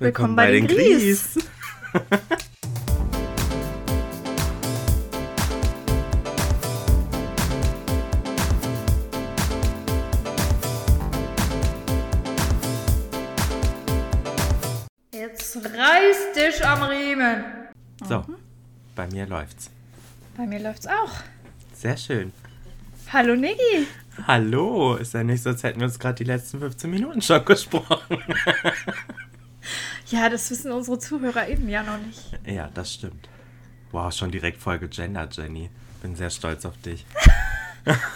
Willkommen, bei, den Gries. Jetzt reiß dich am Riemen. So, bei mir läuft's. Bei mir läuft's auch. Sehr schön. Hallo Niggi. Hallo, ist ja nicht so, als hätten wir uns gerade die letzten 15 Minuten schon gesprochen. Ja, das wissen unsere Zuhörer eben ja noch nicht. Ja, das stimmt. Wow, schon direkt voll gegendert, Jenny. Bin sehr stolz auf dich.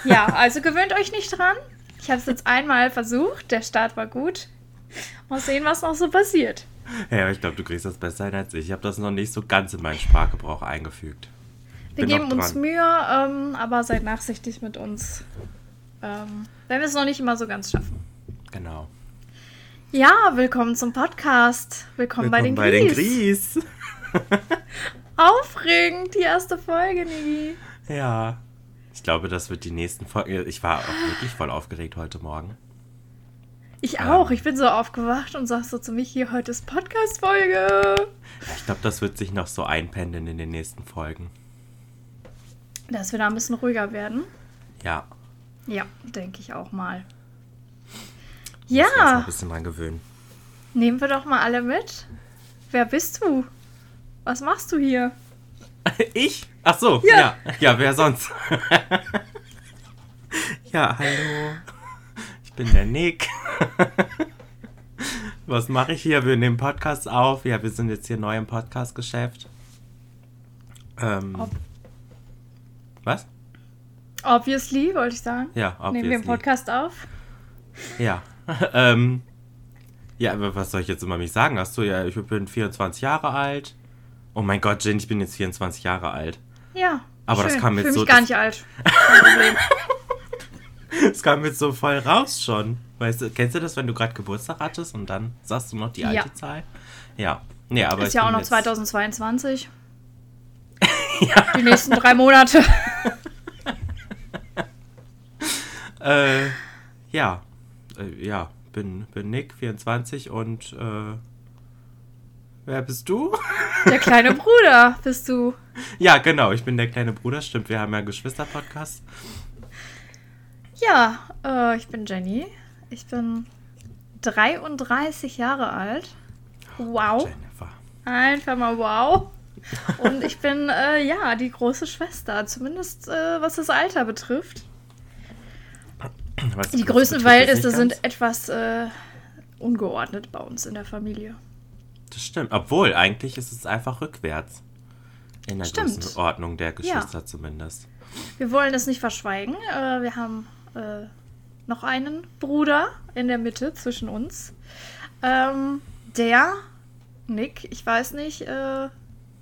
Ja, also gewöhnt euch nicht dran. Ich habe es jetzt einmal versucht. Der Start war gut. Mal sehen, was noch so passiert. Ja, ich glaube, du kriegst das besser hin als ich. Ich habe das noch nicht so ganz in meinen Sprachgebrauch eingefügt. Wir Bin geben uns. Mühe, ähm, aber seid nachsichtig mit uns. Ähm, wenn wir es noch nicht immer so ganz schaffen. Genau. Ja, willkommen zum Podcast. Willkommen, bei den Willkommen Gries. Gries. Aufregend, die erste Folge, Nigi. Ja. Ich glaube, das wird die nächsten Folgen. Ich war auch wirklich voll aufgeregt heute Morgen. Ich Ähm. auch. Ich bin so aufgewacht und sag so zu mich, hier, heute ist Podcast-Folge. Ich glaube, das wird sich noch so einpendeln in den nächsten Folgen. Dass wir da ein bisschen ruhiger werden. Ja. Ja, denke ich auch mal. Muss erst mal Ja, ein bisschen dran gewöhnen. nehmen wir doch mal alle mit. Wer bist du? Was machst du hier? Ich? Ach so, Ja. ja. Ja, wer sonst? ja, hallo. Ich bin der Nick. Was mache ich hier? Wir nehmen Podcast auf. Ja, wir sind jetzt hier neu im Podcast-Geschäft. Ähm, Ob- was? Obviously, wollte ich sagen. Ja, obviously. Nehmen wir einen Podcast auf. Ja. ähm, ja, aber was soll ich jetzt über mich sagen? Hast du ja, ich bin 24 Jahre alt. Oh mein Gott, Jen, ich bin jetzt 24 Jahre alt. Ja. Aber das schön. kam jetzt Fühl so- mich gar das- nicht alt. Es kam jetzt so voll raus schon. Weißt du, kennst du das, wenn du gerade Geburtstag hattest und dann sagst du noch die alte Ja. Zahl? Ja. Nee, aber ist ich ja auch bin noch jetzt- 2022. Die nächsten drei Monate. Äh, ja. Äh, ja, bin, bin Nick, 24 und äh, wer bist du? Der kleine Bruder bist du. ja, genau, ich bin der kleine Bruder. Stimmt, wir haben ja einen Geschwister-Podcast. Ja, äh, ich bin Jenny. Ich bin 33 Jahre alt. Wow. Jennifer. Einfach mal wow. Und ich bin, äh, ja, die große Schwester. Zumindest äh, was das Alter betrifft. Die Größenverhältnisse sind etwas äh, ungeordnet bei uns in der Familie. Das stimmt. Obwohl, eigentlich ist es einfach rückwärts. In der Stimmt. Größenordnung der Geschwister zumindest. Wir wollen es nicht verschweigen. Äh, wir haben äh, noch einen Bruder in der Mitte zwischen uns. Ähm, der, Nick, ich weiß nicht, äh,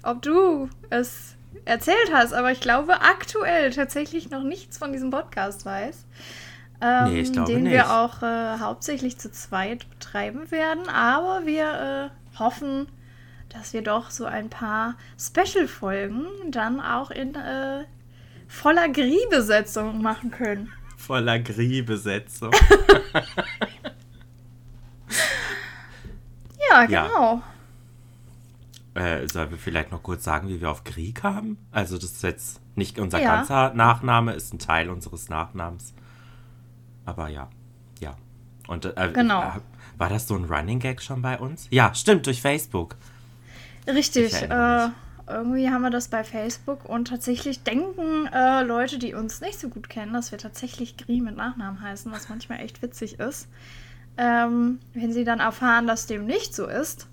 ob du es erzählt hast, aber ich glaube aktuell tatsächlich noch nichts von diesem Podcast weiß. Ähm, Nee, ich glaube den nicht. wir auch äh, hauptsächlich zu zweit betreiben werden, aber wir äh, hoffen, dass wir doch so ein paar Special-Folgen dann auch in äh, voller Griebesetzung machen können. Voller Griebesetzung. Ja, Ja. genau. Äh, sollen wir vielleicht noch kurz sagen, wie wir auf Grie kamen? Also das ist jetzt nicht unser Ja. ganzer Nachname, ist ein Teil unseres Nachnamens. Aber ja, ja. Und äh, Genau. äh, war das so ein Running Gag schon bei uns? Ja, stimmt, durch Facebook. Richtig. Äh, irgendwie haben wir das bei Facebook und tatsächlich denken äh, Leute, die uns nicht so gut kennen, dass wir tatsächlich Grie mit Nachnamen heißen, was manchmal echt witzig ist. Ähm, wenn sie dann erfahren, dass dem nicht so ist.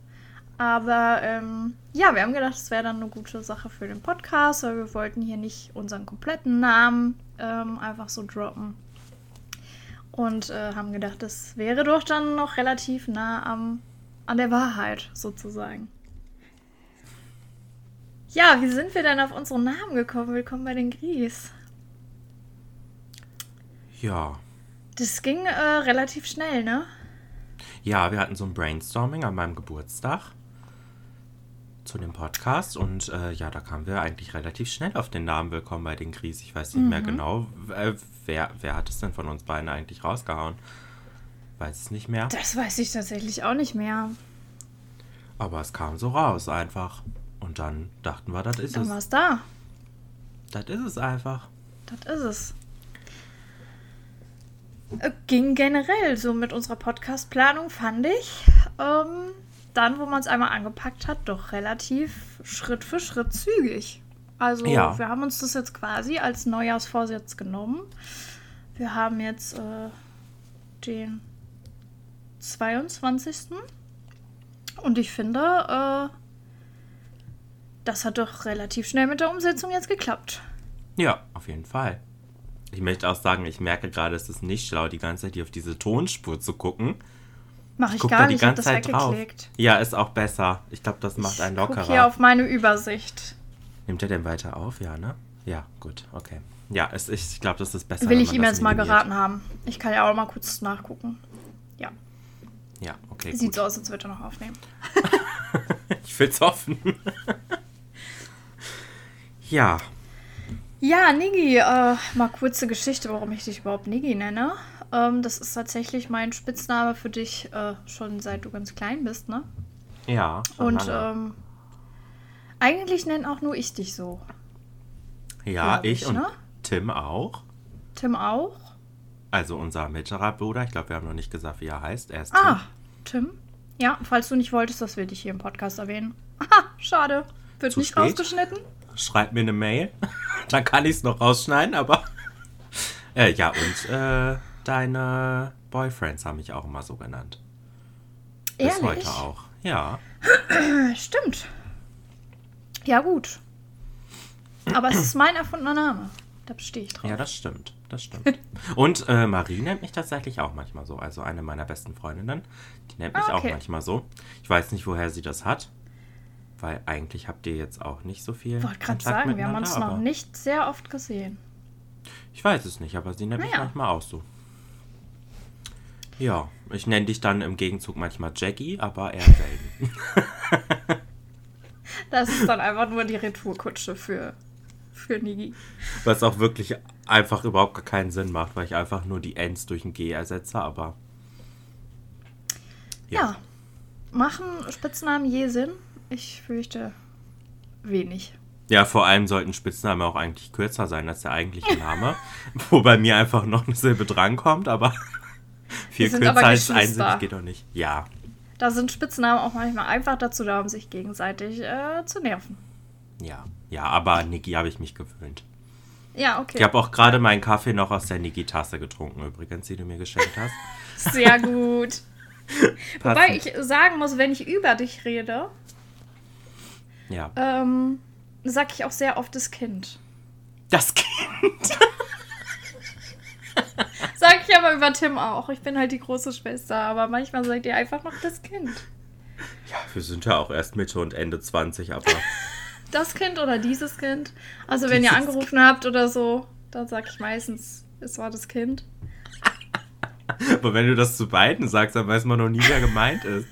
Aber ähm, ja, wir haben gedacht, es wäre dann eine gute Sache für den Podcast, weil wir wollten hier nicht unseren kompletten Namen ähm, einfach so droppen. Und äh, haben gedacht, das wäre doch dann noch relativ nah am, an der Wahrheit sozusagen. Ja, wie sind wir denn auf unseren Namen gekommen? Willkommen bei den Gries. Ja. Das ging äh, relativ schnell, ne? Ja, wir hatten so ein Brainstorming an meinem Geburtstag zu dem Podcast und äh, ja, da kamen wir eigentlich relativ schnell auf den Namen Willkommen bei den Gries. Ich weiß nicht mehr genau, äh, wer, wer hat es denn von uns beiden eigentlich rausgehauen? Weiß es nicht mehr. Das weiß ich tatsächlich auch nicht mehr. Aber es kam so raus einfach. Und dann dachten wir, das ist Dann es. war's da. Das ist es einfach. Das ist es. Äh, Ging generell so mit unserer Podcast-Planung, fand ich. Ähm, dann, wo man es einmal angepackt hat, doch relativ Schritt für Schritt zügig. Also, Ja. wir haben uns das jetzt quasi als Neujahrsvorsatz genommen. Wir haben jetzt äh, den 22. Und ich finde, äh, das hat doch relativ schnell mit der Umsetzung jetzt geklappt. Ja, auf jeden Fall. Ich möchte auch sagen, ich merke gerade, es ist nicht schlau, die ganze Zeit hier auf diese Tonspur zu gucken. Mach ich Guck gar da die nicht, ich hab ganze das Zeit drauf. Ja, ist auch besser. Ich glaube, das macht einen Guck hier lockerer. auf meine Übersicht. Nimmt er denn weiter auf? Ja, ne? Ja, gut, okay. Ja, es, ich glaube, das ist besser. Will ich ihm jetzt mal geraten haben. Ich kann ja auch mal kurz nachgucken. Ja, Ja, okay. sieht gut. so aus, als würde er noch aufnehmen. Ich will's hoffen. ja, Ja, Niggi, äh, mal kurze Geschichte, warum ich dich überhaupt Niggi nenne. Ähm, das ist tatsächlich mein Spitzname für dich äh, schon seit du ganz klein bist, ne? ja. schon Und ähm, eigentlich nenne auch nur ich dich so. ja, ich ich, und ne? Tim auch. Tim auch? Also unser mittlerer Bruder. Ich glaube, wir haben noch nicht gesagt, wie er heißt. Er ist Ah, Tim? Ja, falls du nicht wolltest, das will ich hier im Podcast erwähnen. Aha, schade. Wird Zu nicht spät? rausgeschnitten? Tim. Schreibt mir eine Mail. Dann kann ich es noch rausschneiden, aber. äh, ja, und äh, deine Boyfriends haben mich auch immer so genannt. Bis Ehrlich? heute auch. Ja. Stimmt. Ja, gut. Aber es ist mein erfundener Name. Da bestehe ich drauf. Ja, das stimmt. Das stimmt. Und äh, Marie nennt mich tatsächlich auch manchmal so. Also eine meiner besten Freundinnen. Die nennt mich Ah, okay. auch manchmal so. Ich weiß nicht, woher sie das hat. Weil eigentlich habt ihr jetzt auch nicht so viel. Ich wollte gerade sagen, wir haben uns noch nicht sehr oft gesehen. Ich weiß es nicht, aber sie nennt mich Naja. manchmal auch so. Ja, ich nenne dich dann im Gegenzug manchmal Jackie, aber eher selten. Das ist dann einfach nur die Retourkutsche für, für Nigi. Was auch wirklich einfach überhaupt gar keinen Sinn macht, weil ich einfach nur die Ns durch ein G ersetze, aber. Ja. Machen Spitznamen je Sinn? Ich fürchte wenig. Ja, vor allem sollten Spitznamen auch eigentlich kürzer sein als der eigentliche Name. wo bei mir einfach noch eine Silbe drankommt, aber viel kürzer als Geschwister. einsilbig geht doch nicht. Ja, Da sind Spitznamen auch manchmal einfach dazu da, um sich gegenseitig äh, zu nerven. ja, ja, aber Niki habe ich mich gewöhnt. Ja, okay. Ich habe auch gerade meinen Kaffee noch aus der Niki-Tasse getrunken, übrigens, die du mir geschenkt hast. Sehr gut. Wobei ich sagen muss, wenn ich über dich rede, Ja. ähm, sag ich auch sehr oft das Kind. Das Kind. Sag ich aber über Tim auch. Ich bin halt die große Schwester, aber manchmal sagt ihr einfach noch das Kind. Ja, wir sind ja auch erst Mitte und Ende 20, aber Das Kind oder dieses Kind. Also wenn ihr angerufen habt oder so, dann sag ich meistens, es war das Kind. aber wenn du das zu beiden sagst, dann weiß man noch nie, wer gemeint ist.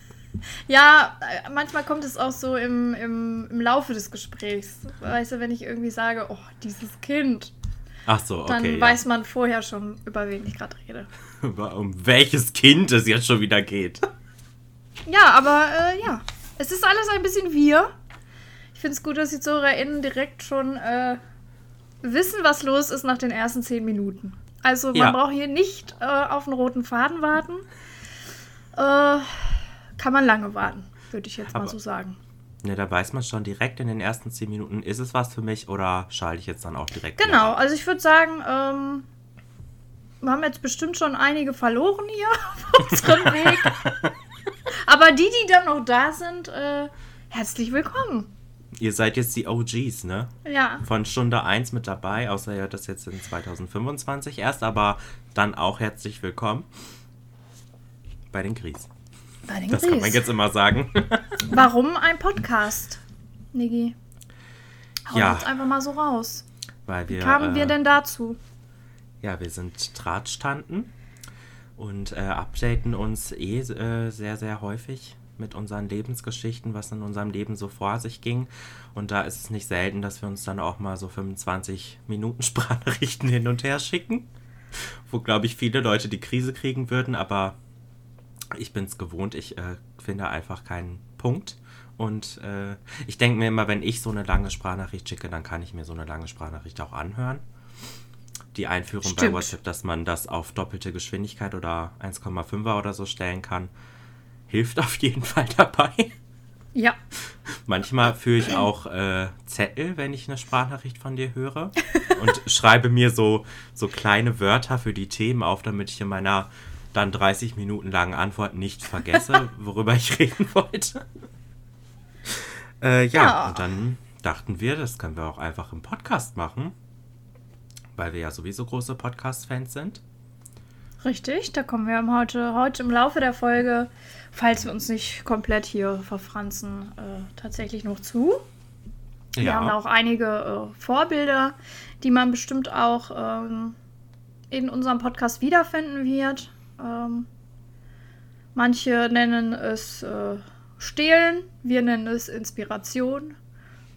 Ja, manchmal kommt es auch so im, im, im Laufe des Gesprächs. Weißt du, wenn ich irgendwie sage, oh, dieses Kind, Ach so, okay. dann ja. weiß man vorher schon, über wen ich gerade rede. um welches Kind es jetzt schon wieder geht. Ja, aber äh, ja, es ist alles ein bisschen wir. Ich finde es gut, dass die ZuhörerInnen direkt schon äh, wissen, was los ist nach den ersten zehn Minuten. Also man Ja. braucht hier nicht äh, auf einen roten Faden warten. Äh, kann man lange warten, würde ich jetzt mal Aber- so sagen. Ne, da weiß man schon direkt in den ersten 10 Minuten, ist es was für mich oder schalte ich jetzt dann auch direkt Genau, also ich würde sagen, ähm, wir haben jetzt bestimmt schon einige verloren hier auf unserem Weg. Aber die, die dann noch da sind, äh, herzlich willkommen. Ihr seid jetzt die OGs, ne? Ja, Von Stunde 1 mit dabei, außer ihr hört das jetzt in 2025 erst, aber dann auch herzlich willkommen bei den Gries. Bei den Das kann man Gries. jetzt immer sagen. Warum ein Podcast, Niki? Hau Ja. jetzt einfach mal so raus. Weil wir, Wie kamen äh, wir denn dazu? Ja, wir sind Drahtstanden und äh, updaten uns eh äh, sehr, sehr häufig mit unseren Lebensgeschichten, was in unserem Leben so vor sich ging. Und da ist es nicht selten, dass wir uns dann auch mal so 25 Minuten Sprachnachrichten hin und her schicken, wo, glaube ich, viele Leute die Krise kriegen würden, aber Ich bin es gewohnt, ich äh, finde einfach keinen Punkt. Und äh, ich denke mir immer, wenn ich so eine lange Sprachnachricht schicke, dann kann ich mir so eine lange Sprachnachricht auch anhören. Die Einführung Stimmt. bei WhatsApp, dass man das auf doppelte Geschwindigkeit oder 1,5er oder so stellen kann, hilft auf jeden Fall dabei. Ja, Manchmal führe ich auch äh, Zettel, wenn ich eine Sprachnachricht von dir höre und schreibe mir so, so kleine Wörter für die Themen auf, damit ich in meiner dann 30 Minuten langen Antwort nicht vergesse, worüber ich reden wollte. Äh, ja, Ja. und dann dachten wir, das können wir auch einfach im Podcast machen, weil wir ja sowieso große Podcast-Fans sind. richtig. Da kommen wir heute, heute im Laufe der Folge, falls wir uns nicht komplett hier verfranzen, äh, tatsächlich noch zu. Wir haben auch einige äh, Vorbilder, die man bestimmt auch ähm, in unserem Podcast wiederfinden wird. Ähm, manche nennen es äh, Stehlen, wir nennen es Inspiration.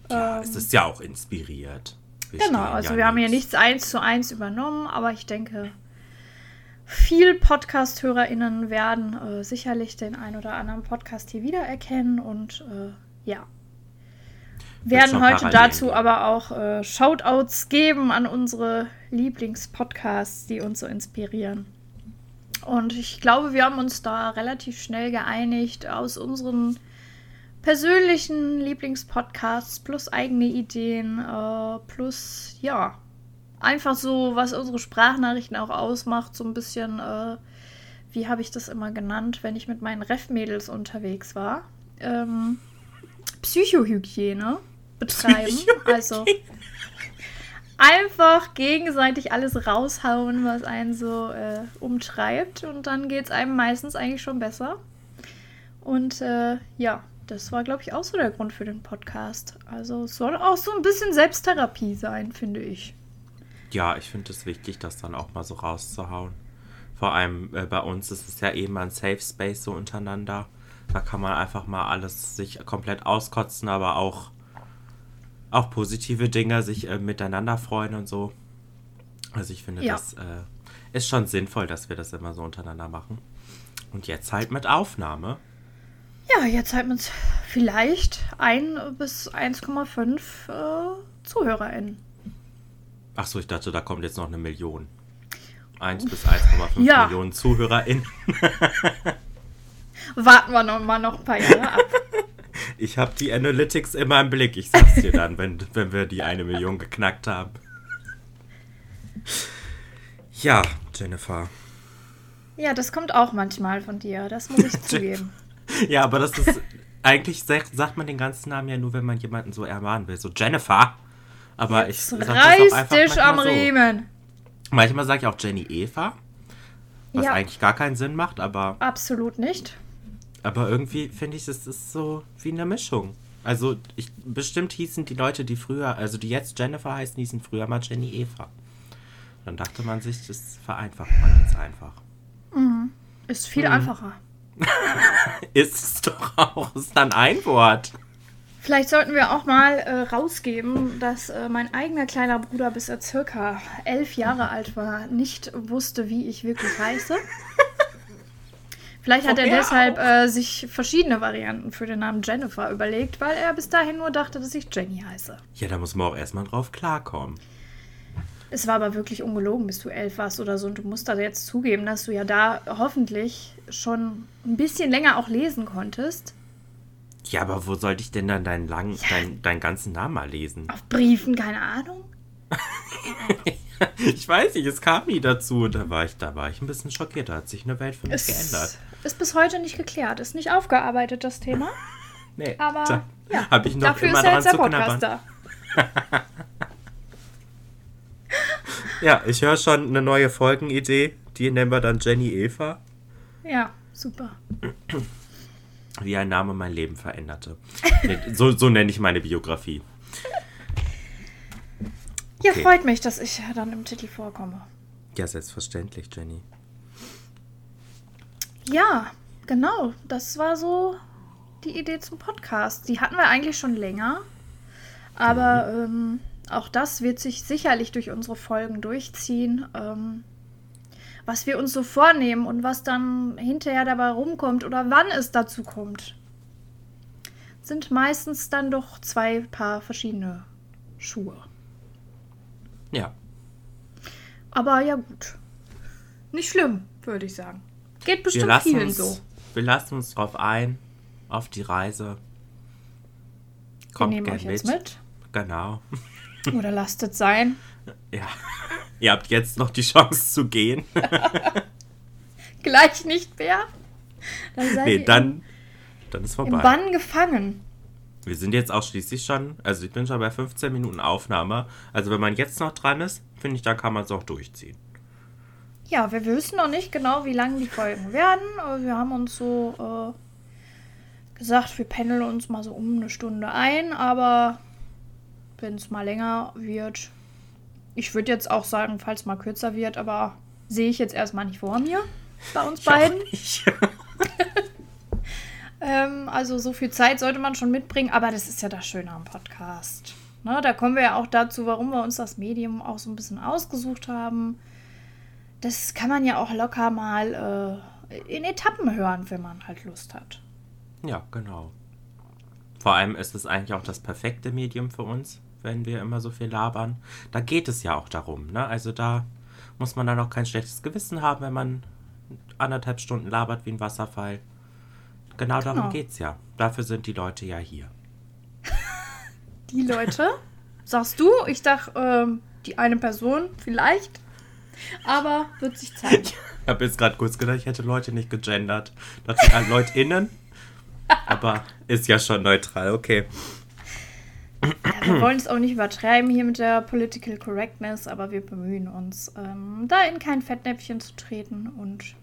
ja, ähm, es ist ja auch inspiriert. Wir Genau, also ja wir haben hier nichts- nichts eins zu eins übernommen, aber ich denke, viel Podcast-HörerInnen werden äh, sicherlich den ein oder anderen Podcast hier wiedererkennen und äh, ja. Werden heute dazu geben. aber auch äh, Shoutouts geben an unsere Lieblingspodcasts, die uns so inspirieren. Und ich glaube, wir haben uns da relativ schnell geeinigt aus unseren persönlichen Lieblingspodcasts plus eigene Ideen äh, plus ja einfach so was unsere Sprachnachrichten auch ausmacht so ein bisschen äh, wie habe ich das immer genannt wenn ich mit meinen Ref-Mädels unterwegs war? Ähm, Psychohygiene betreiben. Also einfach gegenseitig alles raushauen was einen so äh, umtreibt und dann geht es einem meistens eigentlich schon besser und äh, ja, das war, glaube ich, auch so der Grund für den Podcast. Also es soll auch so ein bisschen Selbsttherapie sein, finde ich. Ja, ich finde es wichtig, das dann auch mal so rauszuhauen. Vor allem äh, bei uns ist es ja eben ein Safe Space so untereinander. Da kann man einfach mal alles sich komplett auskotzen, aber auch, auch positive Dinge sich äh, miteinander freuen und so. Also ich finde, Ja. das äh, ist schon sinnvoll, dass wir das immer so untereinander machen. Und jetzt halt mit Aufnahme. Ja, jetzt halt mit vielleicht 1 bis 1,5 äh, ZuhörerInnen. Ach so, ich dachte, da kommt jetzt noch eine Million. 1 bis 1,5 Ja. Millionen ZuhörerInnen. Warten wir noch mal noch ein paar Jahre ab. Ich habe die Analytics immer im Blick. Ich sag's dir dann, wenn, wenn wir die eine Million geknackt haben. Ja, Jennifer. Ja, das kommt auch manchmal von dir, das muss ich zugeben. Ja, aber das ist. Eigentlich sagt man den ganzen Namen ja nur, wenn man jemanden so ermahnen will. So Jennifer. Aber ich sag das auch einfach dich am so. Riemen. Manchmal sage ich auch Jenny Eva. Was Ja. eigentlich gar keinen Sinn macht, aber, Absolut nicht. Aber irgendwie finde ich, es ist so wie eine Mischung. Also, ich, bestimmt hießen die Leute, die früher, also die jetzt Jennifer heißen, hießen früher mal Jenny Eva. Dann dachte man sich, das vereinfacht man jetzt einfach. Ist viel Mhm. einfacher. Ist es doch auch, ist dann ein Wort. Vielleicht sollten wir auch mal äh, rausgeben, dass äh, mein eigener kleiner Bruder, bis er circa elf Jahre alt war, nicht wusste, wie ich wirklich heiße. Vielleicht hat er deshalb äh, sich verschiedene Varianten für den Namen Jennifer überlegt, weil er bis dahin nur dachte, dass ich Jenny heiße. Ja, da muss man auch erstmal drauf klarkommen. Es war aber wirklich ungelogen, bis du elf warst oder so. Und du musst da jetzt zugeben, dass du ja da hoffentlich schon ein bisschen länger auch lesen konntest. Ja, aber wo sollte ich denn dann deinen, langen, dein, deinen ganzen Namen mal lesen? Auf Briefen, keine Ahnung. Ich weiß nicht, es kam nie dazu. Da war ich, da war ich ein bisschen schockiert. Da hat sich eine Welt für mich Es geändert. Ist bis heute nicht geklärt, ist nicht aufgearbeitet, das Thema. Nee, Aber da ja, habe ich noch dafür immer ist ja jetzt der Podcast da. Ja, ich höre schon eine neue Folgenidee. Die nennen wir dann Jenny Eva. Ja, super. Wie ein Name mein Leben veränderte. So, so nenne ich meine Biografie. Ja, Okay. freut mich, dass ich dann im Titel vorkomme. Ja, selbstverständlich, Jenny. Ja, genau. Das war so die Idee zum Podcast. Die hatten wir eigentlich schon länger. Aber ähm, auch das wird sich sicherlich durch unsere Folgen durchziehen. Ähm, was wir uns so vornehmen und was dann hinterher dabei rumkommt oder wann es dazu kommt, sind meistens dann doch zwei Paar verschiedene Schuhe. Ja. Aber ja gut. Nicht schlimm, würde ich sagen. Geht Wir bestimmt vielen uns, so. wir lassen uns drauf ein, auf die Reise. Wir Kommt nehmen gern euch mit. mit. Genau. Oder lasst es sein. Ja. Ihr habt jetzt noch die Chance zu gehen. Gleich nicht mehr. Dann seid nee, ihr dann, dann ist im vorbei. Bann gefangen. Wir sind jetzt auch schließlich schon, also ich bin schon bei 15 Minuten Aufnahme. Also wenn man jetzt noch dran ist, finde ich, da kann man es auch durchziehen. Ja, wir wissen noch nicht genau, wie lang die Folgen werden. Aber wir haben uns so äh, gesagt, wir pendeln uns mal so um eine Stunde ein. Aber wenn es mal länger wird, ich würde jetzt auch sagen, falls mal kürzer wird, aber sehe ich jetzt erstmal nicht vor mir bei uns beiden. Ich Ähm, also so viel Zeit sollte man schon mitbringen, aber das ist ja das Schöne am Podcast. Ne, da kommen wir ja auch dazu, warum wir uns das Medium auch so ein bisschen ausgesucht haben. Das kann man ja auch locker mal äh, in Etappen hören, wenn man halt Lust hat. ja, genau. Vor allem ist es eigentlich auch das perfekte Medium für uns, wenn wir immer so viel labern. Da geht es ja auch darum, ne? Also da muss man dann auch kein schlechtes Gewissen haben, wenn man anderthalb Stunden labert wie ein Wasserfall. Genau, darum Genau. geht's ja. Dafür sind die Leute ja hier. Die Leute, sagst du? Ich dachte, ähm, die eine Person vielleicht. Aber wird sich zeigen. Ich habe jetzt gerade kurz gedacht, ich hätte Leute nicht gegendert. Das sind halt LeutInnen. Aber ist ja schon neutral, okay. Ja, wir wollen es auch nicht übertreiben hier mit der Political Correctness, aber wir bemühen uns, ähm, da in kein Fettnäpfchen zu treten und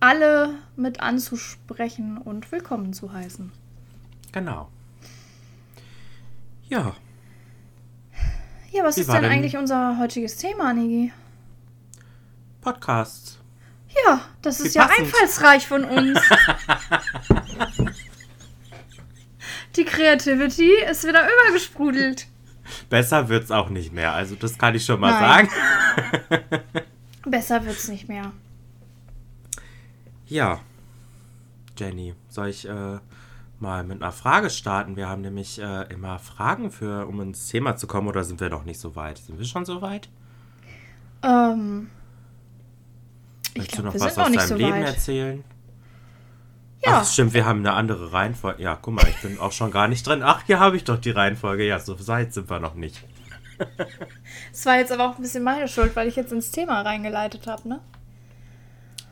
alle mit anzusprechen und willkommen zu heißen. Genau. Ja, Ja, was Wie ist denn denn- eigentlich unser heutiges Thema, Nigi? Podcasts. Ja, das Wie ist ja passend. einfallsreich von uns. Die Creativity ist wieder übergesprudelt. Besser wird's auch nicht mehr. Also das kann ich schon mal Nein. sagen. Besser wird's nicht mehr. Ja. Jenny, soll ich äh, mal mit einer Frage starten? Wir haben nämlich äh, immer Fragen für, um ins Thema zu kommen, oder sind wir noch nicht so weit? Sind wir schon so weit? Ähm, Möchtest du glaube, noch was aus deinem so Leben weit. erzählen? Ja, Ach, stimmt, wir haben eine andere Reihenfolge. Ja, guck mal, ich bin auch schon gar nicht drin. Ach, hier habe ich doch die Reihenfolge. Ja, so weit sind wir noch nicht. es war jetzt aber auch ein bisschen meine Schuld, weil ich jetzt ins Thema reingeleitet habe, ne?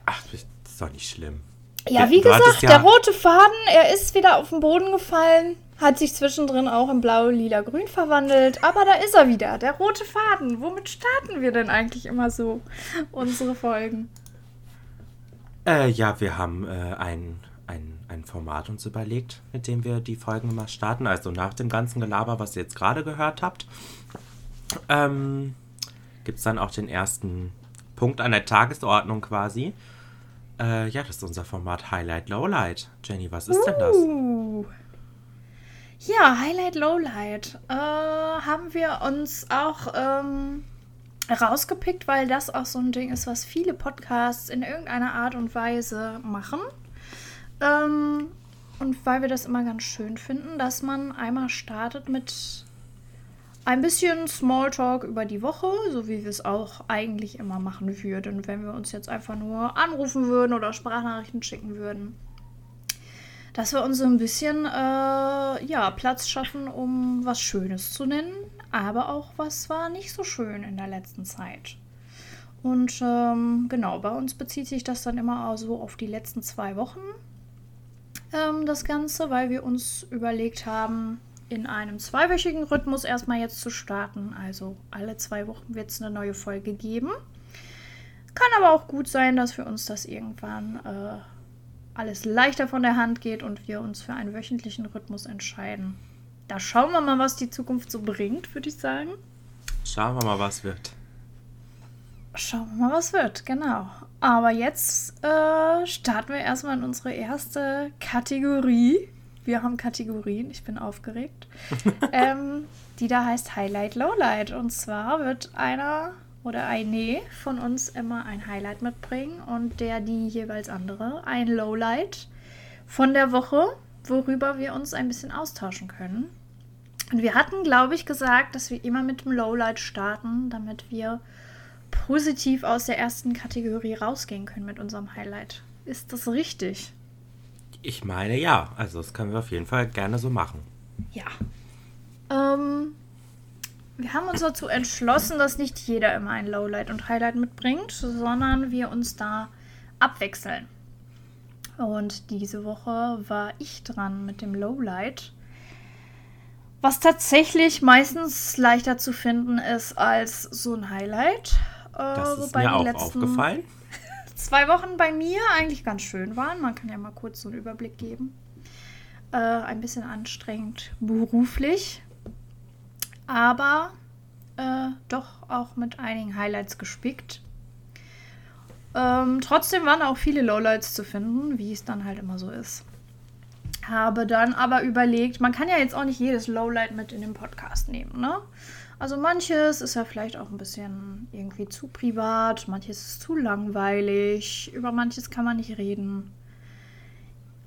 Ach, das ist doch nicht schlimm. Ja, wie Du gesagt, ja- der rote Faden, er ist wieder auf den Boden gefallen, hat sich zwischendrin auch in blau, lila, grün verwandelt, aber da ist er wieder, der rote Faden. Womit starten wir denn eigentlich immer so unsere Folgen? Äh, ja, wir haben äh, ein, ein, ein Format uns überlegt, mit dem wir die Folgen immer starten. Also nach dem ganzen Gelaber, was ihr jetzt gerade gehört habt, ähm, gibt es dann auch den ersten Punkt an der Tagesordnung quasi. Äh, ja, das ist unser Format Highlight Lowlight. Jenny, was ist denn das? Uh. Ja, Highlight, Lowlight. Äh, haben wir uns auch ähm, rausgepickt, weil das auch so ein Ding ist, was viele Podcasts in irgendeiner Art und Weise machen. Ähm, und weil wir das immer ganz schön finden, dass man einmal startet mit ein bisschen Smalltalk über die Woche, so wie wir es auch eigentlich immer machen würden, wenn wir uns jetzt einfach nur anrufen würden oder Sprachnachrichten schicken würden dass wir uns so ein bisschen äh, ja, Platz schaffen, um was Schönes zu nennen, aber auch was war nicht so schön in der letzten Zeit. Und ähm, genau, bei uns bezieht sich das dann immer so auf die letzten zwei Wochen, ähm, das Ganze, weil wir uns überlegt haben, in einem zweiwöchigen Rhythmus erstmal jetzt zu starten. Also alle zwei Wochen wird es eine neue Folge geben. Kann aber auch gut sein, dass wir uns das irgendwann äh, alles leichter von der Hand geht und wir uns für einen wöchentlichen Rhythmus entscheiden. Da schauen wir mal, was die Zukunft so bringt, würde ich sagen. Schauen wir mal, was wird. Schauen wir mal, was wird, genau. Aber jetzt äh, starten wir erstmal in unsere erste Kategorie. Wir haben Kategorien, ich bin aufgeregt. ähm, die da heißt Highlight, Lowlight. Und zwar wird einer oder eine von uns immer ein Highlight mitbringen und der die jeweils andere ein Lowlight von der Woche, worüber wir uns ein bisschen austauschen können. Und wir hatten, glaube ich, gesagt, dass wir immer mit dem Lowlight starten, damit wir positiv aus der ersten Kategorie rausgehen können mit unserem Highlight. Ist das richtig? Ich meine ja. Also das können wir auf jeden Fall gerne so machen. Ja. Ähm, wir haben uns dazu entschlossen, dass nicht jeder immer ein Lowlight und Highlight mitbringt, sondern wir uns da abwechseln. Und diese Woche war ich dran mit dem Lowlight. Was tatsächlich meistens leichter zu finden ist als so ein Highlight. Das ist mir auch aufgefallen. Zwei Wochen bei mir eigentlich ganz schön waren. Man kann ja mal kurz so einen Überblick geben. Äh, ein bisschen anstrengend beruflich, aber äh, doch auch mit einigen Highlights gespickt. Ähm, trotzdem waren auch viele Lowlights zu finden, wie es dann halt immer so ist. Habe dann aber überlegt, man kann ja jetzt auch nicht jedes Lowlight mit in den Podcast nehmen, ne? Also manches ist ja vielleicht auch ein bisschen irgendwie zu privat, manches ist zu langweilig, über manches kann man nicht reden.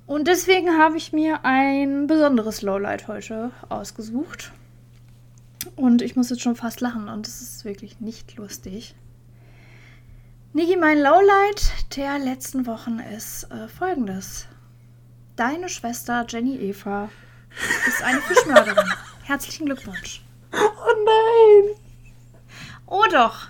Und deswegen habe ich mir ein besonderes Lowlight heute ausgesucht. Und ich muss jetzt schon fast lachen und es ist wirklich nicht lustig. Niki, mein Lowlight der letzten Wochen ist äh, folgendes. Deine Schwester Jenny Eva ist eine Fischmörderin. Herzlichen Glückwunsch. Oh nein! Oh doch!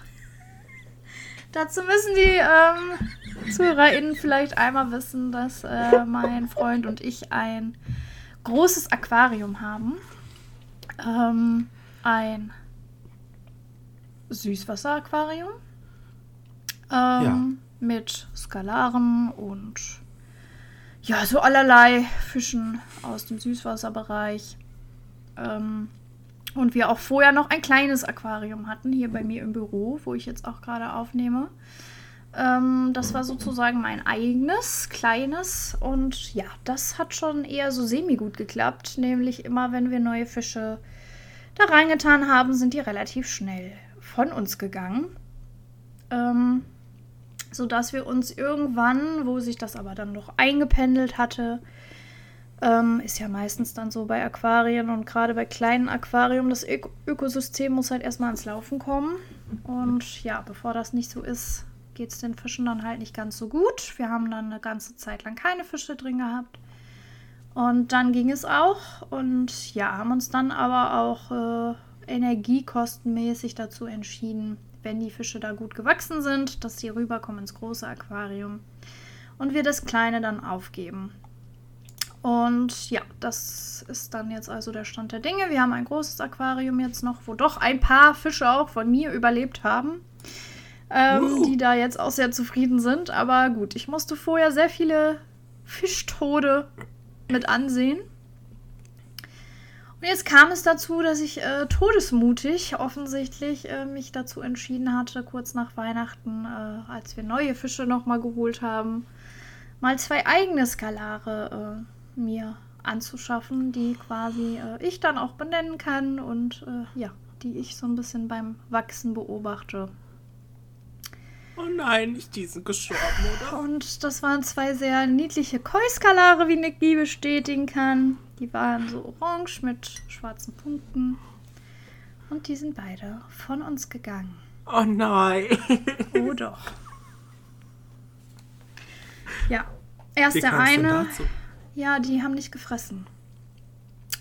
Dazu müssen die ähm, ZuhörerInnen vielleicht einmal wissen, dass äh, mein Freund und ich ein großes Aquarium haben. Ähm, ein Süßwasseraquarium. Ähm, ja. Mit Skalaren und ja, so allerlei Fischen aus dem Süßwasserbereich. Ähm, und wir auch vorher noch ein kleines Aquarium hatten, hier bei mir im Büro, wo ich jetzt auch gerade aufnehme. Ähm, das war sozusagen mein eigenes, kleines. Und ja, das hat schon eher so semi-gut geklappt. Nämlich immer, wenn wir neue Fische da reingetan haben, sind die relativ schnell von uns gegangen. Ähm, sodass wir uns irgendwann, wo sich das aber dann noch eingependelt hatte, ähm, ist ja meistens dann so bei Aquarien und gerade bei kleinen Aquarien, das Ök Ökosystem muss halt erstmal ans Laufen kommen. Und ja, bevor das nicht so ist, geht es den Fischen dann halt nicht ganz so gut. Wir haben dann eine ganze Zeit lang keine Fische drin gehabt. Und dann ging es auch und ja, haben uns dann aber auch äh, energiekostenmäßig dazu entschieden, wenn die Fische da gut gewachsen sind, dass sie rüberkommen ins große Aquarium und wir das kleine dann aufgeben. Und ja, das ist dann jetzt also der Stand der Dinge. Wir haben ein großes Aquarium jetzt noch, wo doch ein paar Fische auch von mir überlebt haben, ähm, die da jetzt auch sehr zufrieden sind. Aber gut, ich musste vorher sehr viele Fischtode mit ansehen. Jetzt kam es dazu, dass ich äh, todesmutig offensichtlich äh, mich dazu entschieden hatte, kurz nach Weihnachten, äh, als wir neue Fische nochmal geholt haben, mal zwei eigene Skalare äh, mir anzuschaffen, die quasi äh, ich dann auch benennen kann und äh, ja, die ich so ein bisschen beim Wachsen beobachte. Oh nein, nicht diesen gestorben, oder? Und das waren zwei sehr niedliche Koi-Skalare, wie Nicky bestätigen kann. Die waren so orange mit schwarzen Punkten. Und die sind beide von uns gegangen. Oh nein. Oh doch. Ja, erst der eine. Ja, die haben nicht gefressen.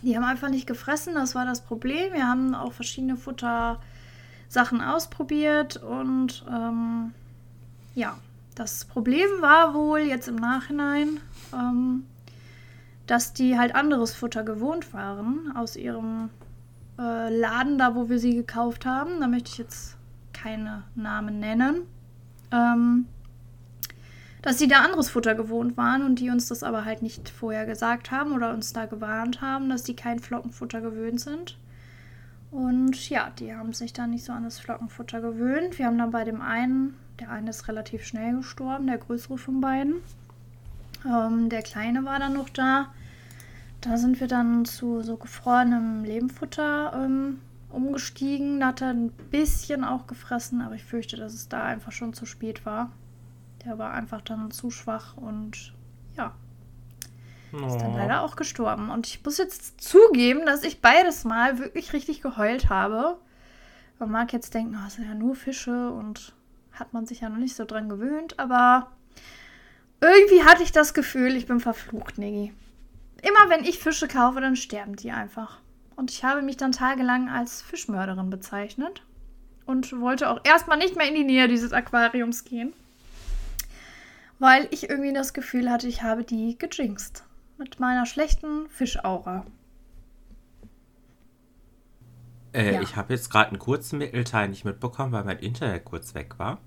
Die haben einfach nicht gefressen, das war das Problem. Wir haben auch verschiedene Futtersachen ausprobiert und ähm, ja, das Problem war wohl jetzt im Nachhinein, ähm, dass die halt anderes Futter gewohnt waren aus ihrem äh, Laden, da wo wir sie gekauft haben. Da möchte ich jetzt keine Namen nennen. Ähm, dass sie da anderes Futter gewohnt waren und die uns das aber halt nicht vorher gesagt haben oder uns da gewarnt haben, dass die kein Flockenfutter gewöhnt sind. Und ja, die haben sich dann nicht so an das Flockenfutter gewöhnt. Wir haben dann bei dem einen, der eine ist relativ schnell gestorben, der größere von beiden. Ähm, der kleine war dann noch da. Da sind wir dann zu so gefrorenem Lebenfutter ähm, umgestiegen, hat er ein bisschen auch gefressen, aber ich fürchte, dass es da einfach schon zu spät war. Der war einfach dann zu schwach und ja, ist dann leider auch gestorben. Und ich muss jetzt zugeben, dass ich beides Mal wirklich richtig geheult habe. Man mag jetzt denken, oh, es sind ja nur Fische und hat man sich ja noch nicht so dran gewöhnt, aber irgendwie hatte ich das Gefühl, ich bin verflucht, Niggi. Immer wenn ich Fische kaufe, dann sterben die einfach. Und ich habe mich dann tagelang als Fischmörderin bezeichnet und wollte auch erstmal nicht mehr in die Nähe dieses Aquariums gehen, weil ich irgendwie das Gefühl hatte, ich habe die gejinxt mit meiner schlechten Fischaura. Äh, ja. Ich habe jetzt gerade einen kurzen Mittelteil nicht mitbekommen, weil mein Internet kurz weg war.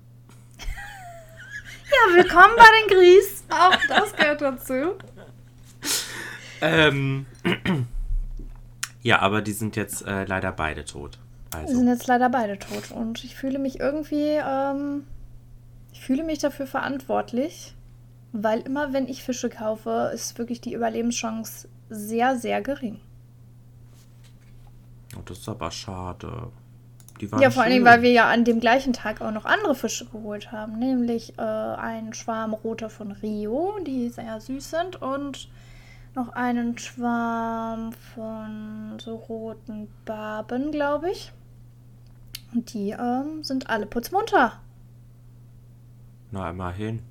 Ja, willkommen bei den Gries. Auch das gehört dazu. Ähm, ja, aber die sind jetzt äh, leider beide tot. Also. Die sind jetzt leider beide tot. Und ich fühle mich irgendwie, ähm, ich fühle mich dafür verantwortlich, weil immer wenn ich Fische kaufe, ist wirklich die Überlebenschance sehr, sehr gering. Oh, das ist aber schade. Ja, vor allen Dingen, weil wir ja an dem gleichen Tag auch noch andere Fische geholt haben. Nämlich äh, einen Schwarm roter von Rio, die sehr süß sind. Und noch einen Schwarm von so roten Barben, glaube ich. Und die ähm, sind alle putzmunter. Na, immerhin.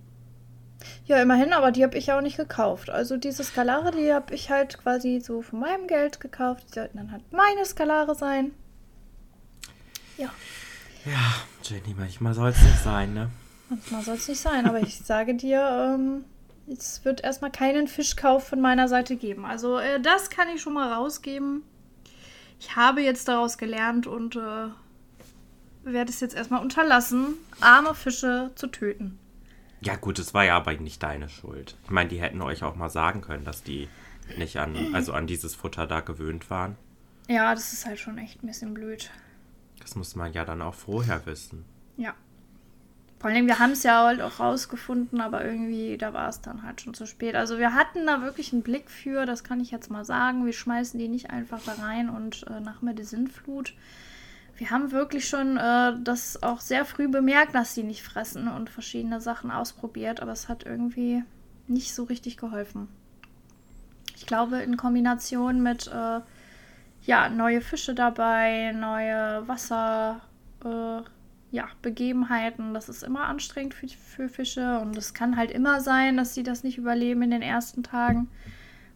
Ja, immerhin, aber die habe ich auch nicht gekauft. Also diese Skalare, die habe ich halt quasi so von meinem Geld gekauft. Die sollten dann halt meine Skalare sein. Ja. Ja, Jenny, manchmal soll es nicht sein, ne? Manchmal soll es nicht sein, aber ich sage dir, ähm, es wird erstmal keinen Fischkauf von meiner Seite geben. Also äh, das kann ich schon mal rausgeben. Ich habe jetzt daraus gelernt und äh, werde es jetzt erstmal unterlassen, arme Fische zu töten. Ja gut, es war ja aber nicht deine Schuld. Ich meine, die hätten euch auch mal sagen können, dass die nicht an, also an dieses Futter da gewöhnt waren. Ja, das ist halt schon echt ein bisschen blöd. Das muss man ja dann auch vorher wissen. Ja. Vor allem, wir haben es ja halt auch rausgefunden, aber irgendwie, da war es dann halt schon zu spät. Also wir hatten da wirklich einen Blick für, das kann ich jetzt mal sagen. Wir schmeißen die nicht einfach da rein und äh, nach mir die Sintflut. Wir haben wirklich schon äh, das auch sehr früh bemerkt, dass sie nicht fressen und verschiedene Sachen ausprobiert, aber es hat irgendwie nicht so richtig geholfen. Ich glaube, in Kombination mit äh, ja, neue Fische dabei, neue Wasser, äh, ja, Begebenheiten. Das ist immer anstrengend für, für Fische und es kann halt immer sein, dass sie das nicht überleben in den ersten Tagen,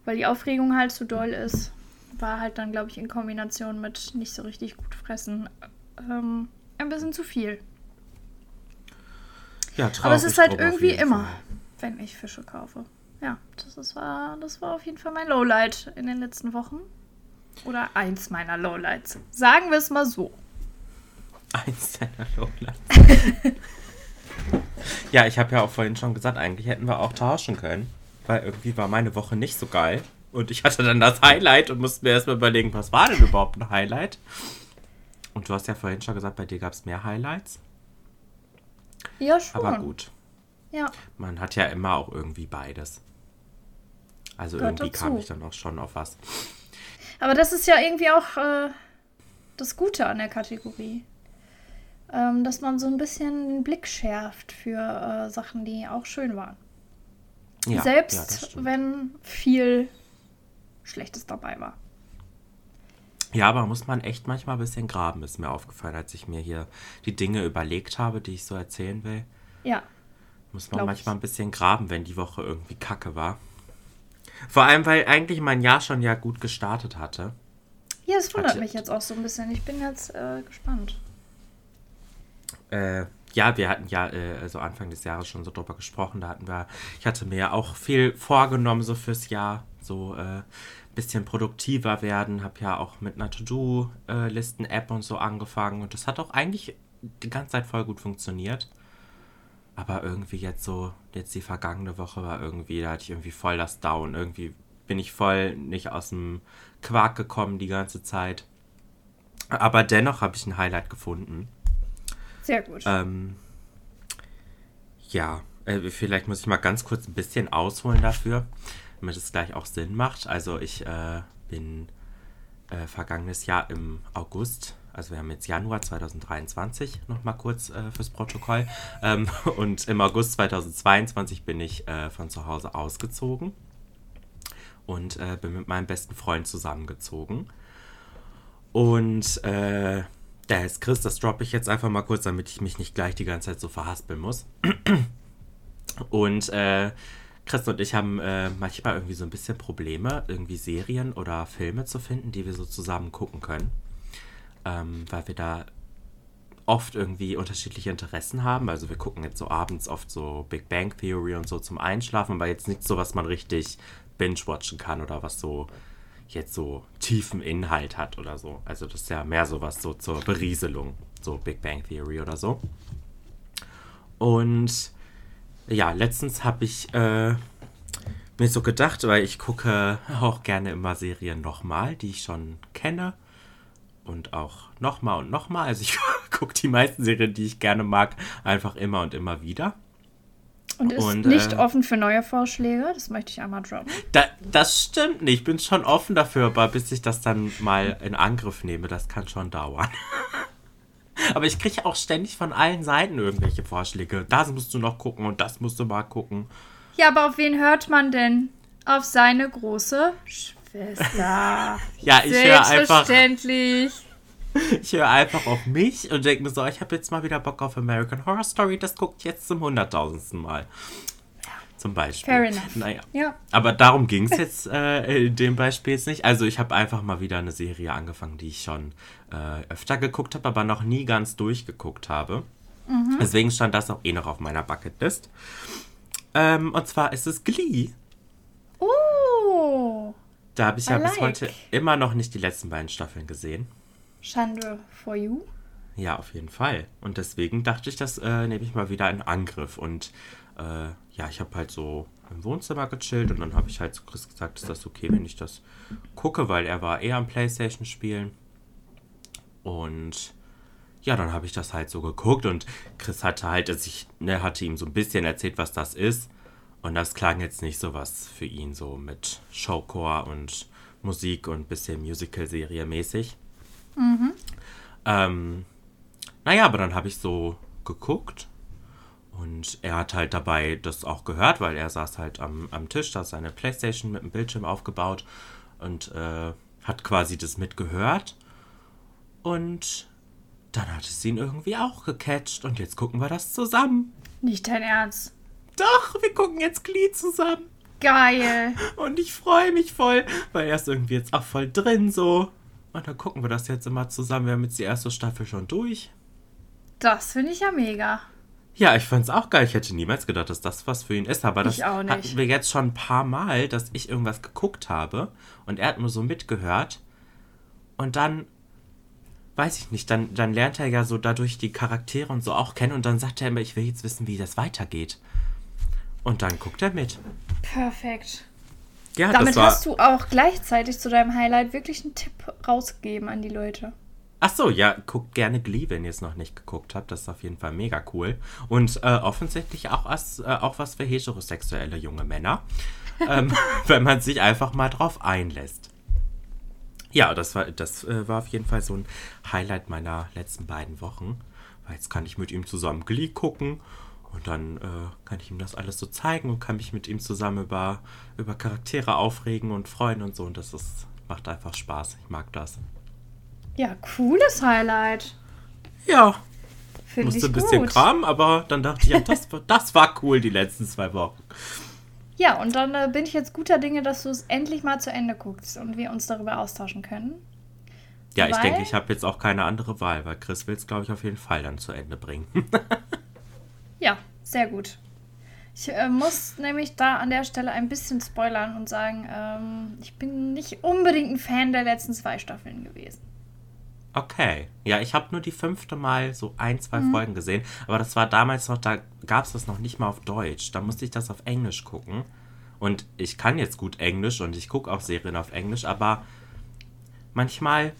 weil die Aufregung halt zu doll ist. War halt dann, glaube ich, in Kombination mit nicht so richtig gut fressen ähm, ein bisschen zu viel. Ja, traurig, Aber es ist halt irgendwie immer, wenn ich Fische kaufe. Ja, das, ist, war, das war auf jeden Fall mein Lowlight in den letzten Wochen. Oder eins meiner Lowlights. Sagen wir es mal so. Eins deiner Lowlights. ja, ich habe ja auch vorhin schon gesagt, eigentlich hätten wir auch tauschen können. Weil irgendwie war meine Woche nicht so geil. Und ich hatte dann das Highlight und musste mir erstmal überlegen, was war denn überhaupt ein Highlight? Und du hast ja vorhin schon gesagt, bei dir gab es mehr Highlights. Ja, schon. Aber gut. Ja. Man hat ja immer auch irgendwie beides. Also Gehört irgendwie dazu. kam ich dann auch schon auf was. Aber das ist ja irgendwie auch äh, das Gute an der Kategorie ähm, dass man so ein bisschen den Blick schärft für äh, Sachen, die auch schön waren. Ja, Selbst ja, wenn viel Schlechtes dabei war. Ja, aber muss man echt manchmal ein bisschen graben, ist mir aufgefallen, als ich mir hier die Dinge überlegt habe, die ich so erzählen will. Ja. Muss man manchmal ich. ein bisschen graben, wenn die Woche irgendwie kacke war. Vor allem, weil eigentlich mein Jahr schon ja gut gestartet hatte. Ja, es wundert hatte, mich jetzt auch so ein bisschen. Ich bin jetzt äh, gespannt. Äh, ja, wir hatten ja äh, also Anfang des Jahres schon so drüber gesprochen. Da hatten wir, ich hatte mir ja auch viel vorgenommen so fürs Jahr, so ein äh, bisschen produktiver werden. Habe ja auch mit einer To-Do-Listen-App und so angefangen und das hat auch eigentlich die ganze Zeit voll gut funktioniert. Aber irgendwie jetzt so, jetzt die vergangene Woche war irgendwie, da hatte ich irgendwie voll das Down. Irgendwie bin ich voll nicht aus dem Quark gekommen die ganze Zeit. Aber dennoch habe ich ein Highlight gefunden. Sehr gut. Ähm, ja, äh, vielleicht muss ich mal ganz kurz ein bisschen ausholen dafür, damit es gleich auch Sinn macht. Also ich äh, bin äh, vergangenes Jahr im August, Also wir haben jetzt Januar 2023, nochmal kurz äh, fürs Protokoll. Ähm, und im August 2022 bin ich äh, von zu Hause ausgezogen und äh, bin mit meinem besten Freund zusammengezogen. Und äh, der heißt Chris, das droppe ich jetzt einfach mal kurz, damit ich mich nicht gleich die ganze Zeit so verhaspeln muss. Und äh, Chris und ich haben äh, manchmal irgendwie so ein bisschen Probleme, irgendwie Serien oder Filme zu finden, die wir so zusammen gucken können. Ähm, weil wir da oft irgendwie unterschiedliche Interessen haben. Also wir gucken jetzt so abends oft so Big Bang Theory und so zum Einschlafen, aber jetzt nicht so, was man richtig binge-watchen kann oder was so jetzt so tiefen Inhalt hat oder so. Also das ist ja mehr sowas so zur Berieselung, so Big Bang Theory oder so. Und ja, letztens habe ich äh, mir so gedacht, weil ich gucke auch gerne immer Serien nochmal, die ich schon kenne. Und auch nochmal und nochmal. Also ich gucke die meisten Serien, die ich gerne mag, einfach immer und immer wieder. Und ist und, nicht äh, offen für neue Vorschläge, das möchte ich einmal droppen. Da, das stimmt nicht. Ich bin schon offen dafür, aber bis ich das dann mal in Angriff nehme, das kann schon dauern. aber ich kriege auch ständig von allen Seiten irgendwelche Vorschläge. Das musst du noch gucken und das musst du mal gucken. Ja, aber auf wen hört man denn? Auf seine große Schwester. ja, ich höre einfach. Selbstverständlich. Ich höre einfach auf mich und denke mir so, ich habe jetzt mal wieder Bock auf American Horror Story, das guckt jetzt zum hunderttausendsten Mal. Zum Beispiel. Fair enough. Naja. Ja. Aber darum ging es jetzt äh, in dem Beispiel jetzt nicht. Also ich habe einfach mal wieder eine Serie angefangen, die ich schon äh, öfter geguckt habe, aber noch nie ganz durchgeguckt habe. Mhm. Deswegen stand das auch eh noch auf meiner Bucketlist. Ähm, und zwar ist es Glee. Oh. Da habe ich ja like. bis heute immer noch nicht die letzten beiden Staffeln gesehen. Schande for you. Ja, auf jeden Fall. Und deswegen dachte ich, das äh, nehme ich mal wieder in Angriff. Und äh, ja, ich habe halt so im Wohnzimmer gechillt und dann habe ich halt zu Chris gesagt, ist das okay, wenn ich das gucke, weil er war eher am Playstation spielen. Und ja, dann habe ich das halt so geguckt und Chris hatte halt, also ich ne, hatte ihm so ein bisschen erzählt, was das ist. Und das klang jetzt nicht so was für ihn, so mit Showcore und Musik und bisschen Musical-Serie mäßig. Mhm. Ähm, naja, aber dann habe ich so geguckt und er hat halt dabei das auch gehört, weil er saß halt am, am Tisch, da ist seine Playstation mit dem Bildschirm aufgebaut und äh, hat quasi das mitgehört. Und dann hat es ihn irgendwie auch gecatcht und jetzt gucken wir das zusammen. Nicht dein Ernst. Doch, wir gucken jetzt Glee zusammen. Geil. Und ich freue mich voll, weil er ist irgendwie jetzt auch voll drin so. Und dann gucken wir das jetzt immer zusammen. Wir haben jetzt die erste Staffel schon durch. Das finde ich ja mega. Ja, ich fand es auch geil. Ich hätte niemals gedacht, dass das was für ihn ist. Aber das hatten wir jetzt schon ein paar Mal, dass ich irgendwas geguckt habe und er hat nur so mitgehört. Und dann, weiß ich nicht, dann, dann lernt er ja so dadurch die Charaktere und so auch kennen. Und dann sagt er immer, ich will jetzt wissen, wie das weitergeht. Und dann guckt er mit. Perfekt. Ja, Damit hast du auch gleichzeitig zu deinem Highlight wirklich einen Tipp rausgegeben an die Leute. Ach so, ja, guckt gerne Glee, wenn ihr es noch nicht geguckt habt. Das ist auf jeden Fall mega cool. Und äh, offensichtlich auch, als, äh, auch was für heterosexuelle junge Männer. ähm, wenn man sich einfach mal drauf einlässt. Ja, das war, das äh, war auf jeden Fall so ein Highlight meiner letzten beiden Wochen. Weil jetzt kann ich mit ihm zusammen Glee gucken und dann äh, kann ich ihm das alles so zeigen und kann mich mit ihm zusammen über, über Charaktere aufregen und freuen und so. Und das ist, macht einfach Spaß. Ich mag das. Ja, cooles Highlight. Ja. Finde Musste ein bisschen gut. Kram, aber dann dachte ich, ja, das, das war cool die letzten zwei Wochen. Ja, und dann äh, bin ich jetzt guter Dinge, dass du es endlich mal zu Ende guckst und wir uns darüber austauschen können. Ja, weil... ich denke, ich habe jetzt auch keine andere Wahl, weil Chris will es, glaube ich, auf jeden Fall dann zu Ende bringen. Ja, sehr gut. Ich äh, muss nämlich da an der Stelle ein bisschen spoilern und sagen, ähm, ich bin nicht unbedingt ein Fan der letzten zwei Staffeln gewesen. Okay. Ja, ich habe nur die fünfte Mal so ein, zwei mhm. Folgen gesehen. Aber das war damals noch, da gab es das noch nicht mal auf Deutsch. Da musste ich das auf Englisch gucken. Und ich kann jetzt gut Englisch und ich gucke auch Serien auf Englisch, aber manchmal,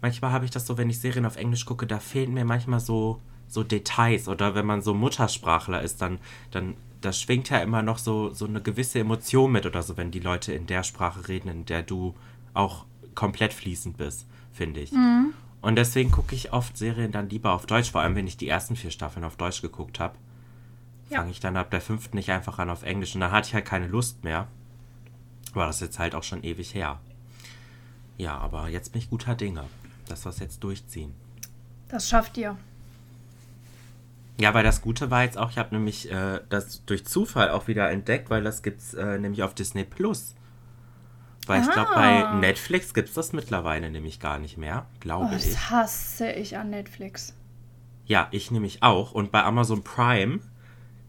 manchmal habe ich das so, wenn ich Serien auf Englisch gucke, da fehlen mir manchmal so so Details oder wenn man so Muttersprachler ist, dann, dann da schwingt ja immer noch so, so eine gewisse Emotion mit oder so, wenn die Leute in der Sprache reden, in der du auch komplett fließend bist, finde ich. Mhm. Und deswegen gucke ich oft Serien dann lieber auf Deutsch, vor allem wenn ich die ersten vier Staffeln auf Deutsch geguckt habe. Ja. Fange ich dann ab der fünften nicht einfach an auf Englisch. Und da hatte ich halt keine Lust mehr. War das jetzt halt auch schon ewig her. Ja, aber jetzt bin ich guter Dinge, dass wir es jetzt durchziehen. Das schafft ihr. Ja, weil das Gute war jetzt auch, ich habe nämlich äh, das durch Zufall auch wieder entdeckt, weil das gibt's äh, nämlich auf Disney Plus. Weil ich glaube, bei Ah. Netflix gibt es das mittlerweile nämlich gar nicht mehr, Oh, glaube ich. das hasse ich an Netflix. Ja, ich nämlich auch. Und bei Amazon Prime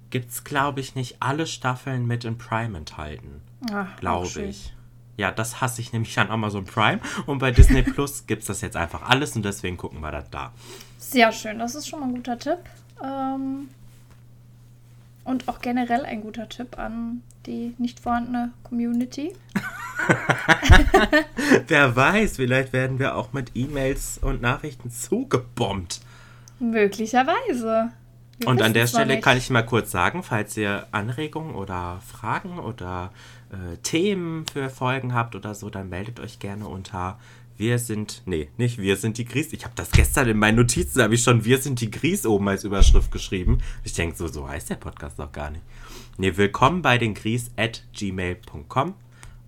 gibt es, glaube ich, nicht alle Staffeln mit in Prime enthalten. Glaube ich. Ja, das hasse ich nämlich an Amazon Prime. Und bei Disney Plus gibt es das jetzt einfach alles und deswegen gucken wir das da. Sehr schön, das ist schon mal ein guter Tipp. Ähm, und auch generell ein guter Tipp an die nicht vorhandene Community. Wer weiß, vielleicht werden wir auch mit E-Mails und Nachrichten zugebombt. Möglicherweise. Wir Und an der Stelle kann ich mal kurz sagen, falls ihr Anregungen oder Fragen oder äh, Themen für Folgen habt oder so, dann meldet euch gerne unter wir sind, nee, nicht wir sind die Gries. Ich habe das gestern in meinen Notizen, da habe ich schon wir sind die Gries oben als Überschrift geschrieben. Ich denke, so, so heißt der Podcast doch gar nicht. Nee, willkommen bei den Gries at gmail.com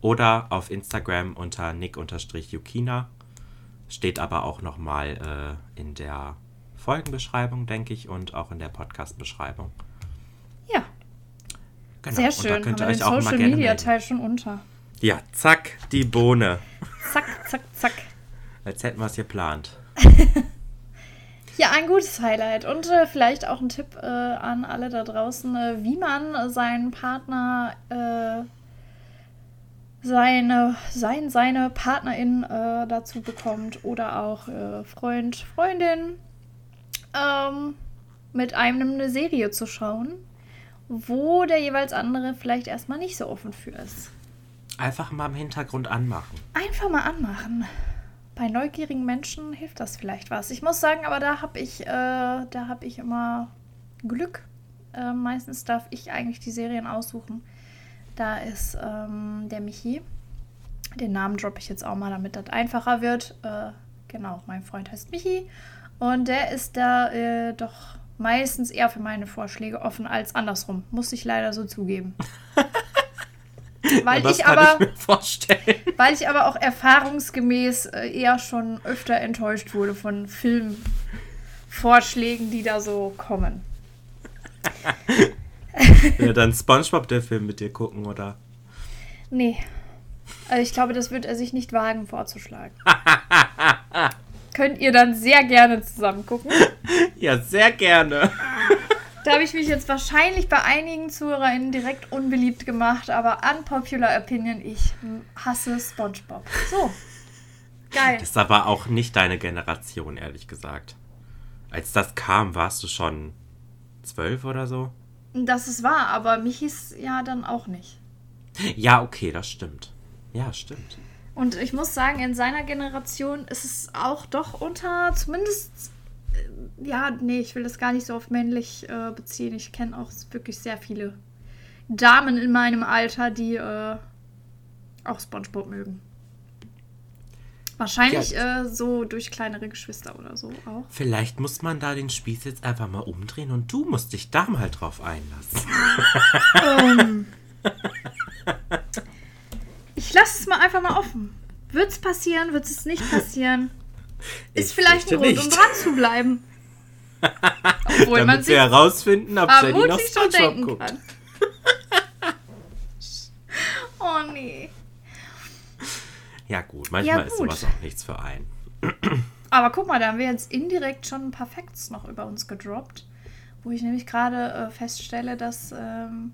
oder auf Instagram unter nick-yukina. Steht aber auch nochmal äh, in der Folgenbeschreibung, denke ich, und auch in der Podcast-Beschreibung. Ja, Genau. sehr und da schön. könnt ihr wir den euch auch mal Social gerne Media. Teil schon unter. Ja, zack, die Bohne. Als hätten wir es geplant. Ja, ein gutes Highlight und äh, vielleicht auch ein Tipp äh, an alle da draußen, äh, wie man seinen Partner, äh, seine, sein, seine Partnerin äh, dazu bekommt oder auch äh, Freund, Freundin, ähm, mit einem eine Serie zu schauen, wo der jeweils andere vielleicht erstmal nicht so offen für ist. Einfach mal im Hintergrund anmachen. Einfach mal anmachen. Bei neugierigen Menschen hilft das vielleicht was. Ich muss sagen, aber da habe ich, äh, da habe ich immer Glück. Äh, meistens darf ich eigentlich die Serien aussuchen. Da ist ähm, der Michi. Den Namen droppe ich jetzt auch mal, damit das einfacher wird. Äh, genau, mein Freund heißt Michi. Und der ist da äh, doch meistens eher für meine Vorschläge offen als andersrum. Muss ich leider so zugeben. Weil das ich aber. ich. Weil ich aber auch erfahrungsgemäß äh, eher schon öfter enttäuscht wurde von Filmvorschlägen, die da so kommen. ja, dann Spongebob, der Film mit dir gucken, oder? Nee. Also ich glaube, das wird er sich nicht wagen vorzuschlagen. Könnt ihr dann sehr gerne zusammen gucken. Ja, sehr gerne. Da habe ich mich jetzt wahrscheinlich bei einigen ZuhörerInnen direkt unbeliebt gemacht, aber unpopular opinion, ich hasse SpongeBob. So. Geil. Das ist aber auch nicht deine Generation, ehrlich gesagt. Als das kam, warst du schon zwölf oder so? Das ist wahr, aber mich hieß ja dann auch nicht. Ja, okay, das stimmt. Ja, stimmt. Und ich muss sagen, in seiner Generation ist es auch doch unter, zumindest, ja, nee, ich will das gar nicht so auf männlich äh, beziehen. Ich kenne auch wirklich sehr viele Damen in meinem Alter, die äh, auch Spongebob mögen. Wahrscheinlich Ja. äh, so durch kleinere Geschwister oder so auch. Vielleicht muss man da den Spieß jetzt einfach mal umdrehen und du musst dich da mal drauf einlassen. Ähm, ich lasse es mal einfach mal offen. Wird es passieren, wird es nicht passieren? Ist Ich vielleicht ein Grund, um dran zu bleiben. Obwohl man Damit sich wir herausfinden, ob Jenny noch schon denken guckt. kann. oh nee. Ja gut, manchmal Ja, ist gut. sowas auch nichts für einen. Aber guck mal, da haben wir jetzt indirekt schon ein paar Facts noch über uns gedroppt, wo ich nämlich gerade äh, feststelle, dass ähm,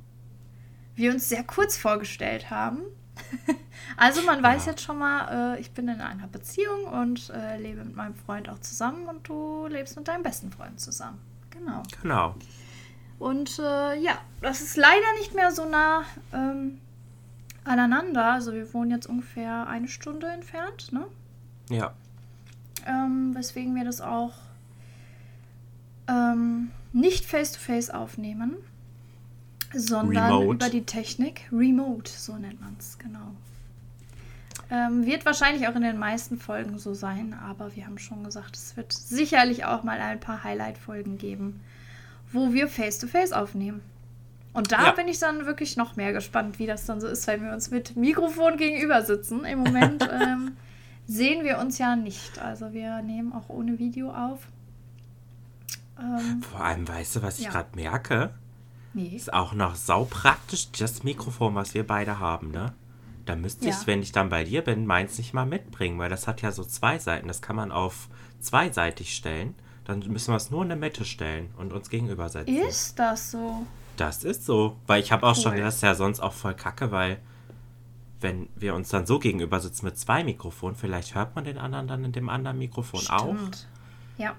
wir uns sehr kurz vorgestellt haben. also man weiß Ja. jetzt schon mal, äh, ich bin in einer Beziehung und äh, lebe mit meinem Freund auch zusammen und du lebst mit deinem besten Freund zusammen. Genau. Genau. Und äh, ja, das ist leider nicht mehr so nah ähm, aneinander. Also wir wohnen jetzt ungefähr eine Stunde entfernt, ne? Ja. ähm, weswegen wir das auch ähm, nicht face-to-face aufnehmen, sondern Remote. über die Technik. Remote, so nennt man es, genau. Ähm, wird wahrscheinlich auch in den meisten Folgen so sein, aber wir haben schon gesagt, es wird sicherlich auch mal ein paar Highlight-Folgen geben, wo wir Face-to-Face -face aufnehmen. Und da ja. bin ich dann wirklich noch mehr gespannt, wie das dann so ist, wenn wir uns mit Mikrofon gegenüber sitzen. Im Moment ähm, sehen wir uns ja nicht. Also wir nehmen auch ohne Video auf. Ähm, Vor allem, weißt du, was ich ja. gerade merke? Nee. Ist auch noch saupraktisch das Mikrofon, was wir beide haben, ne? Da müsste ja. ich, wenn ich dann bei dir bin, meins nicht mal mitbringen, weil das hat ja so zwei Seiten. Das kann man auf zweiseitig stellen. Dann müssen wir es nur in der Mitte stellen und uns gegenübersetzen. Ist das so? Das ist so. Weil ich habe auch cool. schon, das ist ja sonst auch voll kacke, weil wenn wir uns dann so gegenüber sitzen mit zwei Mikrofonen, vielleicht hört man den anderen dann in dem anderen Mikrofon Stimmt. auch. Ja.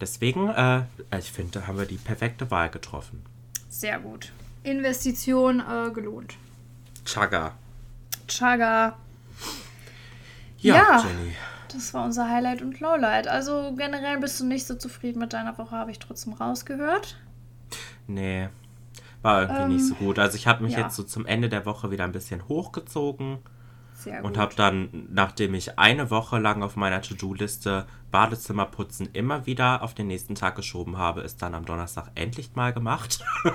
Deswegen, äh, ich finde, da haben wir die perfekte Wahl getroffen. Sehr gut. Investition äh, gelohnt. Chaga. Chaga. Ja, ja, Jenny. Das war unser Highlight und Lowlight. Also generell bist du nicht so zufrieden mit deiner Woche, habe ich trotzdem rausgehört. Nee, war irgendwie ähm, nicht so gut. Also ich habe mich ja. jetzt so zum Ende der Woche wieder ein bisschen hochgezogen. Und habe dann, nachdem ich eine Woche lang auf meiner To-Do-Liste Badezimmerputzen immer wieder auf den nächsten Tag geschoben habe, ist dann am Donnerstag endlich mal gemacht.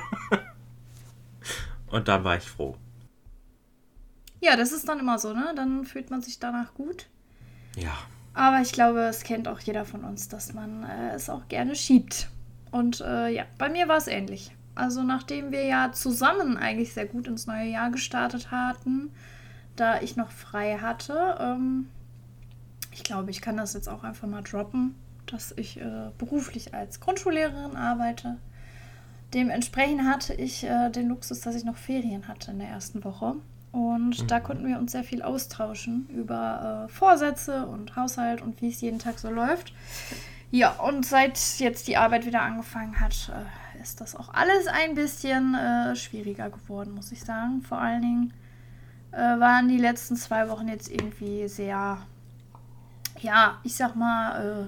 und dann war ich froh. Ja, das ist dann immer so, ne? Dann fühlt man sich danach gut. Ja. Aber ich glaube, es kennt auch jeder von uns, dass man äh, es auch gerne schiebt. Und äh, ja, bei mir war es ähnlich. Also nachdem wir ja zusammen eigentlich sehr gut ins neue Jahr gestartet hatten, da ich noch frei hatte, ähm, ich glaube, ich kann das jetzt auch einfach mal droppen, dass ich äh, beruflich als Grundschullehrerin arbeite. Dementsprechend hatte ich äh, den Luxus, dass ich noch Ferien hatte in der ersten Woche. Und mhm. da konnten wir uns sehr viel austauschen über äh, Vorsätze und Haushalt und wie es jeden Tag so läuft. Ja, und seit jetzt die Arbeit wieder angefangen hat, äh, ist das auch alles ein bisschen äh, schwieriger geworden, muss ich sagen. Vor allen Dingen äh, waren die letzten zwei Wochen jetzt irgendwie sehr, ja, ich sag mal, äh,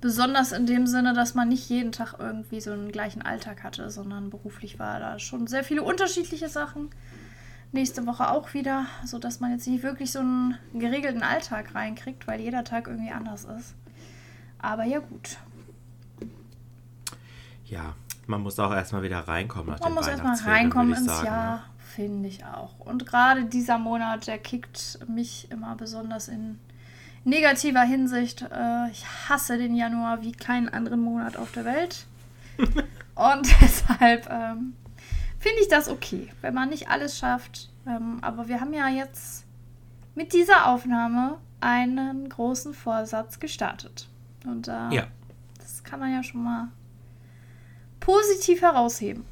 besonders in dem Sinne, dass man nicht jeden Tag irgendwie so einen gleichen Alltag hatte, sondern beruflich war da schon sehr viele unterschiedliche Sachen. Nächste Woche auch wieder, sodass man jetzt nicht wirklich so einen geregelten Alltag reinkriegt, weil jeder Tag irgendwie anders ist. Aber ja, gut. Ja, man muss auch erstmal wieder reinkommen. Nach man muss erstmal reinkommen ins sagen, Jahr, ne? Finde ich auch. Und gerade dieser Monat, der kickt mich immer besonders in negativer Hinsicht. Äh, ich hasse den Januar wie keinen anderen Monat auf der Welt. Und deshalb ähm, finde ich das okay, wenn man nicht alles schafft. Ähm, aber wir haben ja jetzt mit dieser Aufnahme einen großen Vorsatz gestartet. Und äh, ja. das kann man ja schon mal positiv herausheben.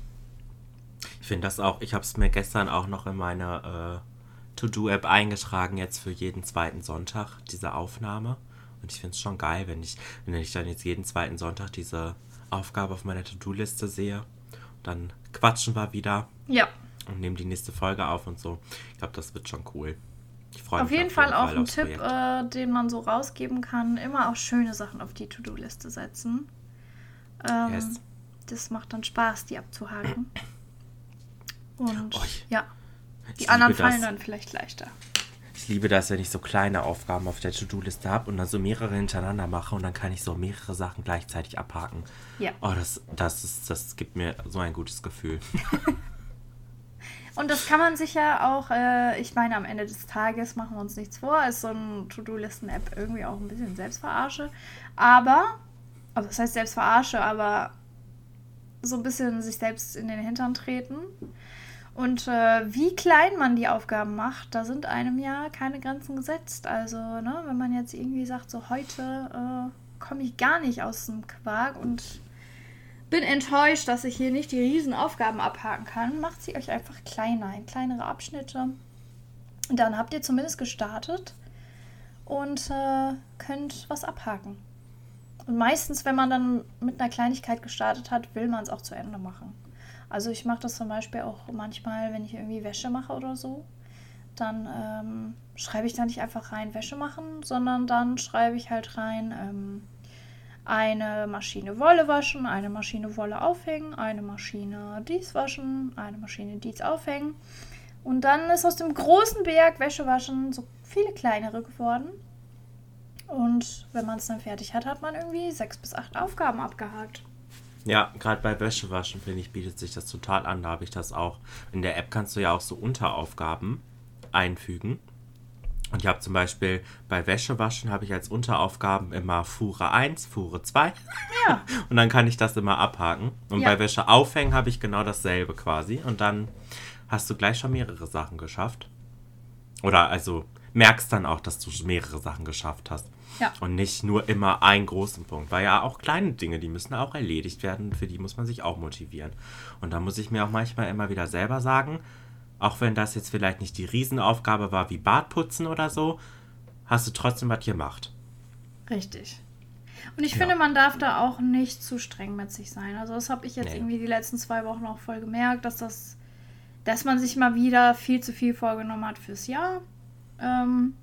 Ich finde das auch, ich habe es mir gestern auch noch in meine äh, To-Do-App eingetragen, jetzt für jeden zweiten Sonntag, diese Aufnahme. Und ich finde es schon geil, wenn ich, wenn ich dann jetzt jeden zweiten Sonntag diese Aufgabe auf meiner To-Do-Liste sehe. Dann quatschen wir wieder. Ja. Und nehmen die nächste Folge auf und so. Ich glaube, das wird schon cool. Ich freue mich. Auf jeden Fall auch ein Tipp, äh, den man so rausgeben kann: immer auch schöne Sachen auf die To-Do-Liste setzen. Ähm, yes. Das macht dann Spaß, die abzuhaken. Und oh, ja, die anderen fallen das. dann vielleicht leichter. Ich liebe das, wenn ich so kleine Aufgaben auf der To-Do-Liste habe und dann so mehrere hintereinander mache und dann kann ich so mehrere Sachen gleichzeitig abhaken. Ja. Oh, das, das, ist, das gibt mir so ein gutes Gefühl. Und das kann man sich ja auch, äh, ich meine, am Ende des Tages machen wir uns nichts vor, ist so eine To-Do-Listen-App irgendwie auch ein bisschen Selbstverarsche. Aber, also das heißt Selbstverarsche, aber so ein bisschen sich selbst in den Hintern treten. Und äh, wie klein man die Aufgaben macht, da sind einem ja keine Grenzen gesetzt. Also, ne, wenn man jetzt irgendwie sagt, so heute äh, komme ich gar nicht aus dem Quark und bin enttäuscht, dass ich hier nicht die Riesenaufgaben abhaken kann. Macht sie euch einfach kleiner, in kleinere Abschnitte. Und dann habt ihr zumindest gestartet und äh, könnt was abhaken. Und meistens, wenn man dann mit einer Kleinigkeit gestartet hat, will man es auch zu Ende machen. Also ich mache das zum Beispiel auch manchmal, wenn ich irgendwie Wäsche mache oder so. Dann ähm, schreibe ich da nicht einfach rein Wäsche machen, sondern dann schreibe ich halt rein ähm, eine Maschine Wolle waschen, eine Maschine Wolle aufhängen, eine Maschine dies waschen, eine Maschine dies aufhängen. Und dann ist aus dem großen Berg Wäschewaschen so viele kleinere geworden. Und wenn man es dann fertig hat, hat man irgendwie sechs bis acht Aufgaben abgehakt. Ja, gerade bei Wäschewaschen, finde ich, bietet sich das total an. Da habe ich das auch. In der App kannst du ja auch so Unteraufgaben einfügen. Und ich habe zum Beispiel bei Wäschewaschen habe ich als Unteraufgaben immer Fuhre 1, Fuhre 2. Ja. Und dann kann ich das immer abhaken. Und Ja. bei Wäsche aufhängen habe ich genau dasselbe quasi. Und dann hast du gleich schon mehrere Sachen geschafft. Oder also merkst dann auch, dass du mehrere Sachen geschafft hast. Ja. Und nicht nur immer einen großen Punkt. Weil ja auch kleine Dinge, die müssen auch erledigt werden. Für die muss man sich auch motivieren. Und da muss ich mir auch manchmal immer wieder selber sagen, auch wenn das jetzt vielleicht nicht die Riesenaufgabe war wie Bartputzen oder so, hast du trotzdem was gemacht. Richtig. Und ich Ja. finde, man darf da auch nicht zu streng mit sich sein. Also das habe ich jetzt Nee. irgendwie die letzten zwei Wochen auch voll gemerkt, dass das, dass man sich mal wieder viel zu viel vorgenommen hat fürs Jahr. Ähm,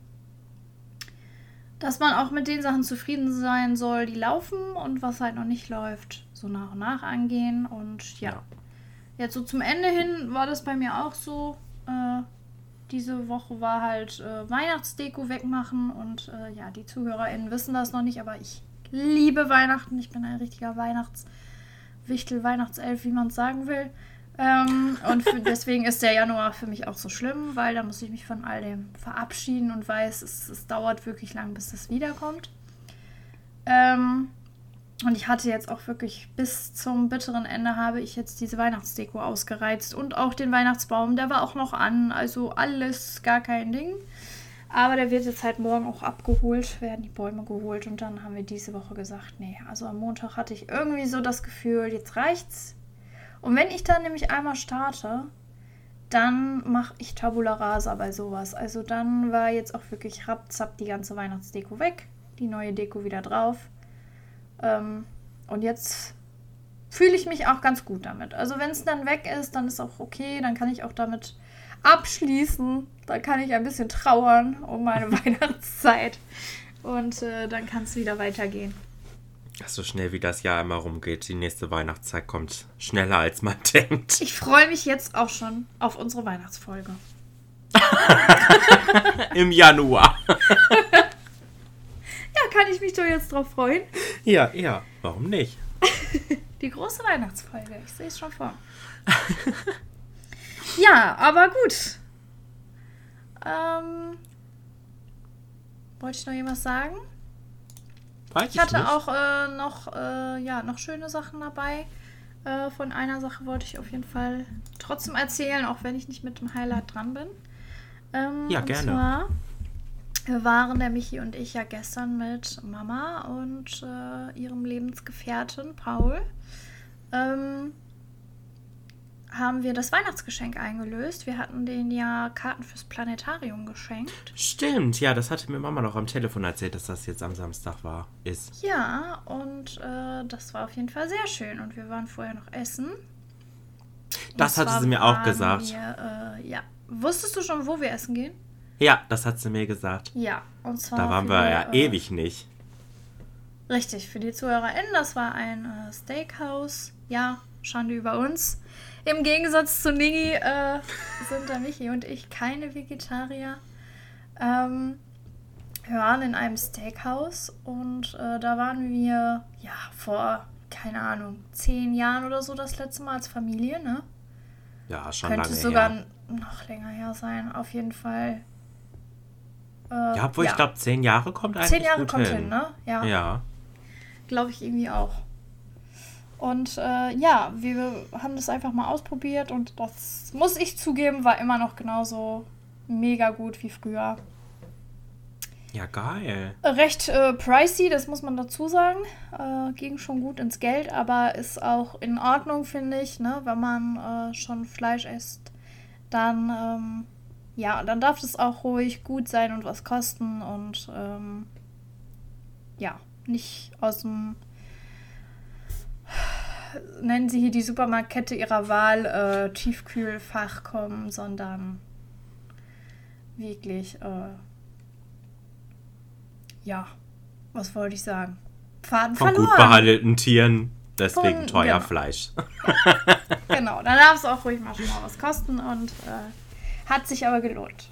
dass man auch mit den Sachen zufrieden sein soll, die laufen und was halt noch nicht läuft, so nach und nach angehen. Und ja, Ja. jetzt so zum Ende hin war das bei mir auch so. Äh, diese Woche war halt äh, Weihnachtsdeko wegmachen und äh, ja, die ZuhörerInnen wissen das noch nicht, aber ich liebe Weihnachten. Ich bin ein richtiger Weihnachtswichtel, Weihnachtself, wie man es sagen will. Ähm, und deswegen ist der Januar für mich auch so schlimm, weil da muss ich mich von all dem verabschieden und weiß, es, es dauert wirklich lang, bis das wiederkommt. Ähm, und ich hatte jetzt auch wirklich bis zum bitteren Ende habe ich jetzt diese Weihnachtsdeko ausgereizt und auch den Weihnachtsbaum, der war auch noch an, also alles gar kein Ding. Aber der wird jetzt halt morgen auch abgeholt, werden die Bäume geholt und dann haben wir diese Woche gesagt, nee, also am Montag hatte ich irgendwie so das Gefühl, jetzt reicht's. Und wenn ich dann nämlich einmal starte, dann mache ich Tabula Rasa bei sowas. Also dann war jetzt auch wirklich rapzapp die ganze Weihnachtsdeko weg, die neue Deko wieder drauf. Ähm, und jetzt fühle ich mich auch ganz gut damit. Also wenn es dann weg ist, dann ist auch okay, dann kann ich auch damit abschließen. Dann kann ich ein bisschen trauern um meine Weihnachtszeit. Und äh, dann kann es wieder weitergehen. So schnell wie das Jahr immer rumgeht, die nächste Weihnachtszeit kommt schneller als man denkt. Ich freue mich jetzt auch schon auf unsere Weihnachtsfolge. Im Januar. Ja, kann ich mich doch jetzt drauf freuen. Ja, ja, warum nicht? Die große Weihnachtsfolge. Ich sehe es schon vor. ja, aber gut. Ähm, wollte ich noch irgendwas sagen? Ich hatte nicht. auch äh, noch, äh, ja, noch schöne Sachen dabei. Äh, von einer Sache wollte ich auf jeden Fall trotzdem erzählen, auch wenn ich nicht mit dem Highlight dran bin. Ähm, Ja, und gerne. Zwar waren der Michi und ich ja gestern mit Mama und äh, ihrem Lebensgefährten Paul ähm, haben wir das Weihnachtsgeschenk eingelöst. Wir hatten denen ja Karten fürs Planetarium geschenkt. Stimmt, ja, das hatte mir Mama noch am Telefon erzählt, dass das jetzt am Samstag war. Ist. Ja, und äh, das war auf jeden Fall sehr schön. Und wir waren vorher noch essen. Das hatte sie mir auch gesagt. Wir, äh, ja. Wusstest du schon, wo wir essen gehen? Ja, das hat sie mir gesagt. Ja, und zwar. Da waren wir ja äh, ewig nicht. Richtig, für die ZuhörerInnen, das war ein äh, Steakhouse. Ja, Schande über uns. Im Gegensatz zu Nigi äh, sind da Michi und ich keine Vegetarier. Ähm, wir waren in einem Steakhouse und äh, da waren wir, ja, vor, keine Ahnung, zehn Jahren oder so das letzte Mal als Familie, ne? Ja, schon Könnte lange sogar her. noch länger her sein, auf jeden Fall. Äh, Ja, obwohl ich glaube, zehn Jahre kommt eigentlich Zehn Jahre kommt hin. hin, ne? Ja. Ja. Glaube ich irgendwie auch. Und äh, ja, wir haben das einfach mal ausprobiert und das muss ich zugeben, war immer noch genauso mega gut wie früher. Ja, geil. Recht äh, pricey, das muss man dazu sagen. Äh, ging schon gut ins Geld, aber ist auch in Ordnung, finde ich, ne? Wenn man äh, schon Fleisch isst, dann ähm, ja, dann darf es auch ruhig gut sein und was kosten und ähm, ja, nicht aus dem nennen Sie hier die Supermarktkette Ihrer Wahl äh, Tiefkühlfach kommen, sondern wirklich äh, ja, was wollte ich sagen? Faden Von verloren. gut behandelten Tieren, deswegen Von- teuer genau. Fleisch. Genau, dann darf es auch ruhig mal schon mal was kosten und äh, Hat sich aber gelohnt.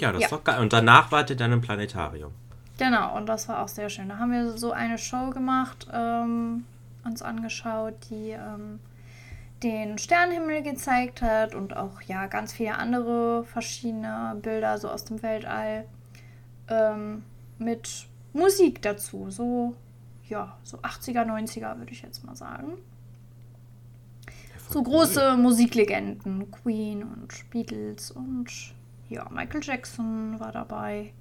Ja, das Ja. ist doch geil. Und danach wart ihr dann im Planetarium. Genau, und das war auch sehr schön. Da haben wir so eine Show gemacht, ähm, uns angeschaut, die ähm, den Sternenhimmel gezeigt hat und auch ja ganz viele andere verschiedene Bilder so aus dem Weltall ähm, mit Musik dazu. So, ja, so 80er, 90er würde ich jetzt mal sagen. So große Musiklegenden, Queen und Beatles und ja, Michael Jackson war dabei.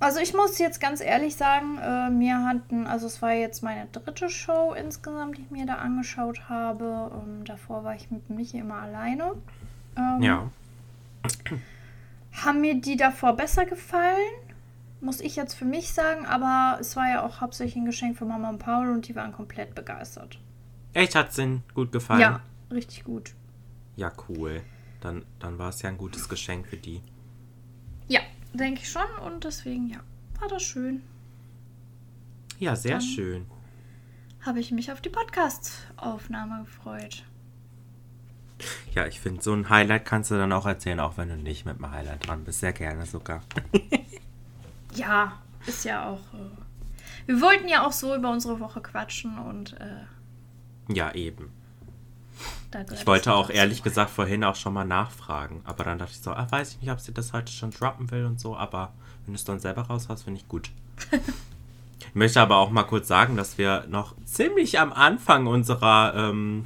Also ich muss jetzt ganz ehrlich sagen, äh, mir hatten, also es war jetzt meine dritte Show insgesamt, die ich mir da angeschaut habe. Ähm, davor war ich mit Michi immer alleine. Ähm, Ja. Haben mir die davor besser gefallen? Muss ich jetzt für mich sagen, aber es war ja auch hauptsächlich ein Geschenk für Mama und Paul und die waren komplett begeistert. Echt, hat's Ihnen gut gefallen? Ja, richtig gut. Ja, cool. Dann, dann war es ja ein gutes Geschenk für die. Denke ich schon und deswegen, ja, war das schön. Ja, sehr Dann- schön. Habe ich mich auf die Podcast-Aufnahme gefreut. Ja, ich finde, so ein Highlight kannst du dann auch erzählen, auch wenn du nicht mit dem Highlight dran bist. Sehr gerne sogar. Ja, ist ja auch. Äh, wir wollten ja auch so über unsere Woche quatschen und äh, Ja, eben. Ich wollte auch ehrlich gesagt vorhin auch schon mal nachfragen. Aber dann dachte ich so, ah, weiß ich nicht, ob sie das heute schon droppen will und so. Aber wenn du es dann selber raushaust, finde ich gut. ich möchte aber auch mal kurz sagen, dass wir noch ziemlich am Anfang unserer, ähm,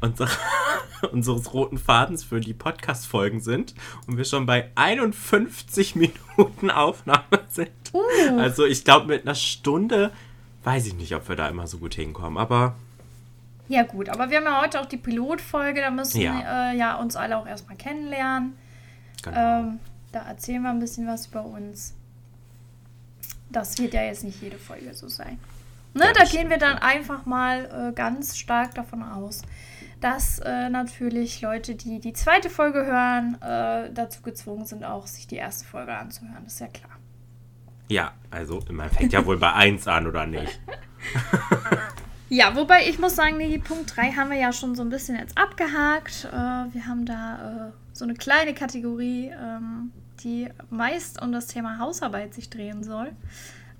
unserer unseres roten Fadens für die Podcast-Folgen sind und wir schon bei 51 Minuten Aufnahme sind. Uh, Also ich glaube, mit einer Stunde weiß ich nicht, ob wir da immer so gut hinkommen. Aber ja, gut, aber wir haben ja heute auch die Pilotfolge, da müssen Ja. Äh, ja uns alle auch erstmal kennenlernen. genau. Ähm, da erzählen wir ein bisschen was über uns. Das wird ja jetzt nicht jede Folge so sein. Ne, Ja, da gehen wir dann einfach mal äh, ganz stark davon aus, dass äh, natürlich Leute, die die zweite Folge hören, äh, dazu gezwungen sind, auch sich die erste Folge anzuhören. Das ist ja klar. ja, also man fängt ja wohl bei 1 an, oder nicht? Ja, wobei ich muss sagen, die Punkt 3 haben wir ja schon so ein bisschen jetzt abgehakt. Äh, wir haben da äh, so eine kleine Kategorie, ähm, die meist um das Thema Hausarbeit sich drehen soll.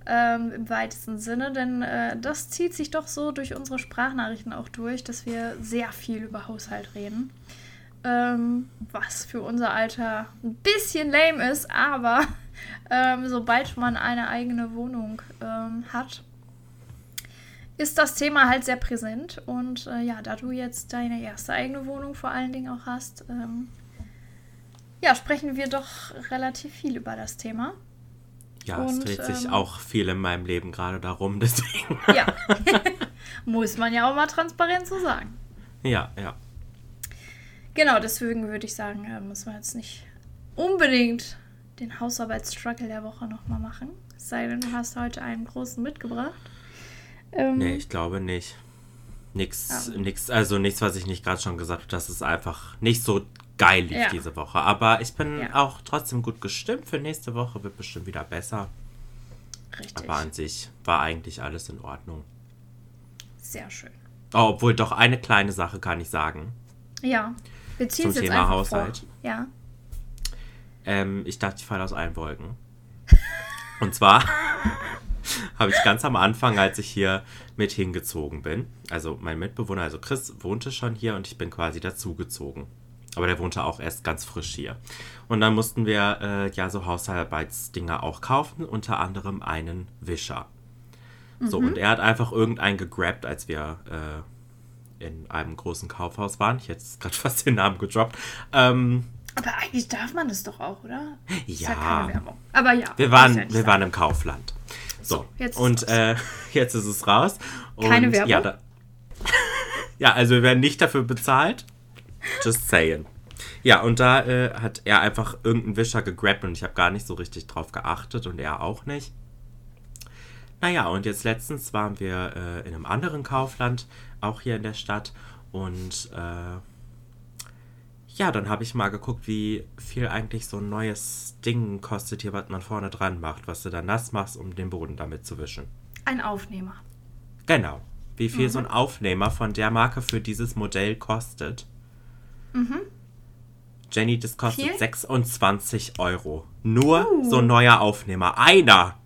Ähm, Im weitesten Sinne, denn äh, das zieht sich doch so durch unsere Sprachnachrichten auch durch, dass wir sehr viel über Haushalt reden. Ähm, was für unser Alter ein bisschen lame ist, aber ähm, sobald man eine eigene Wohnung ähm, hat, ist das Thema halt sehr präsent. Und äh, ja, da du jetzt deine erste eigene Wohnung vor allen Dingen auch hast, ähm, ja, sprechen wir doch relativ viel über das Thema. Ja, es Und, dreht sich ähm, auch viel in meinem Leben gerade darum, deswegen. Ja, muss man ja auch mal transparent so sagen. ja, ja. Genau, deswegen würde ich sagen, äh, müssen wir jetzt nicht unbedingt den Hausarbeitsstruggle der Woche nochmal machen. Es sei denn, du hast heute einen großen mitgebracht. Ähm, Nee, ich glaube nicht. Nix, Ja. nix, also nichts, was ich nicht gerade schon gesagt habe, dass es einfach nicht so geil lief Ja. diese Woche. Aber ich bin Ja. auch trotzdem gut gestimmt. Für nächste Woche wird bestimmt wieder besser. Richtig. Aber an sich war eigentlich alles in Ordnung. Sehr schön. Oh, obwohl doch eine kleine Sache kann ich sagen. Ja. Wir ziehen Zum Thema Haushalt. Vor. Ja. Ähm, ich dachte, ich falle aus allen Wolken. Und zwar habe ich ganz am Anfang, als ich hier mit hingezogen bin, also mein Mitbewohner, also Chris, wohnte schon hier und ich bin quasi dazugezogen. Aber der wohnte auch erst ganz frisch hier. Und dann mussten wir äh, ja so Hausarbeitsdinger auch kaufen, unter anderem einen Wischer. So, und er hat einfach irgendeinen gegrabt, als wir äh, in einem großen Kaufhaus waren. Ich hätte jetzt gerade fast den Namen gedroppt. Ähm, Aber eigentlich darf man das doch auch, oder? Ist Ja. keine. Aber ja. Wir waren, ja wir waren im Kaufland. So, jetzt ist und es äh, jetzt ist es raus. Und, Keine Werbung? Ja, da, ja, also wir werden nicht dafür bezahlt. Just saying. Ja, und da äh, hat er einfach irgendeinen Wischer gegrabt und ich habe gar nicht so richtig drauf geachtet und er auch nicht. Naja, und jetzt letztens waren wir äh, in einem anderen Kaufland, auch hier in der Stadt. Und äh, ja, dann habe ich mal geguckt, wie viel eigentlich so ein neues Ding kostet hier, was man vorne dran macht, was du dann nass machst, um den Boden damit zu wischen. Ein Aufnehmer. Genau. Wie viel so ein Aufnehmer von der Marke für dieses Modell kostet. Jenny, das kostet Viel? 26 Euro. Nur Uh. so ein neuer Aufnehmer. Einer.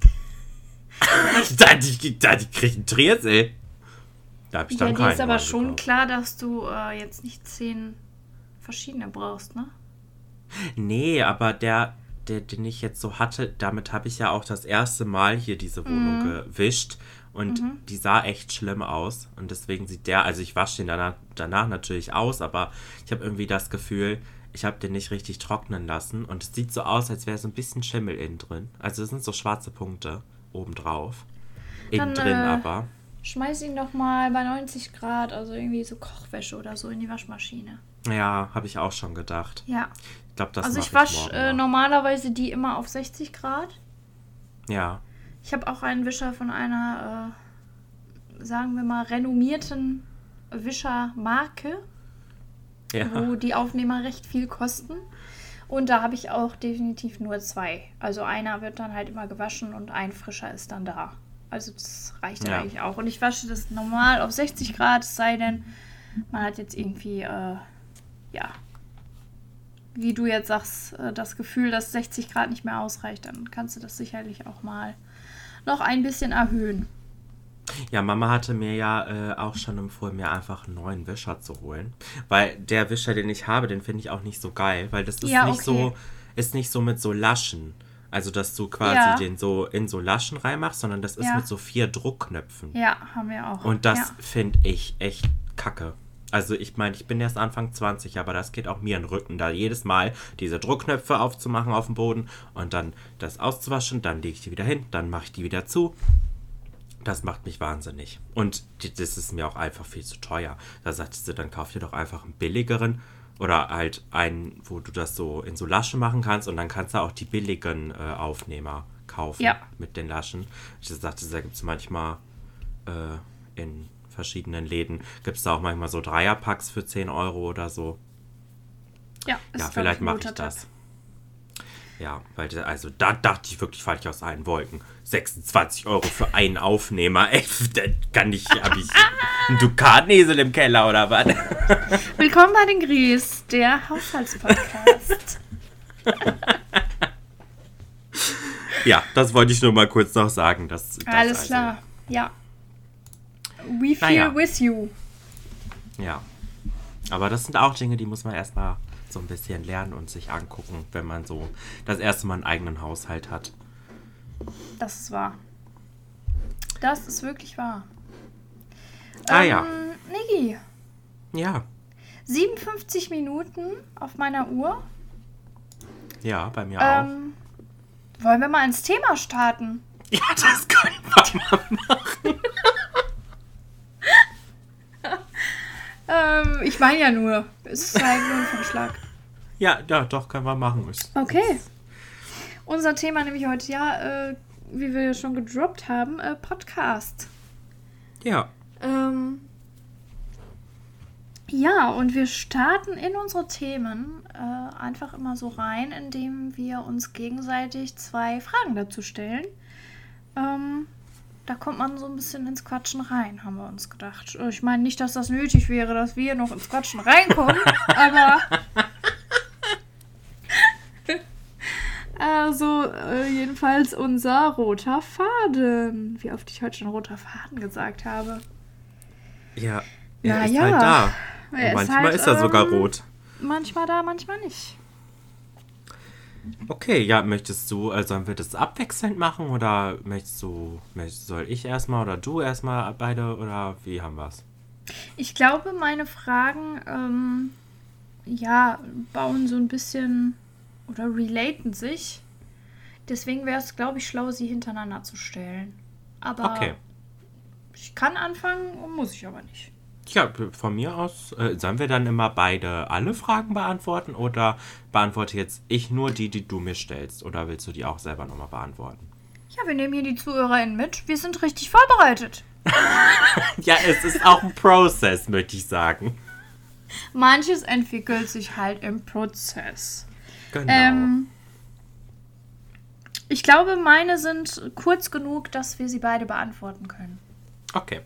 da, die, da, die kriegt einen Triesel. Da hab ich Ja, dann dir keinen ist aber schon gekauft. klar, dass du äh, jetzt nicht zehn verschiedene brauchst, ne? Nee, aber der, der, den ich jetzt so hatte, damit habe ich ja auch das erste Mal hier diese Wohnung gewischt. Und die sah echt schlimm aus. Und deswegen sieht der, also ich wasche den danach, danach natürlich aus, aber ich habe irgendwie das Gefühl, ich habe den nicht richtig trocknen lassen. Und es sieht so aus, als wäre so ein bisschen Schimmel innen drin. Also es sind so schwarze Punkte obendrauf. Innen Dann, drin äh, aber. Schmeiß ihn doch mal bei 90 Grad, also irgendwie so Kochwäsche oder so in die Waschmaschine. Ja, habe ich auch schon gedacht. Ja. Ich glaube, das also ich wasche äh, mal. normalerweise die immer auf 60 Grad. Ja. Ich habe auch einen Wischer von einer, äh, sagen wir mal, renommierten Wischermarke, Ja. wo die Aufnehmer recht viel kosten. Und da habe ich auch definitiv nur zwei. Also einer wird dann halt immer gewaschen und ein frischer ist dann da. Also das reicht Ja. eigentlich auch. Und ich wasche das normal auf 60 Grad, es sei denn, man hat jetzt irgendwie, äh, ja, wie du jetzt sagst, äh, das Gefühl, dass 60 Grad nicht mehr ausreicht, dann kannst du das sicherlich auch mal noch ein bisschen erhöhen. Ja, Mama hatte mir ja äh, auch schon empfohlen, mir einfach einen neuen Wischer zu holen. Weil der Wischer, den ich habe, den finde ich auch nicht so geil, weil das ist Ja, nicht okay. so, ist nicht so mit so Laschen. Also, dass du quasi Ja. den so in so Laschen reinmachst, sondern das ist Ja. mit so vier Druckknöpfen. Ja, haben wir auch. Und das finde ich echt kacke. Also ich meine, ich bin erst Anfang 20, aber das geht auch mir in den Rücken, da jedes Mal diese Druckknöpfe aufzumachen auf dem Boden und dann das auszuwaschen, dann lege ich die wieder hin, dann mache ich die wieder zu. Das macht mich wahnsinnig. Und das ist mir auch einfach viel zu teuer. Da sagte sie, dann kauf dir doch einfach einen billigeren oder halt einen, wo du das so in so Laschen machen kannst und dann kannst du auch die billigen äh, Aufnehmer kaufen Ja. mit den Laschen. Ich sagte, da gibt es manchmal äh, in verschiedenen Läden, gibt es da auch manchmal so Dreierpacks für 10 Euro oder so. ja, ist, Ja, vielleicht mache ich das. Tipp. Ja, weil da- also da dachte ich wirklich, falle ich aus allen Wolken. 26 Euro für einen Aufnehmer. Ey, da kann ich, habe ich einen Dukatnesel im Keller oder was? Willkommen bei den Gries, der Haushaltspodcast. Ja, das wollte ich nur mal kurz noch sagen. Dass, dass Alles also- klar. Ja. We feel Naja. with you. Ja. Aber das sind auch Dinge, die muss man erstmal so ein bisschen lernen und sich angucken, wenn man so das erste Mal einen eigenen Haushalt hat. Das ist wahr. Das ist wirklich wahr. Ah ja. Ähm, Niki, Ja. 57 Minuten auf meiner Uhr. Ja, bei mir auch. Ähm, wollen wir mal ins Thema starten? Ja, das können wir mal machen. Ähm, ich meine ja nur. Es ist halt nur ein Vorschlag. Ja, ja, doch, können wir machen. Ist- Okay. Unser Thema nämlich heute, ja, äh, wie wir ja schon gedroppt haben, äh, Podcast. Ja. Ähm, ja, und wir starten in unsere Themen äh, einfach immer so rein, indem wir uns gegenseitig zwei Fragen dazu stellen. Ähm, da kommt man so ein bisschen ins Quatschen rein, haben wir uns gedacht. Äh, Ich meine nicht, dass das nötig wäre, dass wir noch ins Quatschen reinkommen, aber. Also, äh, jedenfalls unser roter Faden. Wie oft ich heute schon roter Faden gesagt habe. Ja. Er ist ja. halt da. Er ist manchmal halt, ist er sogar ähm, rot. Manchmal da, manchmal nicht. Okay, ja, möchtest du, äh, sollen wir das abwechselnd machen oder möchtest du, möchtest, soll ich erstmal oder du erstmal beide oder wie haben wir's? Ich glaube, meine Fragen, ähm, ja, bauen so ein bisschen oder relaten sich. Deswegen wäre es, glaube ich, schlau, sie hintereinander zu stellen. Aber Okay. ich kann anfangen, muss ich aber nicht. Ja, von mir aus, äh, sollen wir dann immer beide alle Fragen beantworten oder beantworte jetzt ich nur die, die du mir stellst oder willst du die auch selber nochmal beantworten? Ja, wir nehmen hier die ZuhörerInnen mit. Wir sind richtig vorbereitet. Ja, es ist auch ein Prozess, möchte ich sagen. Manches entwickelt sich halt im Prozess. Genau. Ähm, ich glaube, meine sind kurz genug, dass wir sie beide beantworten können. okay.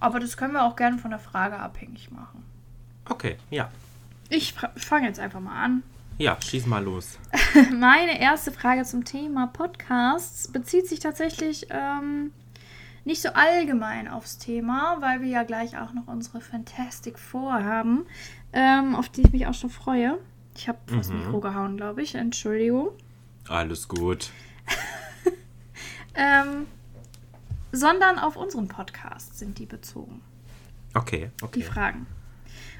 Aber das können wir auch gerne von der Frage abhängig machen. Okay, ja. Ich fange jetzt einfach mal an. Ja, schieß mal los. Meine erste Frage zum Thema Podcasts bezieht sich tatsächlich ähm, nicht so allgemein aufs Thema, weil wir ja gleich auch noch unsere Fantastic Four haben, ähm, auf die ich mich auch schon freue. Ich habe mhm. vors Mikro gehauen, glaube ich. Entschuldigung. Alles gut. ähm, sondern auf unseren Podcast sind die bezogen. Okay, okay. Die Fragen.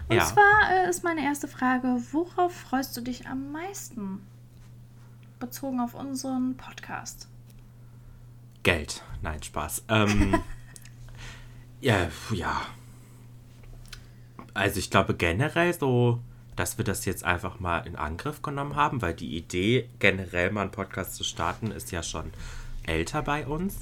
Und ja. zwar äh, ist meine erste Frage, worauf freust du dich am meisten? Bezogen auf unseren Podcast. Geld. Nein, Spaß. Ähm, ja, ja. Also ich glaube generell so, dass wir das jetzt einfach mal in Angriff genommen haben, weil die Idee, generell mal einen Podcast zu starten, ist ja schon älter bei uns.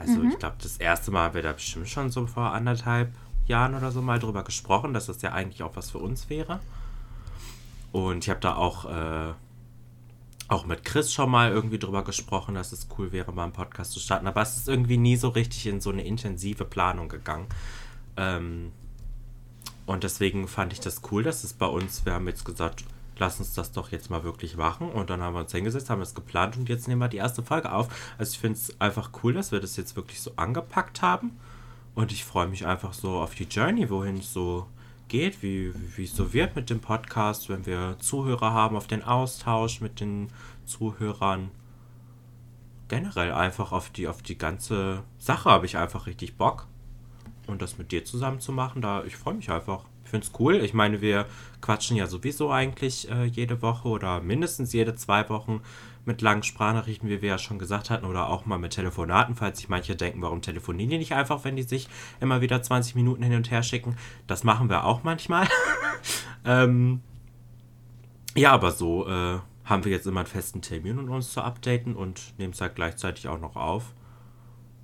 Also mhm. ich glaube, das erste Mal haben wir da bestimmt schon so vor anderthalb Jahren oder so mal drüber gesprochen, dass das ja eigentlich auch was für uns wäre. Und ich habe da auch, äh, auch mit Chris schon mal irgendwie drüber gesprochen, dass es cool wäre, mal einen Podcast zu starten. Aber es ist irgendwie nie so richtig in so eine intensive Planung gegangen. Ähm, und deswegen fand ich das cool, dass es bei uns, wir haben jetzt gesagt, lass uns das doch jetzt mal wirklich machen. Und dann haben wir uns hingesetzt, haben es geplant und jetzt nehmen wir die erste Folge auf. Also ich finde es einfach cool, dass wir das jetzt wirklich so angepackt haben. Und ich freue mich einfach so auf die Journey, wohin es so geht, wie, wie es so wird mit dem Podcast, wenn wir Zuhörer haben, auf den Austausch mit den Zuhörern. Generell einfach auf die, auf die ganze Sache habe ich einfach richtig Bock. Und das mit dir zusammen zu machen, da ich freue mich einfach. Finde es cool. Ich meine, wir quatschen ja sowieso eigentlich äh, jede Woche oder mindestens jede zwei Wochen mit langen Sprachnachrichten, wie wir ja schon gesagt hatten, oder auch mal mit Telefonaten, falls sich manche denken, warum telefonieren die nicht einfach, wenn die sich immer wieder 20 Minuten hin und her schicken. Das machen wir auch manchmal. ähm, ja, aber so äh, haben wir jetzt immer einen festen Termin, um uns zu updaten und nehmen es halt gleichzeitig auch noch auf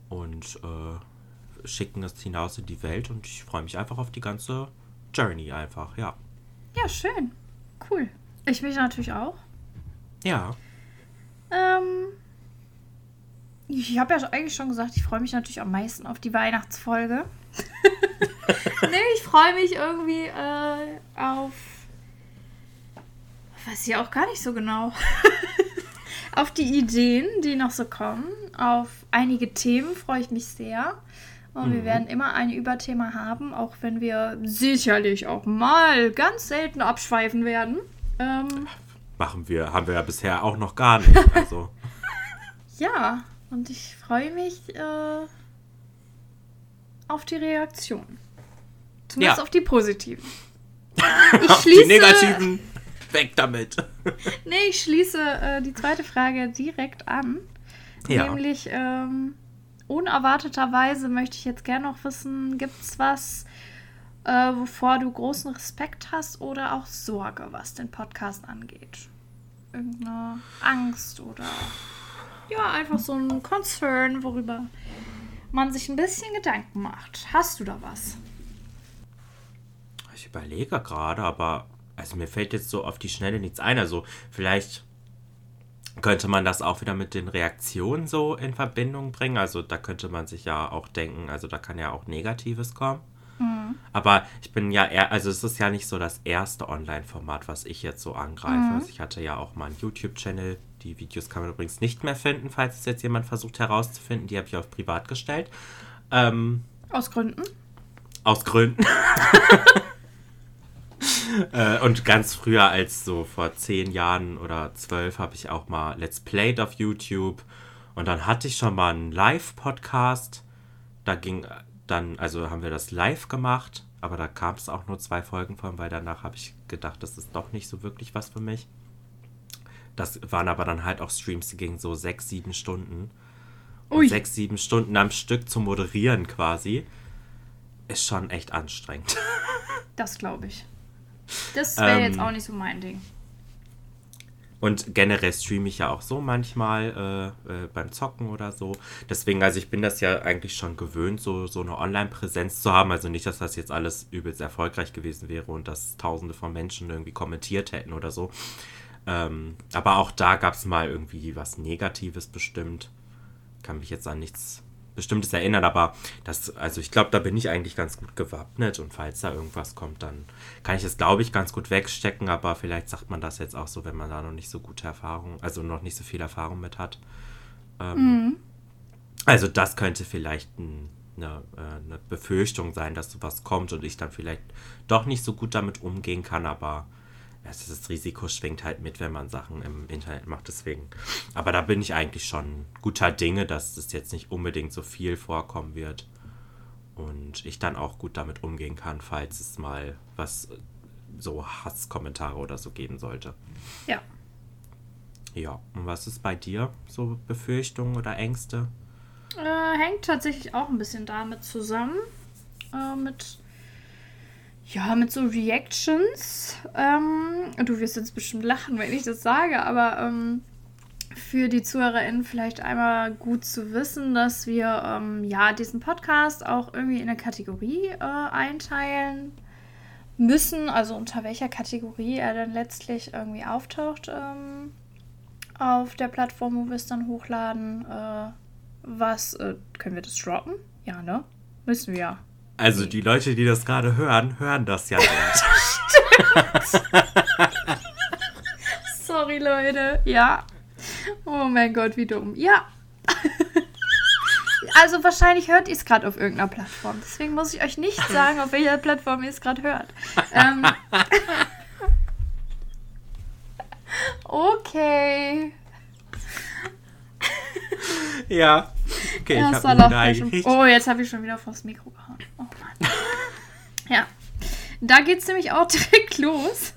und äh, schicken es hinaus in die Welt und ich freue mich einfach auf die ganze Journey einfach, ja. Ja, schön. Cool. Ich mich natürlich auch. Ja. Ähm, ich habe ja eigentlich schon gesagt, ich freue mich natürlich am meisten auf die Weihnachtsfolge. nee, ich freue mich irgendwie äh, auf. Weiß ich auch gar nicht so genau. auf die Ideen, die noch so kommen. Auf einige Themen freue ich mich sehr. Und mhm. wir werden immer ein Überthema haben, auch wenn wir sicherlich auch mal ganz selten abschweifen werden. Ähm, Machen wir, haben wir ja bisher auch noch gar nicht. Also. ja, und ich freue mich äh, auf die Reaktion. Zumindest ja. auf die positiven. Ich schließe, die negativen, weg damit. nee, ich schließe äh, die zweite Frage direkt an. Ja. Nämlich, ähm, unerwarteterweise möchte ich jetzt gerne noch wissen, gibt es was, äh, wovor du großen Respekt hast oder auch Sorge, was den Podcast angeht? Irgendeine Angst oder ja, einfach so ein Concern, worüber man sich ein bisschen Gedanken macht. Hast du da was? Ich überlege gerade, aber also mir fällt jetzt so auf die Schnelle nichts ein. Also vielleicht könnte man das auch wieder mit den Reaktionen so in Verbindung bringen. Also da könnte man sich ja auch denken, also da kann ja auch Negatives kommen. Mhm. Aber ich bin ja eher, also es ist ja nicht so das erste Online-Format, was ich jetzt so angreife. Mhm. Also ich hatte ja auch mal einen YouTube-Channel. Die Videos kann man übrigens nicht mehr finden, falls es jetzt jemand versucht herauszufinden. Die habe ich auf privat gestellt. Ähm, aus Gründen? Aus Gründen. äh, und ganz früher, als so vor zehn Jahren oder zwölf, habe ich auch mal Let's Played auf YouTube. Und dann hatte ich schon mal einen Live-Podcast. Da ging dann, also haben wir das live gemacht, aber da kam es auch nur zwei Folgen von, weil danach habe ich gedacht, das ist doch nicht so wirklich was für mich. Das waren aber dann halt auch Streams, die gingen so sechs, sieben Stunden. Und sechs, sieben Stunden am Stück zu moderieren quasi, ist schon echt anstrengend. Das glaube ich. Das wäre ähm, jetzt auch nicht so mein Ding. Und generell streame ich ja auch so manchmal äh, äh, beim Zocken oder so. Deswegen, also ich bin das ja eigentlich schon gewöhnt, so, so eine Online-Präsenz zu haben. Also nicht, dass das jetzt alles übelst erfolgreich gewesen wäre und dass tausende von Menschen irgendwie kommentiert hätten oder so. Ähm, aber auch da gab es mal irgendwie was Negatives bestimmt. Kann mich jetzt an nichts Bestimmtes erinnern, aber das, also ich glaube, da bin ich eigentlich ganz gut gewappnet und falls da irgendwas kommt, dann kann ich es, glaube ich, ganz gut wegstecken, aber vielleicht sagt man das jetzt auch so, wenn man da noch nicht so gute Erfahrung, also noch nicht so viel Erfahrung mit hat. Ähm, mhm. Also das könnte vielleicht ein, eine, äh, eine Befürchtung sein, dass sowas kommt und ich dann vielleicht doch nicht so gut damit umgehen kann, aber das Risiko schwingt halt mit, wenn man Sachen im Internet macht. Deswegen. Aber da bin ich eigentlich schon guter Dinge, dass das jetzt nicht unbedingt so viel vorkommen wird. Und ich dann auch gut damit umgehen kann, falls es mal was so Hasskommentare oder so geben sollte. Ja. Ja, und was ist bei dir? So Befürchtungen oder Ängste? Äh, hängt tatsächlich auch ein bisschen damit zusammen. Äh, mit ja, mit so Reactions. Ähm, du wirst jetzt bestimmt lachen, wenn ich das sage, aber ähm, für die ZuhörerInnen vielleicht einmal gut zu wissen, dass wir ähm, ja diesen Podcast auch irgendwie in eine Kategorie äh, einteilen müssen, also unter welcher Kategorie er dann letztlich irgendwie auftaucht ähm, auf der Plattform, wo wir es dann hochladen. Äh, was, äh, können wir das droppen? Ja, ne? Müssen wir ja. Also die Leute, die das gerade hören, hören das ja nicht. Sorry, Leute. Ja. Oh mein Gott, wie dumm. Ja. Also wahrscheinlich hört ihr es gerade auf irgendeiner Plattform. Deswegen muss ich euch nicht sagen, auf welcher Plattform ihr es gerade hört. Ähm. Okay. Ja. Okay, ich habe Oh, jetzt habe ich schon wieder vors Mikro gehauen. Oh Mann. ja. Da geht es nämlich auch direkt los.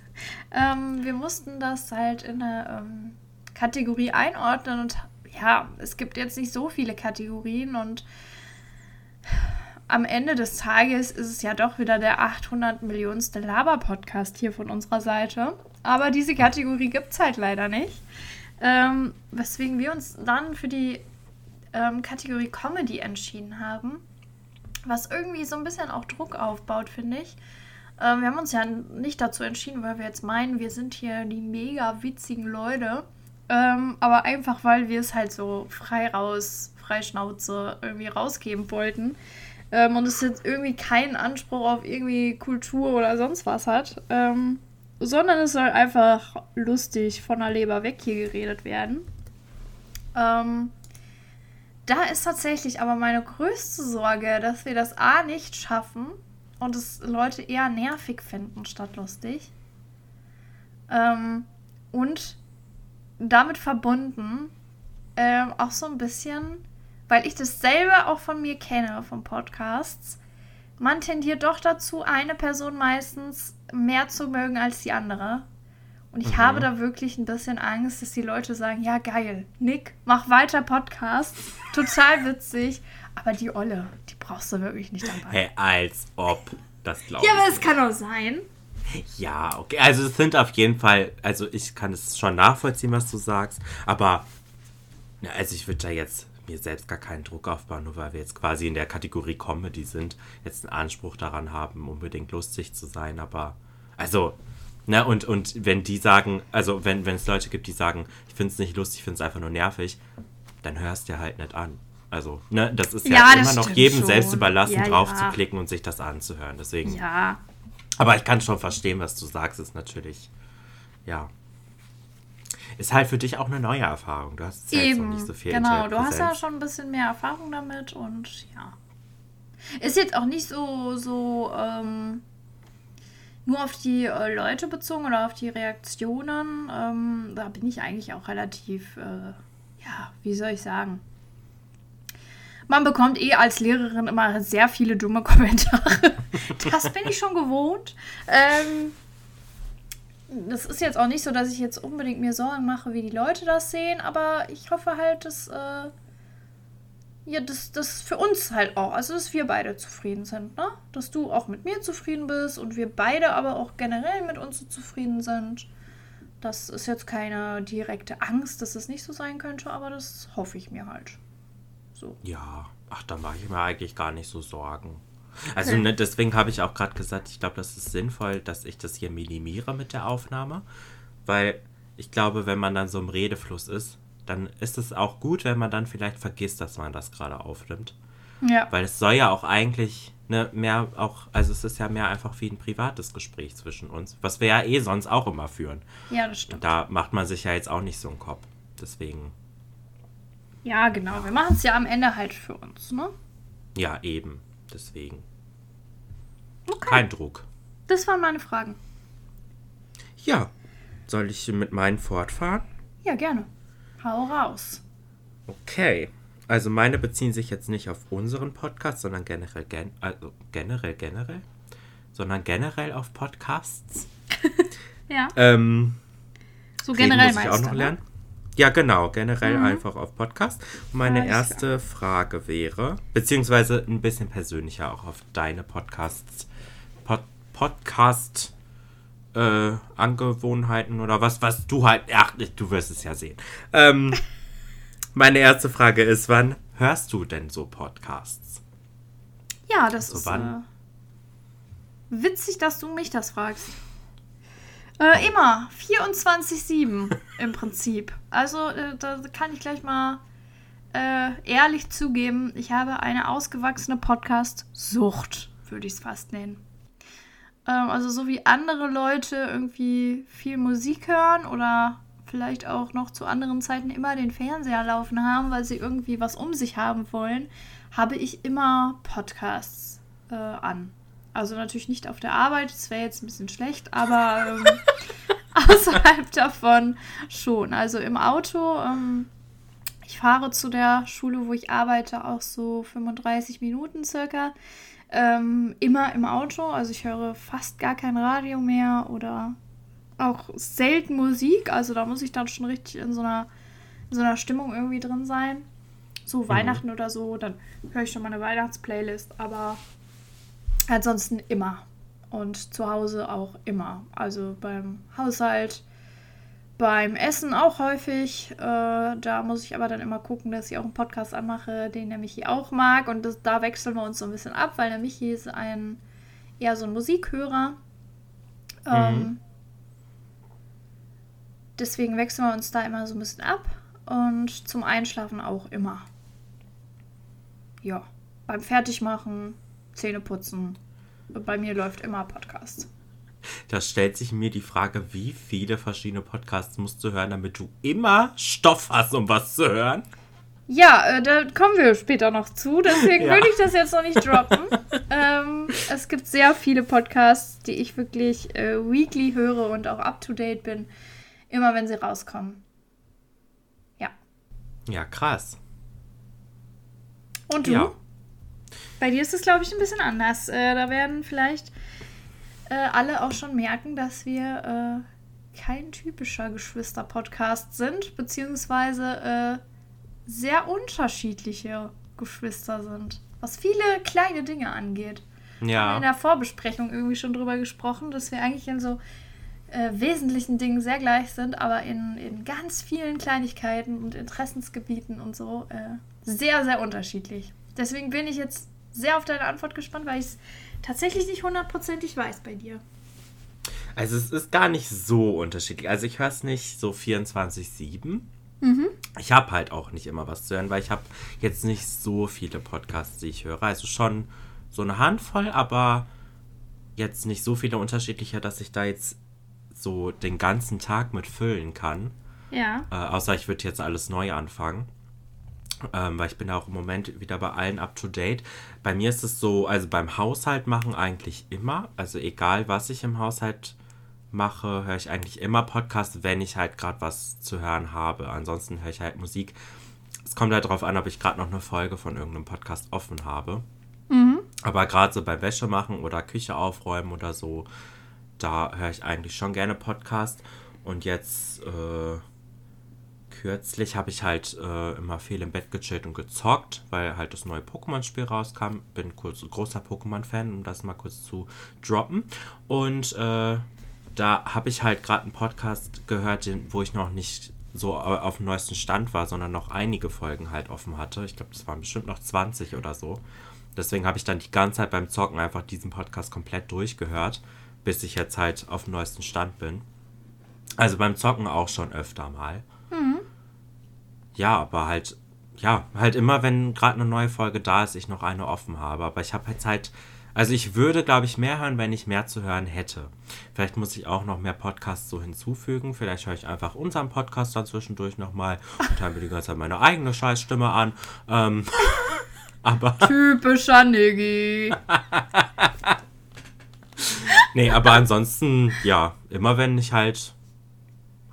Ähm, wir mussten das halt in eine ähm, Kategorie einordnen und ja, es gibt jetzt nicht so viele Kategorien und am Ende des Tages ist es ja doch wieder der 800 Millionenste Laber-Podcast hier von unserer Seite. Aber diese Kategorie gibt es halt leider nicht. Ähm, weswegen wir uns dann für die ähm, Kategorie Comedy entschieden haben. Was irgendwie so ein bisschen auch Druck aufbaut, finde ich. Ähm, wir haben uns ja nicht dazu entschieden, weil wir jetzt meinen, wir sind hier die mega witzigen Leute. Ähm, aber einfach, weil wir es halt so frei raus, frei Schnauze irgendwie rausgeben wollten. Ähm, und es jetzt irgendwie keinen Anspruch auf irgendwie Kultur oder sonst was hat. Ähm, sondern es soll einfach lustig von der Leber weg hier geredet werden. Ähm, da ist tatsächlich aber meine größte Sorge, dass wir das A nicht schaffen und es Leute eher nervig finden statt lustig. Ähm, und damit verbunden äh, auch so ein bisschen, weil ich das selber auch von mir kenne, von Podcasts, man tendiert doch dazu, eine Person meistens mehr zu mögen als die andere. Und ich mhm. habe da wirklich ein bisschen Angst, dass die Leute sagen, ja geil, Nick, mach weiter Podcast, total witzig, aber die Olle, die brauchst du wirklich nicht dabei. Hey, als ob, das glaube ich. Ja, aber es kann auch sein. Ja, okay, also es sind auf jeden Fall, also ich kann es schon nachvollziehen, was du sagst, aber also ich würde da jetzt mir selbst gar keinen Druck aufbauen, nur weil wir jetzt quasi in der Kategorie Comedy sind, jetzt einen Anspruch daran haben, unbedingt lustig zu sein, aber also Ne, und, und wenn die sagen, also wenn, wenn es Leute gibt, die sagen, ich finde es nicht lustig, ich finde es einfach nur nervig, dann hörst du halt nicht an. Also, ne, das ist ja, ja immer noch jedem schon. selbst überlassen, ja, drauf ja. zu klicken und sich das anzuhören. Deswegen. Ja. Aber ich kann schon verstehen, was du sagst, ist natürlich, ja. Ist halt für dich auch eine neue Erfahrung. Du hast ja Eben, nicht so viel Genau, du hast ja schon ein bisschen mehr Erfahrung damit und ja. Ist jetzt auch nicht so, so, ähm, nur auf die äh, Leute bezogen oder auf die Reaktionen, ähm, da bin ich eigentlich auch relativ, äh, ja, wie soll ich sagen? Man bekommt eh als Lehrerin immer sehr viele dumme Kommentare. das bin ich schon gewohnt. Ähm, das ist jetzt auch nicht so, dass ich jetzt unbedingt mir Sorgen mache, wie die Leute das sehen, aber ich hoffe halt, dass äh, ja, dass das für uns halt auch, also dass wir beide zufrieden sind, ne? Dass du auch mit mir zufrieden bist und wir beide aber auch generell mit uns so zufrieden sind. Das ist jetzt keine direkte Angst, dass es nicht so sein könnte, aber das hoffe ich mir halt. So. Ja, ach, da mache ich mir eigentlich gar nicht so Sorgen. Also okay. ne, deswegen habe ich auch gerade gesagt, ich glaube, das ist sinnvoll, dass ich das hier minimiere mit der Aufnahme, weil ich glaube, wenn man dann so im Redefluss ist, dann ist es auch gut, wenn man dann vielleicht vergisst, dass man das gerade aufnimmt. Ja. Weil es soll ja auch eigentlich ne, mehr auch, also es ist ja mehr einfach wie ein privates Gespräch zwischen uns, was wir ja eh sonst auch immer führen. Ja, das stimmt. Und da macht man sich ja jetzt auch nicht so einen Kopf. Deswegen, Ja, genau. Wir machen es ja am Ende halt für uns, ne? ja, eben. Deswegen. Okay. Kein Druck. Das waren meine Fragen. Ja. Soll ich mit meinen fortfahren? Ja, gerne. Hau raus. Okay. Also meine beziehen sich jetzt nicht auf unseren Podcast, sondern generell, gen also generell, generell, sondern generell auf Podcasts. Ja. Ähm, So generell muss ich meinst auch noch ne? lernen. Ja, genau, generell Mhm. einfach auf Podcast. Und meine Alles erste Frage wäre, beziehungsweise ein bisschen persönlicher auch auf deine Podcasts, Pod, Podcast äh, Angewohnheiten oder was, was du halt, ach, du wirst es ja sehen. Ähm, meine erste Frage ist, wann hörst du denn so Podcasts? Ja, das So ist wann? äh, witzig, dass du mich das fragst. Äh, immer. 24-7 im Prinzip. Also, äh, da kann ich gleich mal äh, ehrlich zugeben, ich habe eine ausgewachsene Podcast-Sucht, würde ich es fast nennen. Ähm, also, so wie andere Leute irgendwie viel Musik hören oder vielleicht auch noch zu anderen Zeiten immer den Fernseher laufen haben, weil sie irgendwie was um sich haben wollen, habe ich immer Podcasts äh, an. Also natürlich nicht auf der Arbeit, das wäre jetzt ein bisschen schlecht, aber ähm, außerhalb davon schon. Also im Auto, ähm, ich fahre zu der Schule, wo ich arbeite, auch so 35 Minuten circa. Ähm, immer im Auto, also ich höre fast gar kein Radio mehr oder auch selten Musik. Also da muss ich dann schon richtig in so einer, in so einer Stimmung irgendwie drin sein. So Weihnachten oder so, dann höre ich schon meine Weihnachtsplaylist, aber ansonsten immer. Und zu Hause auch immer. Also beim Haushalt, beim Essen auch häufig. Äh, da muss ich aber dann immer gucken, dass ich auch einen Podcast anmache, den der Michi auch mag. Und das, da wechseln wir uns so ein bisschen ab, weil der Michi ist ein eher so ein Musikhörer. Ähm, deswegen wechseln wir uns da immer so ein bisschen ab. Und zum Einschlafen auch immer. Ja, beim Fertigmachen, Zähneputzen. Bei mir läuft immer Podcast. Da stellt sich mir die Frage, wie viele verschiedene Podcasts musst du hören, damit du immer Stoff hast, um was zu hören? Ja, äh, da kommen wir später noch zu, deswegen Ja. würde ich das jetzt noch nicht droppen. ähm, es gibt sehr viele Podcasts, die ich wirklich äh, weekly höre und auch up to date bin, immer wenn sie rauskommen. Ja. Ja, krass. Und du? Ja. Bei dir ist es, glaube ich, ein bisschen anders. Äh, da werden vielleicht äh, alle auch schon merken, dass wir äh, kein typischer Geschwister-Podcast sind, beziehungsweise äh, sehr unterschiedliche Geschwister sind, was viele kleine Dinge angeht. Wir haben in Ja. der Vorbesprechung irgendwie schon drüber gesprochen, dass wir eigentlich in so äh, wesentlichen Dingen sehr gleich sind, aber in, in ganz vielen Kleinigkeiten und Interessensgebieten und so äh, sehr, sehr unterschiedlich. Deswegen bin ich jetzt sehr auf deine Antwort gespannt, weil ich es tatsächlich nicht hundertprozentig weiß bei dir. Also es ist gar nicht so unterschiedlich. Also ich höre es nicht so 24-7. Ich habe halt auch nicht immer was zu hören, weil ich habe jetzt nicht so viele Podcasts, die ich höre. Also schon so eine Handvoll, aber jetzt nicht so viele unterschiedliche, dass ich da jetzt so den ganzen Tag mit füllen kann. Ja. Äh, außer ich würde jetzt alles neu anfangen. Ähm, weil ich bin auch im Moment wieder bei allen up to date. Bei mir ist es so, also beim Haushalt machen eigentlich immer. Also egal, was ich im Haushalt mache, höre ich eigentlich immer Podcast, wenn ich halt gerade was zu hören habe. Ansonsten höre ich halt Musik. Es kommt halt darauf an, ob ich gerade noch eine Folge von irgendeinem Podcast offen habe. Aber gerade so bei Wäsche machen oder Küche aufräumen oder so, da höre ich eigentlich schon gerne Podcast. Und jetzt äh, kürzlich habe ich halt äh, immer viel im Bett gechillt und gezockt, weil halt das neue Pokémon-Spiel rauskam. Bin kurz großer Pokémon-Fan, um das mal kurz zu droppen. Und äh, da habe ich halt gerade einen Podcast gehört, den, wo ich noch nicht so au- auf dem neuesten Stand war, sondern noch einige Folgen halt offen hatte. Ich glaube, das waren bestimmt noch 20 oder so. Deswegen habe ich dann die ganze Zeit beim Zocken einfach diesen Podcast komplett durchgehört, bis ich jetzt halt auf dem neuesten Stand bin. Also beim Zocken auch schon öfter mal. Ja, aber halt ja, halt immer, wenn gerade eine neue Folge da ist, ich noch eine offen habe. Aber ich habe halt Zeit. Also ich würde, glaube ich, mehr hören, wenn ich mehr zu hören hätte. Vielleicht muss ich auch noch mehr Podcasts so hinzufügen. Vielleicht höre ich einfach unseren Podcast dann zwischendurch nochmal und höre mir die ganze Zeit meine eigene Scheißstimme an. Ähm, aber. Typischer Niggi. nee, aber ansonsten, ja, immer wenn ich halt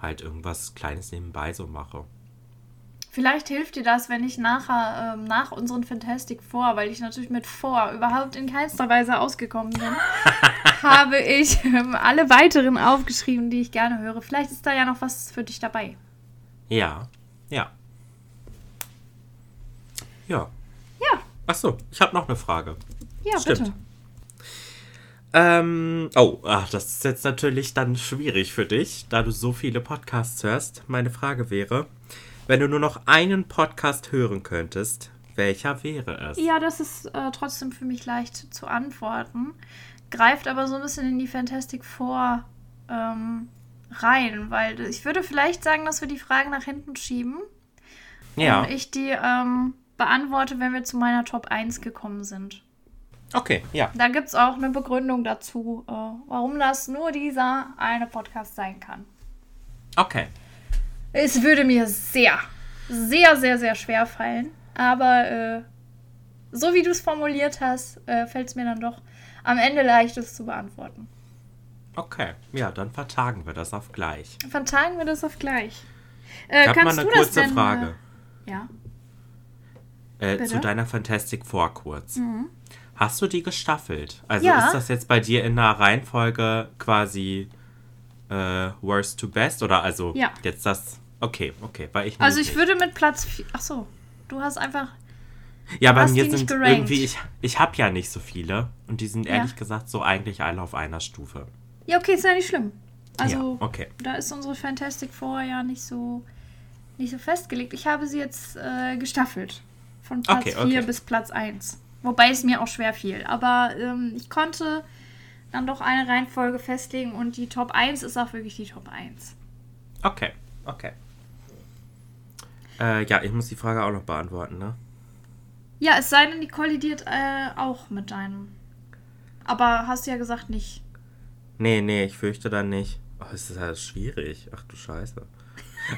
halt irgendwas Kleines nebenbei so mache. Vielleicht hilft dir das, wenn ich nachher ähm, nach unseren Fantastic Four, weil ich natürlich mit Four überhaupt in keinster Weise ausgekommen bin, habe ich ähm, alle weiteren aufgeschrieben, die ich gerne höre. Vielleicht ist da ja noch was für dich dabei. Ja, ja. Ja. Ja. Ach so, ich habe noch eine Frage. Ja, Stimmt. bitte. Ähm, oh, ach, das ist jetzt natürlich dann schwierig für dich, da du so viele Podcasts hörst. Meine Frage wäre, wenn du nur noch einen Podcast hören könntest, welcher wäre es? Ja, das ist äh, trotzdem für mich leicht zu antworten. Greift aber so ein bisschen in die Fantastic Four ähm, rein, weil ich würde vielleicht sagen, dass wir die Fragen nach hinten schieben. Ja. Und ich die ähm, beantworte, wenn wir zu meiner Top 1 gekommen sind. Okay, ja. Da gibt es auch eine Begründung dazu, äh, warum das nur dieser eine Podcast sein kann. Okay. Es würde mir sehr, sehr, sehr, sehr schwer fallen. Aber äh, so wie du es formuliert hast, äh, fällt es mir dann doch am Ende leicht, es zu beantworten. Okay, ja, dann vertagen wir das auf gleich. Vertagen wir das auf gleich. Äh, ich habe mal eine kurze denn, Frage. Äh, ja. Äh, zu deiner Fantastic Four kurz. Mhm. Hast du die gestaffelt? Also ja. ist das jetzt bei dir in der Reihenfolge quasi äh, Worst to Best oder also ja. jetzt das Okay, okay, weil ich Also ich nicht. würde mit Platz 4. Ach so, du hast einfach. Ja, bei mir sind irgendwie ich ich habe ja nicht so viele und die sind ehrlich ja. gesagt so eigentlich alle auf einer Stufe. Ja, okay, ist ja nicht schlimm. Also ja, okay. da ist unsere Fantastic Four ja nicht so nicht so festgelegt. Ich habe sie jetzt äh, gestaffelt von Platz okay, 4 okay. bis Platz 1. Wobei es mir auch schwer fiel, aber ähm, ich konnte dann doch eine Reihenfolge festlegen und die Top 1 ist auch wirklich die Top 1. Okay, okay. Äh, ja, ich muss die Frage auch noch beantworten, ne? Ja, es sei denn, die kollidiert äh, auch mit deinem. Aber hast du ja gesagt nicht. Nee, nee, ich fürchte dann nicht. Oh, es ist halt schwierig. Ach du Scheiße.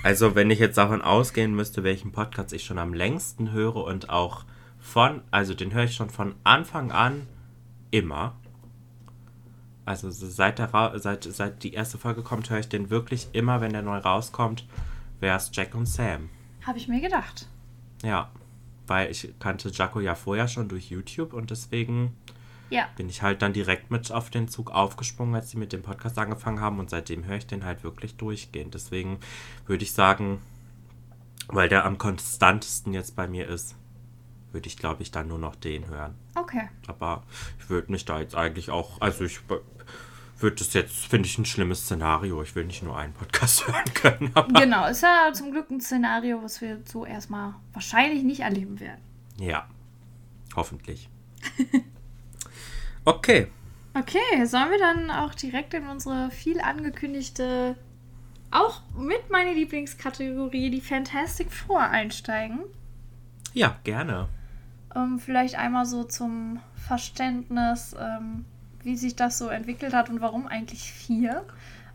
Also, wenn ich jetzt davon ausgehen müsste, welchen Podcast ich schon am längsten höre und auch von, also den höre ich schon von Anfang an immer. Also seit, der, seit, seit die erste Folge kommt, höre ich den wirklich immer, wenn der neu rauskommt, wäre es Jack und Sam. Habe ich mir gedacht. Ja, weil ich kannte Jaco ja vorher schon durch YouTube und deswegen ja. bin ich halt dann direkt mit auf den Zug aufgesprungen, als sie mit dem Podcast angefangen haben und seitdem höre ich den halt wirklich durchgehend. Deswegen würde ich sagen, weil der am konstantesten jetzt bei mir ist, würde ich glaube ich dann nur noch den hören. Okay. Aber ich würde mich da jetzt eigentlich auch, also ich wird das jetzt, finde ich, ein schlimmes Szenario. Ich will nicht nur einen Podcast hören können. genau, ist ja zum Glück ein Szenario, was wir so erstmal wahrscheinlich nicht erleben werden. Ja, hoffentlich. okay. Okay, sollen wir dann auch direkt in unsere viel angekündigte, auch mit meiner Lieblingskategorie, die Fantastic Four einsteigen? Ja, gerne. Um, vielleicht einmal so zum Verständnis. Ähm, wie sich das so entwickelt hat und warum eigentlich vier.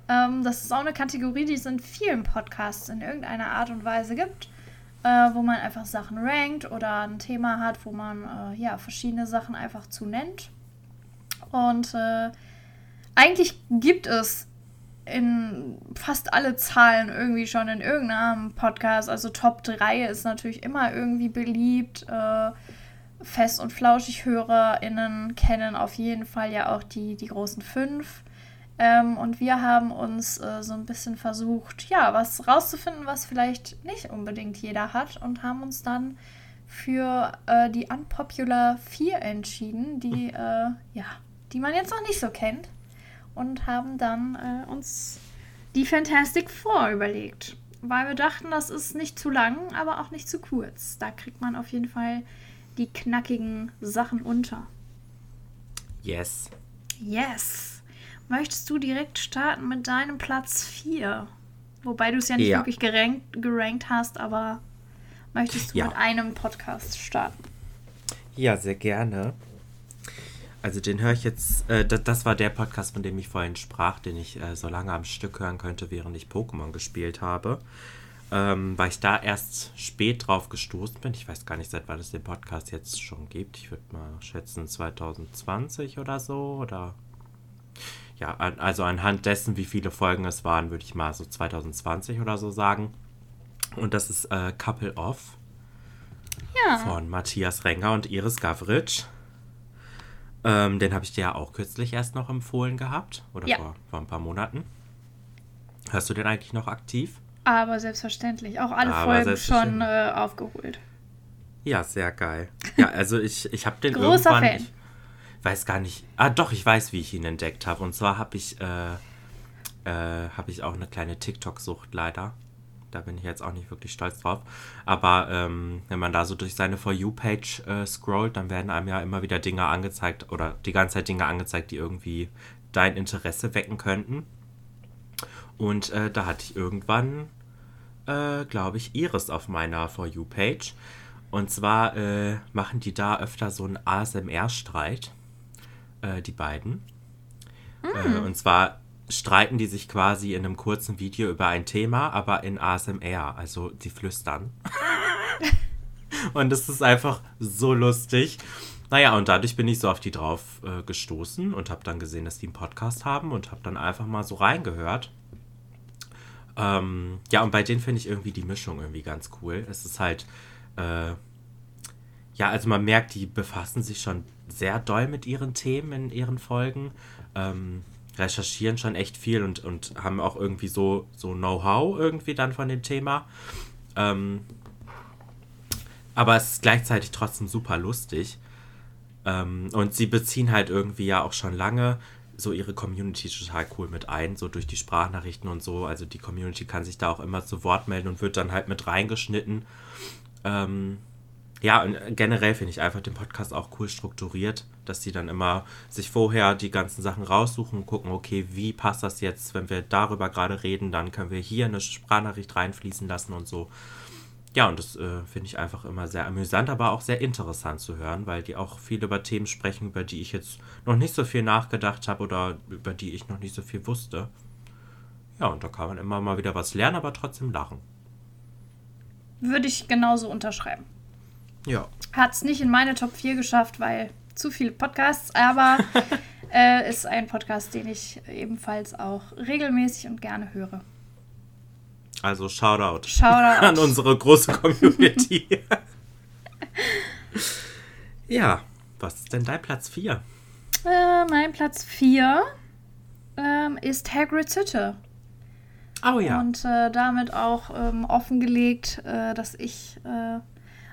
Ähm, das ist auch eine Kategorie, die es in vielen Podcasts in irgendeiner Art und Weise gibt, äh, wo man einfach Sachen rankt oder ein Thema hat, wo man äh, ja verschiedene Sachen einfach zu nennt. Und äh, eigentlich gibt es in fast alle Zahlen irgendwie schon in irgendeinem Podcast. Also Top 3 ist natürlich immer irgendwie beliebt. Äh, Fest und Flauschig HörerInnen kennen auf jeden Fall ja auch die, die großen fünf. Ähm, und wir haben uns äh, so ein bisschen versucht, ja, was rauszufinden, was vielleicht nicht unbedingt jeder hat und haben uns dann für äh, die Unpopular 4 entschieden, die, äh, ja, die man jetzt noch nicht so kennt. Und haben dann äh, uns die Fantastic Four überlegt. Weil wir dachten, das ist nicht zu lang, aber auch nicht zu kurz. Da kriegt man auf jeden Fall die knackigen Sachen unter. Yes. Yes. Möchtest du direkt starten mit deinem Platz 4? Wobei du es ja nicht ja. wirklich gerankt, gerankt hast, aber möchtest du ja. mit einem Podcast starten? Ja, sehr gerne. Also den höre ich jetzt, äh, das, das, war der Podcast, von dem ich vorhin sprach, den ich äh, so lange am Stück hören könnte, während ich Pokémon gespielt habe. Ähm, weil ich da erst spät drauf gestoßen bin. Ich weiß gar nicht, seit wann es den Podcast jetzt schon gibt. Ich würde mal schätzen 2020 oder so. Oder ja, also anhand dessen, wie viele Folgen es waren, würde ich mal so 2020 oder so sagen. Und das ist äh, Couple Off ja. von Matthias Renger und Iris Gavritsch. Ähm, den habe ich dir ja auch kürzlich erst noch empfohlen gehabt. Oder ja. vor, vor ein paar Monaten. Hörst du den eigentlich noch aktiv? Aber selbstverständlich. Auch alle Aber Folgen schon äh, aufgeholt. Ja, sehr geil. Ja, also ich, ich habe den Großer irgendwann. Fan. Ich weiß gar nicht. Ah, doch, ich weiß, wie ich ihn entdeckt habe. Und zwar habe ich, äh, äh, habe ich auch eine kleine TikTok-Sucht leider. Da bin ich jetzt auch nicht wirklich stolz drauf. Aber ähm, wenn man da so durch seine For You-Page äh, scrollt, dann werden einem ja immer wieder Dinge angezeigt oder die ganze Zeit Dinge angezeigt, die irgendwie dein Interesse wecken könnten. Und äh, da hatte ich irgendwann, äh, glaube ich, Iris auf meiner For You-Page. Und zwar äh, machen die da öfter so einen ASMR-Streit, äh, die beiden. Mm. und zwar streiten die sich quasi in einem kurzen Video über ein Thema, aber in ASMR, also die flüstern. und es ist einfach so lustig. Naja, und dadurch bin ich so auf die drauf äh, gestoßen und habe dann gesehen, dass die einen Podcast haben und habe dann einfach mal so reingehört. Ähm, ja, und bei denen finde ich irgendwie die Mischung irgendwie ganz cool. Es ist halt, äh, ja, also man merkt, die befassen sich schon sehr doll mit ihren Themen in ihren Folgen. Ähm, recherchieren schon echt viel und, und haben auch irgendwie so, so Know-how irgendwie dann von dem Thema. Ähm, aber es ist gleichzeitig trotzdem super lustig. Ähm, und sie beziehen halt irgendwie ja auch schon lange so ihre Community total cool mit ein, so durch die Sprachnachrichten und so. Also die Community kann sich da auch immer zu Wort melden und wird dann halt mit reingeschnitten. Ähm, ja, und generell finde ich einfach den Podcast auch cool strukturiert, dass die dann immer sich vorher die ganzen Sachen raussuchen und gucken, okay, wie passt das jetzt, wenn wir darüber gerade reden, dann können wir hier eine Sprachnachricht reinfließen lassen und so. Ja, und das äh, finde ich einfach immer sehr amüsant, aber auch sehr interessant zu hören, weil die auch viel über Themen sprechen, über die ich jetzt noch nicht so viel nachgedacht habe oder über die ich noch nicht so viel wusste. Ja, und da kann man immer mal wieder was lernen, aber trotzdem lachen. Würde ich genauso unterschreiben. Ja. Hat es nicht in meine Top 4 geschafft, weil zu viele Podcasts, aber äh, ist ein Podcast, den ich ebenfalls auch regelmäßig und gerne höre. Also Shoutout, Shoutout. an unsere große Community. ja, was ist denn dein Platz 4? Äh, mein Platz 4 ähm, ist Hagrid's Hütte. Oh ja. Und äh, damit auch ähm, offengelegt, äh, dass ich äh,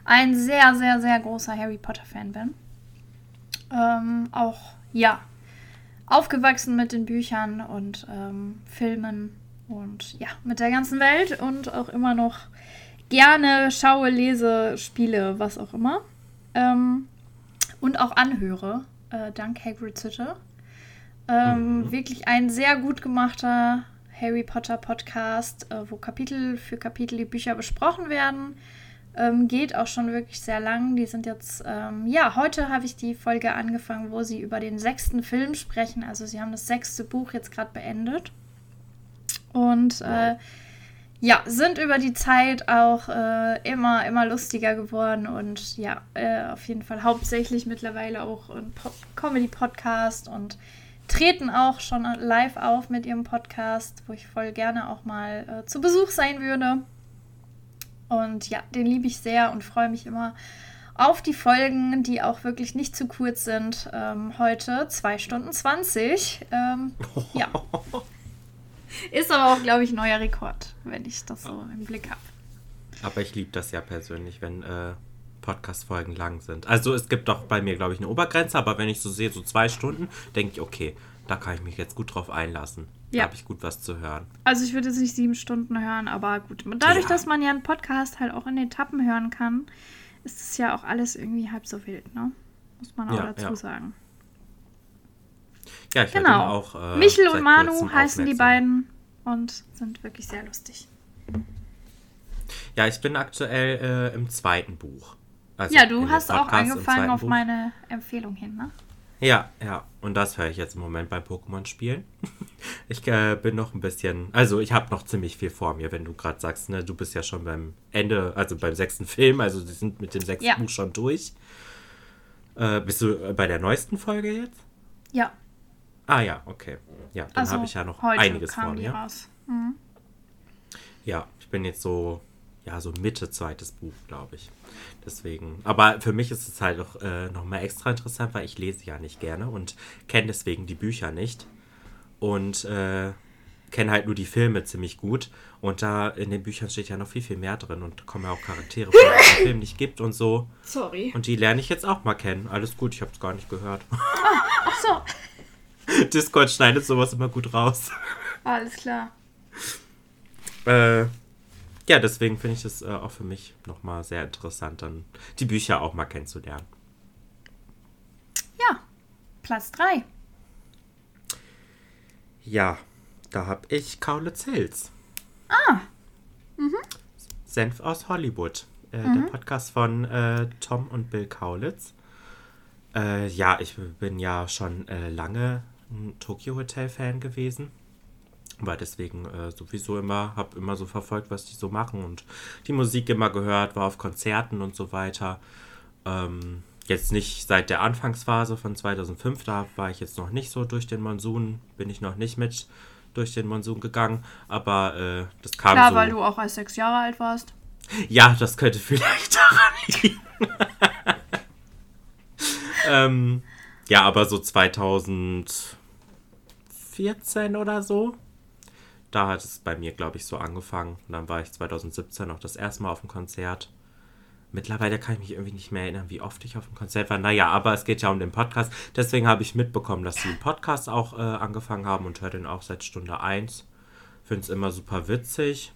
ein sehr, sehr, sehr großer Harry Potter-Fan bin. Ähm, auch, ja, aufgewachsen mit den Büchern und ähm, Filmen und ja, mit der ganzen Welt und auch immer noch gerne schaue, lese, spiele, was auch immer. Ähm, und auch anhöre, äh, dank Hagrid's Hütte. Ähm, mhm. Wirklich ein sehr gut gemachter Harry Potter Podcast, äh, wo Kapitel für Kapitel die Bücher besprochen werden. Ähm, geht auch schon wirklich sehr lang. Die sind jetzt, ähm, ja, heute habe ich die Folge angefangen, wo sie über den sechsten Film sprechen. Also sie haben das sechste Buch jetzt gerade beendet. Und äh, ja, sind über die Zeit auch äh, immer, immer lustiger geworden und ja, äh, auf jeden Fall hauptsächlich mittlerweile auch ein Comedy-Podcast und treten auch schon live auf mit ihrem Podcast, wo ich voll gerne auch mal äh, zu Besuch sein würde. Und ja, den liebe ich sehr und freue mich immer auf die Folgen, die auch wirklich nicht zu kurz sind. Ähm, heute 2 Stunden 20. Ähm, ja. Ist aber auch, glaube ich, neuer Rekord, wenn ich das so im Blick habe. Aber ich liebe das ja persönlich, wenn äh, Podcast-Folgen lang sind. Also es gibt doch bei mir, glaube ich, eine Obergrenze, aber wenn ich so sehe, so zwei Stunden, denke ich, okay, da kann ich mich jetzt gut drauf einlassen. Ja. Da habe ich gut was zu hören. Also ich würde jetzt nicht sieben Stunden hören, aber gut. Dadurch, ja. dass man ja einen Podcast halt auch in Etappen hören kann, ist es ja auch alles irgendwie halb so wild, ne? Muss man auch ja, dazu ja. sagen. Ja, ich genau. auch. Äh, Michel und Manu heißen die beiden und sind wirklich sehr lustig. Ja, ich bin aktuell äh, im zweiten Buch. Also ja, du hast auch angefangen auf Buch. meine Empfehlung hin, ne? Ja, ja. Und das höre ich jetzt im Moment bei Pokémon spielen. ich äh, bin noch ein bisschen. Also, ich habe noch ziemlich viel vor mir, wenn du gerade sagst, ne, du bist ja schon beim Ende, also beim sechsten Film, also sie sind mit dem sechsten ja. Buch schon durch. Äh, bist du bei der neuesten Folge jetzt? Ja. Ah, ja, okay. Ja, dann also, habe ich ja noch einiges vor mir. Mhm. Ja, ich bin jetzt so ja, so Mitte zweites Buch, glaube ich. Deswegen. Aber für mich ist es halt auch äh, nochmal extra interessant, weil ich lese ja nicht gerne und kenne deswegen die Bücher nicht. Und äh, kenne halt nur die Filme ziemlich gut. Und da in den Büchern steht ja noch viel, viel mehr drin und kommen ja auch Charaktere, die es im Film nicht gibt und so. Sorry. Und die lerne ich jetzt auch mal kennen. Alles gut, ich habe es gar nicht gehört. Ah, ach so. Discord schneidet sowas immer gut raus. Alles klar. Äh, ja, deswegen finde ich es äh, auch für mich nochmal sehr interessant, dann die Bücher auch mal kennenzulernen. Ja, Platz 3. Ja, da habe ich Kaulitz Hills. Ah. Mhm. Senf aus Hollywood. Äh, mhm. Der Podcast von äh, Tom und Bill Kaulitz. Äh, ja, ich bin ja schon äh, lange ein Tokyo Hotel Fan gewesen war deswegen äh, sowieso immer, habe immer so verfolgt, was die so machen und die Musik immer gehört, war auf Konzerten und so weiter. Ähm, jetzt nicht seit der Anfangsphase von 2005, da war ich jetzt noch nicht so durch den Monsun, bin ich noch nicht mit durch den Monsun gegangen, aber äh, das kam Klar, so. weil du auch als sechs Jahre alt warst. Ja, das könnte vielleicht daran liegen. ähm, ja, aber so 2014 oder so da hat es bei mir, glaube ich, so angefangen. Und dann war ich 2017 noch das erste Mal auf dem Konzert. Mittlerweile kann ich mich irgendwie nicht mehr erinnern, wie oft ich auf dem Konzert war. Naja, aber es geht ja um den Podcast. Deswegen habe ich mitbekommen, dass sie einen Podcast auch äh, angefangen haben und höre den auch seit Stunde 1. Finde es immer super witzig.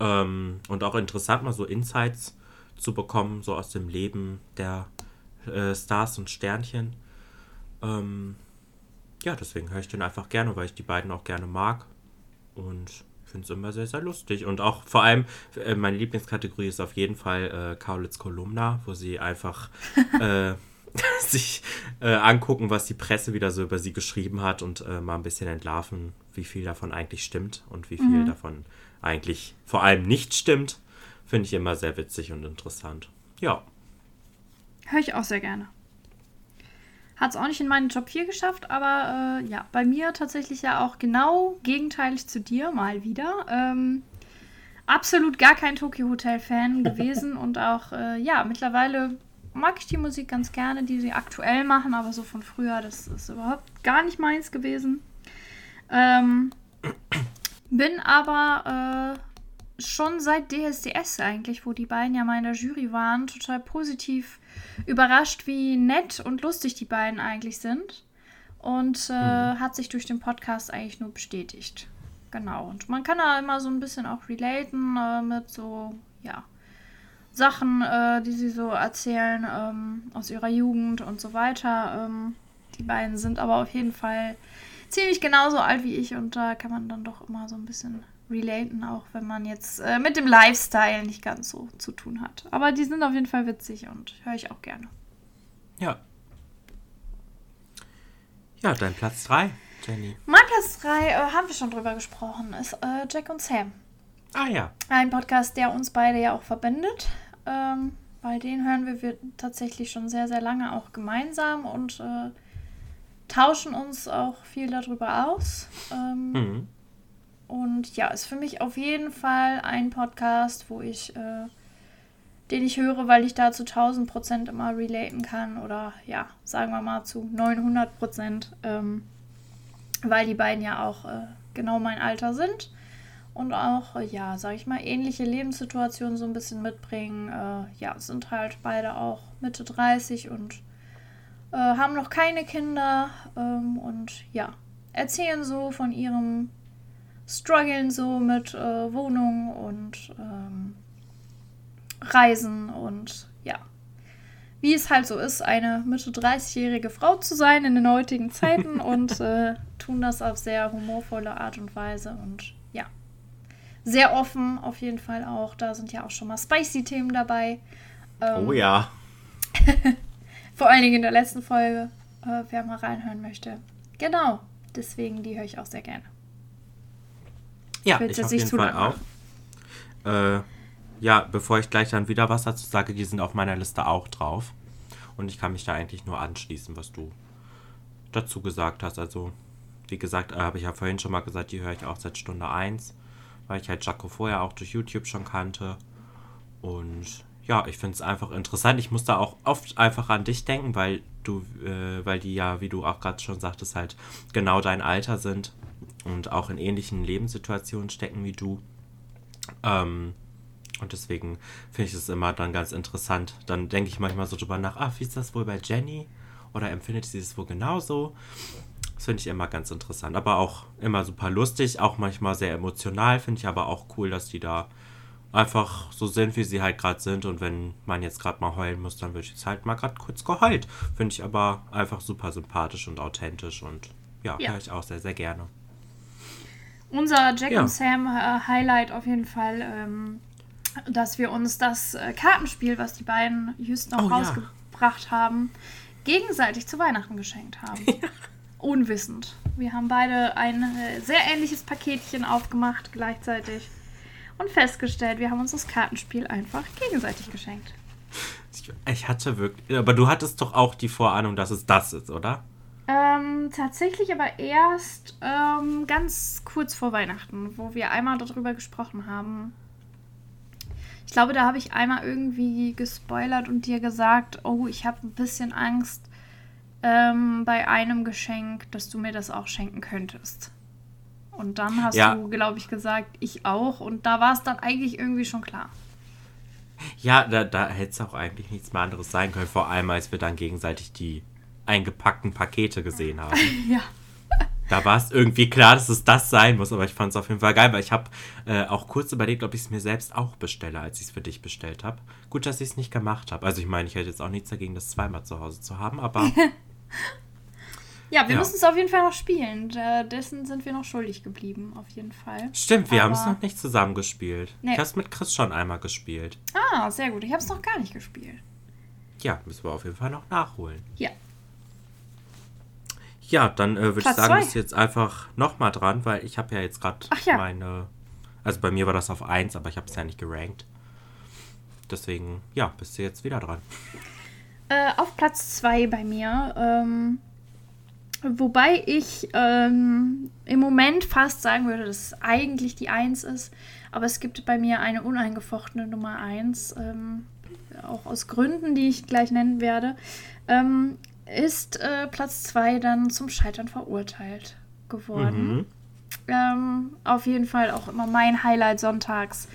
Ähm, und auch interessant, mal so Insights zu bekommen, so aus dem Leben der äh, Stars und Sternchen. Ähm, ja, deswegen höre ich den einfach gerne, weil ich die beiden auch gerne mag. Und finde es immer sehr, sehr lustig. Und auch vor allem, äh, meine Lieblingskategorie ist auf jeden Fall äh, Kaulitz Kolumna, wo sie einfach äh, sich äh, angucken, was die Presse wieder so über sie geschrieben hat und äh, mal ein bisschen entlarven, wie viel davon eigentlich stimmt und wie viel mhm. davon eigentlich vor allem nicht stimmt. Finde ich immer sehr witzig und interessant. Ja. Höre ich auch sehr gerne. Hat es auch nicht in meinen Top 4 geschafft, aber äh, ja, bei mir tatsächlich ja auch genau gegenteilig zu dir mal wieder. Ähm, absolut gar kein Tokyo Hotel Fan gewesen und auch, äh, ja, mittlerweile mag ich die Musik ganz gerne, die sie aktuell machen, aber so von früher, das ist überhaupt gar nicht meins gewesen. Ähm, bin aber äh, schon seit DSDS eigentlich, wo die beiden ja mal in der Jury waren, total positiv überrascht, wie nett und lustig die beiden eigentlich sind. Und äh, mhm. hat sich durch den Podcast eigentlich nur bestätigt. Genau. Und man kann da immer so ein bisschen auch relaten äh, mit so, ja, Sachen, äh, die sie so erzählen ähm, aus ihrer Jugend und so weiter. Ähm, die beiden sind aber auf jeden Fall ziemlich genauso alt wie ich und da kann man dann doch immer so ein bisschen relaten, auch wenn man jetzt äh, mit dem Lifestyle nicht ganz so zu tun hat. Aber die sind auf jeden Fall witzig und höre ich auch gerne. Ja. Ja, dein Platz 3, Jenny. Mein Platz 3, äh, haben wir schon drüber gesprochen, ist äh, Jack und Sam. Ah ja. Ein Podcast, der uns beide ja auch verbindet. Ähm, weil den hören wir, wir tatsächlich schon sehr, sehr lange auch gemeinsam und äh, tauschen uns auch viel darüber aus. Ähm, mhm. Und ja, ist für mich auf jeden Fall ein Podcast, wo ich, äh, den ich höre, weil ich da zu 1000 Prozent immer relaten kann oder ja, sagen wir mal zu 900 Prozent, ähm, weil die beiden ja auch äh, genau mein Alter sind und auch, äh, ja, sag ich mal, ähnliche Lebenssituationen so ein bisschen mitbringen. Äh, ja, sind halt beide auch Mitte 30 und äh, haben noch keine Kinder ähm, und ja, erzählen so von ihrem strugglen so mit äh, Wohnung und ähm, Reisen und ja, wie es halt so ist, eine Mitte 30-jährige Frau zu sein in den heutigen Zeiten und äh, tun das auf sehr humorvolle Art und Weise und ja, sehr offen, auf jeden Fall auch. Da sind ja auch schon mal Spicy-Themen dabei. Ähm, oh ja. vor allen Dingen in der letzten Folge, äh, wer mal reinhören möchte. Genau, deswegen die höre ich auch sehr gerne. Ja, ich, ich auf jeden Fall auch. Äh, ja, bevor ich gleich dann wieder was dazu sage, die sind auf meiner Liste auch drauf. Und ich kann mich da eigentlich nur anschließen, was du dazu gesagt hast. Also, wie gesagt, äh, habe ich ja vorhin schon mal gesagt, die höre ich auch seit Stunde 1, weil ich halt Jaco vorher auch durch YouTube schon kannte. Und ja, ich finde es einfach interessant. Ich muss da auch oft einfach an dich denken, weil du, äh, weil die ja, wie du auch gerade schon sagtest, halt genau dein Alter sind und auch in ähnlichen Lebenssituationen stecken wie du. Ähm, und deswegen finde ich es immer dann ganz interessant. Dann denke ich manchmal so drüber nach, ach, wie ist das wohl bei Jenny? Oder empfindet sie es wohl genauso? Das finde ich immer ganz interessant. Aber auch immer super lustig, auch manchmal sehr emotional. Finde ich aber auch cool, dass die da einfach so sind, wie sie halt gerade sind. Und wenn man jetzt gerade mal heulen muss, dann wird jetzt halt mal gerade kurz geheult. Finde ich aber einfach super sympathisch und authentisch und ja, ja. höre ich auch sehr, sehr gerne. Unser Jack ja. und Sam äh, Highlight auf jeden Fall, ähm, dass wir uns das äh, Kartenspiel, was die beiden just noch oh, rausgebracht ja. haben, gegenseitig zu Weihnachten geschenkt haben. Unwissend. Wir haben beide ein äh, sehr ähnliches Paketchen aufgemacht gleichzeitig und festgestellt, wir haben uns das Kartenspiel einfach gegenseitig geschenkt. Ich hatte wirklich. Aber du hattest doch auch die Vorahnung, dass es das ist, oder? Ähm, tatsächlich aber erst ähm, ganz kurz vor Weihnachten, wo wir einmal darüber gesprochen haben. Ich glaube, da habe ich einmal irgendwie gespoilert und dir gesagt, oh, ich habe ein bisschen Angst ähm, bei einem Geschenk, dass du mir das auch schenken könntest. Und dann hast ja. du, glaube ich, gesagt, ich auch. Und da war es dann eigentlich irgendwie schon klar. Ja, da, da hätte es auch eigentlich nichts mehr anderes sein können. Vor allem, als wir dann gegenseitig die eingepackten Pakete gesehen haben. ja. Da war es irgendwie klar, dass es das sein muss, aber ich fand es auf jeden Fall geil, weil ich habe äh, auch kurz überlegt, ob ich es mir selbst auch bestelle, als ich es für dich bestellt habe. Gut, dass ich es nicht gemacht habe. Also ich meine, ich hätte jetzt auch nichts dagegen, das zweimal zu Hause zu haben, aber Ja, wir ja. müssen es auf jeden Fall noch spielen. dessen sind wir noch schuldig geblieben, auf jeden Fall. Stimmt, wir haben es noch nicht zusammen gespielt. Nee. Ich habe es mit Chris schon einmal gespielt. Ah, sehr gut. Ich habe es noch gar nicht gespielt. Ja, müssen wir auf jeden Fall noch nachholen. Ja. Ja, dann äh, würde ich sagen, bist du jetzt einfach nochmal dran, weil ich habe ja jetzt gerade ja. meine. Also bei mir war das auf 1, aber ich habe es ja nicht gerankt. Deswegen, ja, bist du jetzt wieder dran. Äh, auf Platz 2 bei mir ähm, Wobei ich ähm, im Moment fast sagen würde, dass es eigentlich die 1 ist. Aber es gibt bei mir eine uneingefochtene Nummer 1. Ähm, auch aus Gründen, die ich gleich nennen werde. Ähm, ist äh, Platz 2 dann zum Scheitern verurteilt geworden. Mhm. Ähm, auf jeden Fall auch immer mein Highlight sonntags.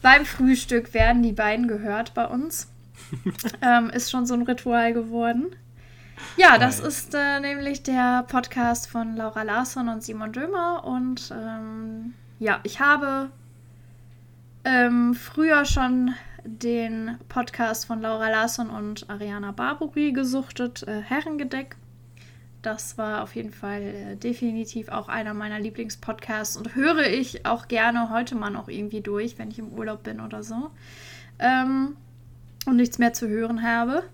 Beim Frühstück werden die beiden gehört bei uns. Ähm, ist schon so ein Ritual geworden. Ja, das ist äh, nämlich der Podcast von Laura Larsson und Simon Dömer. Und ähm, ja, ich habe ähm, früher schon den Podcast von Laura Larsson und Ariana Barbary gesuchtet, äh, Herrengedeck. Das war auf jeden Fall äh, definitiv auch einer meiner Lieblingspodcasts und höre ich auch gerne heute mal noch irgendwie durch, wenn ich im Urlaub bin oder so. Ähm, und nichts mehr zu hören habe.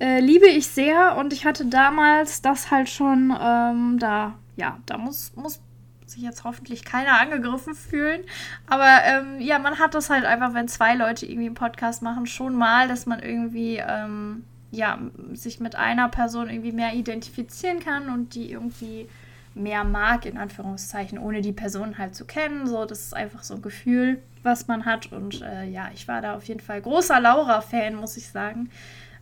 Äh, liebe ich sehr und ich hatte damals das halt schon ähm, da, ja, da muss, muss sich jetzt hoffentlich keiner angegriffen fühlen. Aber ähm, ja, man hat das halt einfach, wenn zwei Leute irgendwie einen Podcast machen, schon mal, dass man irgendwie, ähm, ja, sich mit einer Person irgendwie mehr identifizieren kann und die irgendwie mehr mag, in Anführungszeichen, ohne die Person halt zu kennen. So, das ist einfach so ein Gefühl, was man hat. Und äh, ja, ich war da auf jeden Fall großer Laura-Fan, muss ich sagen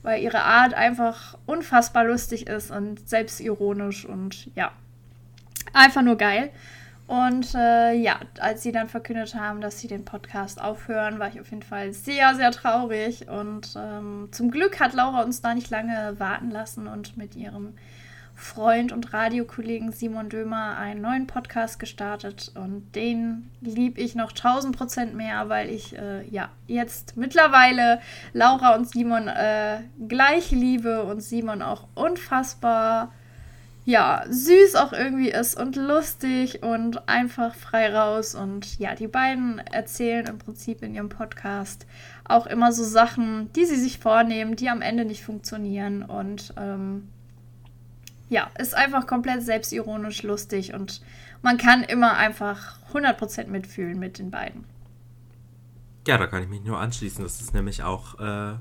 weil ihre Art einfach unfassbar lustig ist und selbstironisch und ja, einfach nur geil. Und äh, ja, als sie dann verkündet haben, dass sie den Podcast aufhören, war ich auf jeden Fall sehr, sehr traurig. Und ähm, zum Glück hat Laura uns da nicht lange warten lassen und mit ihrem Freund und Radiokollegen Simon Dömer einen neuen Podcast gestartet und den liebe ich noch 1000 Prozent mehr, weil ich äh, ja jetzt mittlerweile Laura und Simon äh, gleich liebe und Simon auch unfassbar ja, süß auch irgendwie ist und lustig und einfach frei raus. Und ja, die beiden erzählen im Prinzip in ihrem Podcast auch immer so Sachen, die sie sich vornehmen, die am Ende nicht funktionieren. Und ähm, ja, ist einfach komplett selbstironisch lustig und man kann immer einfach 100% mitfühlen mit den beiden. Ja, da kann ich mich nur anschließen. Das ist nämlich auch äh,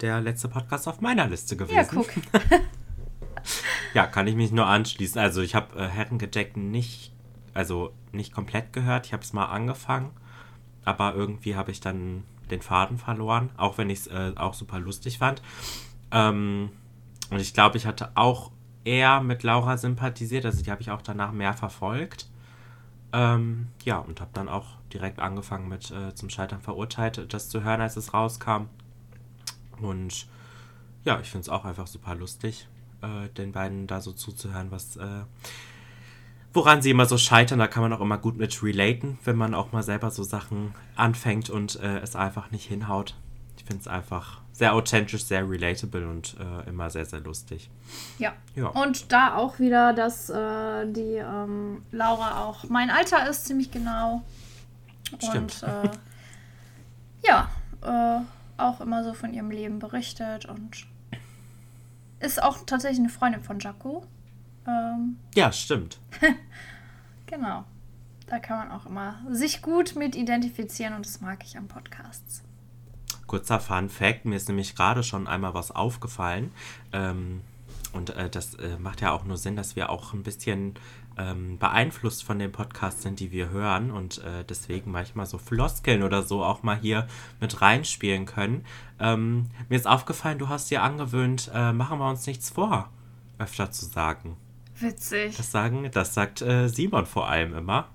der letzte Podcast auf meiner Liste gewesen. Ja, guck. ja, kann ich mich nur anschließen. Also ich habe äh, Herrengedeck nicht, also nicht komplett gehört. Ich habe es mal angefangen, aber irgendwie habe ich dann den Faden verloren, auch wenn ich es äh, auch super lustig fand. Ähm, und ich glaube, ich hatte auch eher mit Laura sympathisiert, also die habe ich auch danach mehr verfolgt. Ähm, ja, und habe dann auch direkt angefangen mit äh, zum Scheitern verurteilt, das zu hören, als es rauskam. Und ja, ich finde es auch einfach super lustig äh, den beiden da so zuzuhören, was äh, woran sie immer so scheitern. Da kann man auch immer gut mit relaten, wenn man auch mal selber so Sachen anfängt und äh, es einfach nicht hinhaut. Ich finde es einfach sehr authentisch, sehr relatable und äh, immer sehr, sehr lustig. Ja. ja. Und da auch wieder, dass äh, die ähm, Laura auch mein Alter ist, ziemlich genau. Stimmt. Und äh, ja, auch immer so von ihrem Leben berichtet und ist auch tatsächlich eine Freundin von Jaco. Ähm, ja, stimmt. genau. Da kann man auch immer sich gut mit identifizieren und das mag ich an Podcasts. Kurzer Fun Fact: Mir ist nämlich gerade schon einmal was aufgefallen. Ähm, und äh, das äh, macht ja auch nur Sinn, dass wir auch ein bisschen ähm, beeinflusst von den Podcasts sind, die wir hören und äh, deswegen manchmal so Floskeln oder so auch mal hier mit reinspielen können. Ähm, mir ist aufgefallen, du hast dir angewöhnt, äh, machen wir uns nichts vor, öfter zu sagen. Witzig. Das sagen, das sagt äh, Simon vor allem immer.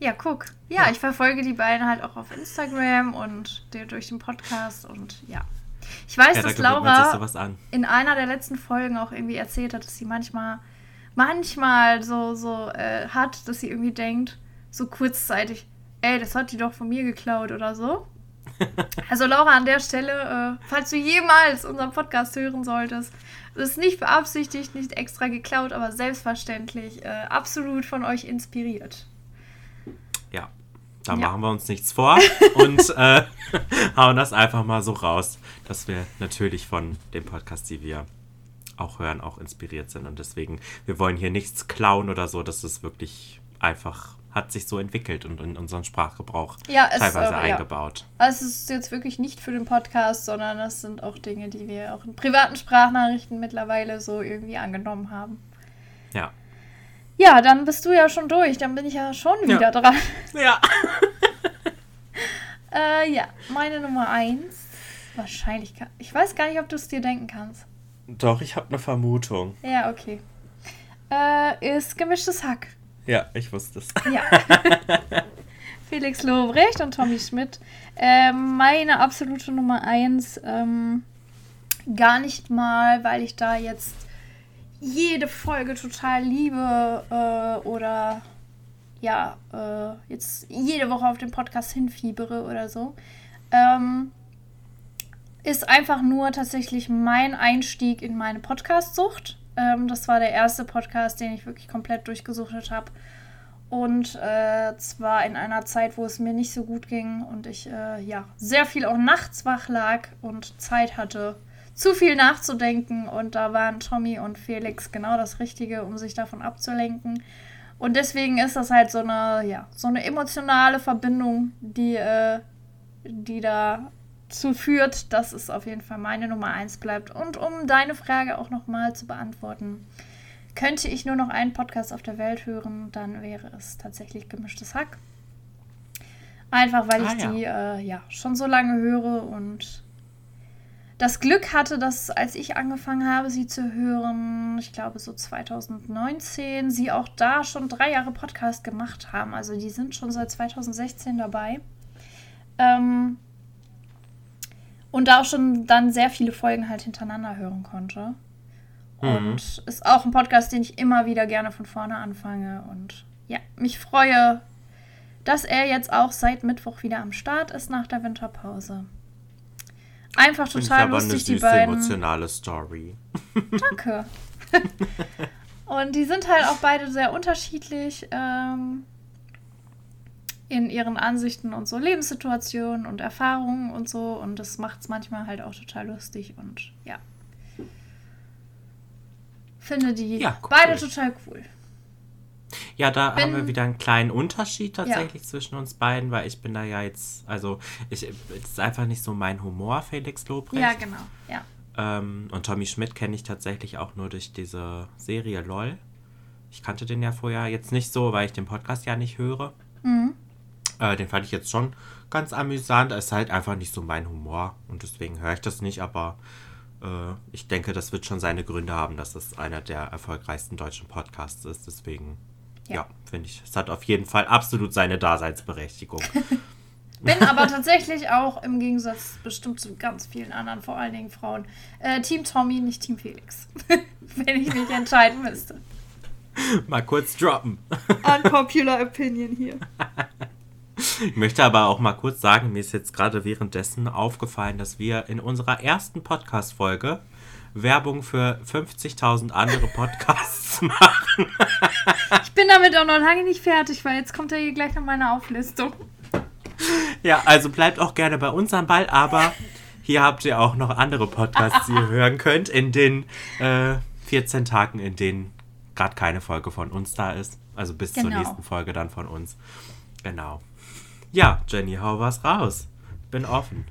Ja, guck. Ja, ja, ich verfolge die beiden halt auch auf Instagram und durch den Podcast und ja. Ich weiß, ja, dass da Laura in einer der letzten Folgen auch irgendwie erzählt hat, dass sie manchmal manchmal so, so äh, hat, dass sie irgendwie denkt, so kurzzeitig, ey, das hat die doch von mir geklaut oder so. Also Laura, an der Stelle, äh, falls du jemals unseren Podcast hören solltest, das ist nicht beabsichtigt, nicht extra geklaut, aber selbstverständlich äh, absolut von euch inspiriert. Ja, da ja. machen wir uns nichts vor und äh, hauen das einfach mal so raus, dass wir natürlich von dem Podcast, die wir auch hören, auch inspiriert sind. Und deswegen, wir wollen hier nichts klauen oder so. Das ist wirklich einfach, hat sich so entwickelt und in unseren Sprachgebrauch ja, es, teilweise äh, eingebaut. Ja. Also es ist jetzt wirklich nicht für den Podcast, sondern das sind auch Dinge, die wir auch in privaten Sprachnachrichten mittlerweile so irgendwie angenommen haben. Ja. Ja, dann bist du ja schon durch. Dann bin ich ja schon wieder ja. dran. Ja. äh, ja, meine Nummer eins. Wahrscheinlich. Kann, ich weiß gar nicht, ob du es dir denken kannst. Doch, ich habe eine Vermutung. Ja, okay. Äh, ist gemischtes Hack. Ja, ich wusste es. Ja. Felix Lobrecht und Tommy Schmidt. Äh, meine absolute Nummer eins. Ähm, gar nicht mal, weil ich da jetzt jede Folge total liebe äh, oder ja, äh, jetzt jede Woche auf den Podcast hinfiebere oder so. Ähm, ist einfach nur tatsächlich mein Einstieg in meine Podcast-Sucht. Ähm, das war der erste Podcast, den ich wirklich komplett durchgesuchtet habe. Und äh, zwar in einer Zeit, wo es mir nicht so gut ging und ich äh, ja sehr viel auch nachts wach lag und Zeit hatte, zu viel nachzudenken. Und da waren Tommy und Felix genau das Richtige, um sich davon abzulenken. Und deswegen ist das halt so eine, ja, so eine emotionale Verbindung, die, äh, die da dazu führt, dass es auf jeden Fall meine Nummer 1 bleibt. Und um deine Frage auch nochmal zu beantworten, könnte ich nur noch einen Podcast auf der Welt hören, dann wäre es tatsächlich gemischtes Hack. Einfach weil ah, ich ja. die äh, ja schon so lange höre und das Glück hatte, dass als ich angefangen habe, sie zu hören, ich glaube so 2019, sie auch da schon drei Jahre Podcast gemacht haben. Also die sind schon seit 2016 dabei. Ähm, und da auch schon dann sehr viele Folgen halt hintereinander hören konnte. Mhm. Und ist auch ein Podcast, den ich immer wieder gerne von vorne anfange. Und ja, mich freue, dass er jetzt auch seit Mittwoch wieder am Start ist nach der Winterpause. Einfach total lustig, die beiden. emotionale Story. Danke. und die sind halt auch beide sehr unterschiedlich ähm, in ihren Ansichten und so Lebenssituationen und Erfahrungen und so. Und das macht es manchmal halt auch total lustig und ja. Finde die Ja, cool. beide total cool. Ja, da Wenn- haben wir wieder einen kleinen Unterschied tatsächlich Ja. zwischen uns beiden, weil ich bin da ja jetzt, also ich, es ist einfach nicht so mein Humor, Felix Lobrecht. Ja, genau. Ja. Ähm, und Tommy Schmidt kenne ich tatsächlich auch nur durch diese Serie LOL. Ich kannte den ja vorher jetzt nicht so, weil ich den Podcast ja nicht höre. Mhm. Äh, den fand ich jetzt schon ganz amüsant. Es ist halt einfach nicht so mein Humor und deswegen höre ich das nicht, aber äh, ich denke, das wird schon seine Gründe haben, dass es einer der erfolgreichsten deutschen Podcasts ist. Deswegen, Ja. ja, finde ich, es hat auf jeden Fall absolut seine Daseinsberechtigung. Bin aber tatsächlich auch im Gegensatz bestimmt zu ganz vielen anderen, vor allen Dingen Frauen, äh, Team Tommy, nicht Team Felix. Wenn ich mich entscheiden müsste. Mal kurz droppen. Unpopular Opinion hier. Ich möchte aber auch mal kurz sagen, mir ist jetzt gerade währenddessen aufgefallen, dass wir in unserer ersten Podcast-Folge Werbung für 50.000 andere Podcasts machen. Ich bin damit auch noch lange nicht fertig, weil jetzt kommt ja hier gleich noch meine Auflistung. Ja, also bleibt auch gerne bei uns am Ball, aber hier habt ihr auch noch andere Podcasts, die ihr hören könnt in den äh, 14 Tagen, in denen gerade keine Folge von uns da ist. Also bis zur Genau. nächsten Folge dann von uns. Genau. Ja, Jenny, hau was raus. Bin offen.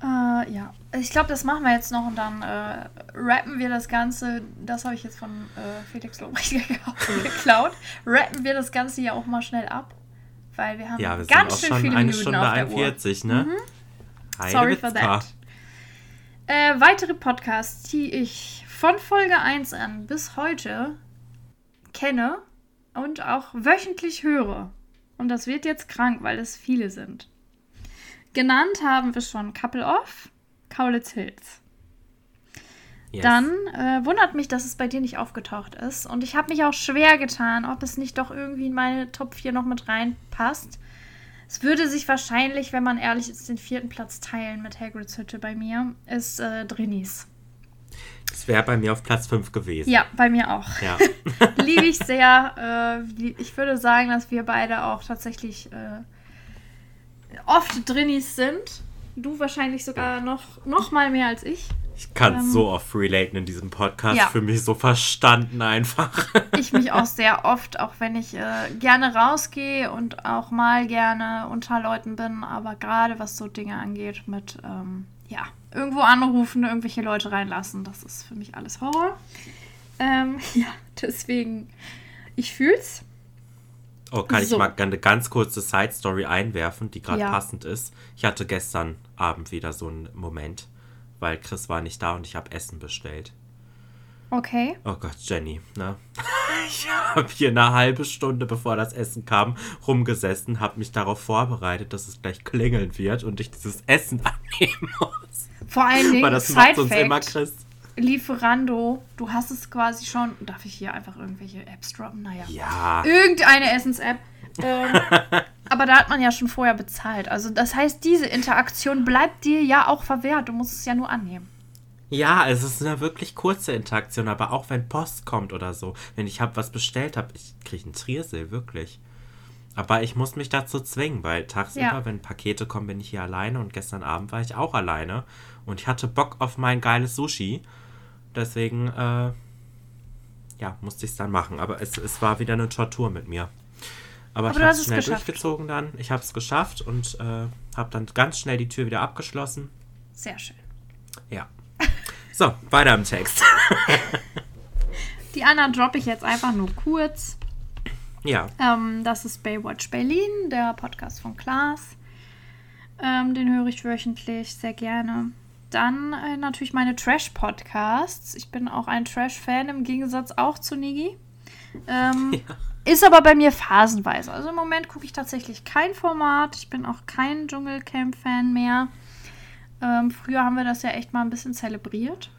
Äh, ja. Ich glaube, das machen wir jetzt noch und dann äh, rappen wir das Ganze. Das habe ich jetzt von äh, Felix Lobrecht geklaut. Rappen wir das Ganze ja auch mal schnell ab. Weil wir haben Ja, wir ganz schön viele Minuten Stunde auf der Uhr. 41, ne? Heide Sorry for that. Äh, weitere Podcasts, die ich von Folge 1 an bis heute kenne und auch wöchentlich höre. Und das wird jetzt krank, weil es viele sind. Genannt haben wir schon Couple Off, Kaulitz Hills. Yes. Dann äh, wundert mich, dass es bei dir nicht aufgetaucht ist. Und ich habe mich auch schwer getan, ob es nicht doch irgendwie in meine Top 4 noch mit reinpasst. Es würde sich wahrscheinlich, wenn man ehrlich ist, den vierten Platz teilen mit Hagrids Hütte bei mir. Ist äh, Drinis. Das wäre bei mir auf Platz 5 gewesen. Ja, bei mir auch. Ja. Liebe ich sehr. Äh, ich würde sagen, dass wir beide auch tatsächlich äh, oft Drinis sind. Du wahrscheinlich sogar noch, noch mal mehr als ich. Ich kann Ähm, so oft relaten in diesem Podcast. ja. Für mich so verstanden einfach. Ich mich auch sehr oft, auch wenn ich äh, gerne rausgehe und auch mal gerne unter Leuten bin, aber gerade was so Dinge angeht mit, ähm, ja, irgendwo anrufen, irgendwelche Leute reinlassen, das ist für mich alles Horror. Ähm, ja, deswegen, ich fühl's. Oh, kann ich So. mal eine ganz kurze Side-Story einwerfen, die gerade Ja. passend ist? Ich hatte gestern Abend wieder so einen Moment, weil Chris war nicht da und ich habe Essen bestellt. Okay. Oh Gott, Jenny, ne? Ich habe hier eine halbe Stunde, bevor das Essen kam, rumgesessen, habe mich darauf vorbereitet, dass es gleich klingeln wird und ich dieses Essen annehmen muss. Vor allen Dingen, Weil das Side uns immer Chris. Lieferando, du hast es quasi schon, darf ich hier einfach irgendwelche Apps droppen? Naja. Ja. irgendeine Essens-App. Ähm, aber da hat man ja schon vorher bezahlt. Also das heißt, diese Interaktion bleibt dir ja auch verwehrt. Du musst es ja nur annehmen. Ja, es ist eine wirklich kurze Interaktion, aber auch wenn Post kommt oder so, wenn ich hab was bestellt habe, ich kriege einen Triersel, wirklich. Aber ich muss mich dazu zwingen, weil tagsüber, Ja. wenn Pakete kommen, bin ich hier alleine und gestern Abend war ich auch alleine und ich hatte Bock auf mein geiles Sushi. Deswegen, äh, ja, musste ich es dann machen. Aber es, es war wieder eine Tortur mit mir. Aber, Aber ich habe es es schnell geschafft. durchgezogen dann. Ich habe es geschafft und äh, habe dann ganz schnell die Tür wieder abgeschlossen. Sehr schön. Ja. So, weiter im Text. Die anderen droppe ich jetzt einfach nur kurz. Ja, Ähm, das ist Baywatch Berlin, der Podcast von Klaas. Ähm, den höre ich wöchentlich sehr gerne. Dann äh, natürlich meine Trash-Podcasts. Ich bin auch ein Trash-Fan im Gegensatz auch zu Nigi. Ähm, Ist aber bei mir phasenweise. Also im Moment gucke ich tatsächlich kein Format. Ich bin auch kein Dschungelcamp-Fan mehr. Ähm, früher haben wir das ja echt mal ein bisschen zelebriert.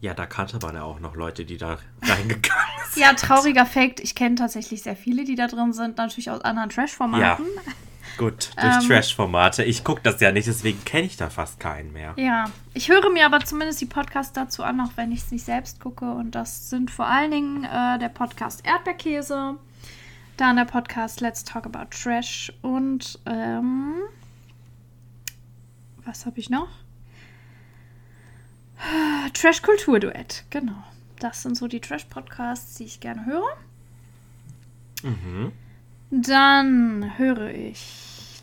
ja, da kannte man ja auch noch Leute, die da reingegangen sind. Ja, trauriger Fakt. Ich kenne tatsächlich sehr viele, die da drin sind. Natürlich aus anderen Trash-Formaten. Gut, durch ähm, Trash-Formate. Ich gucke das ja nicht, deswegen kenne ich da fast keinen mehr. Ja, ich höre mir aber zumindest die Podcasts dazu an, auch wenn ich es nicht selbst gucke. Und das sind vor allen Dingen äh, der Podcast Erdbeerkäse, dann der Podcast Let's Talk About Trash und ähm, was habe ich noch? Trash Kultur Duett, genau. Das sind so die Trash-Podcasts, die ich gerne höre. Mhm. Dann höre ich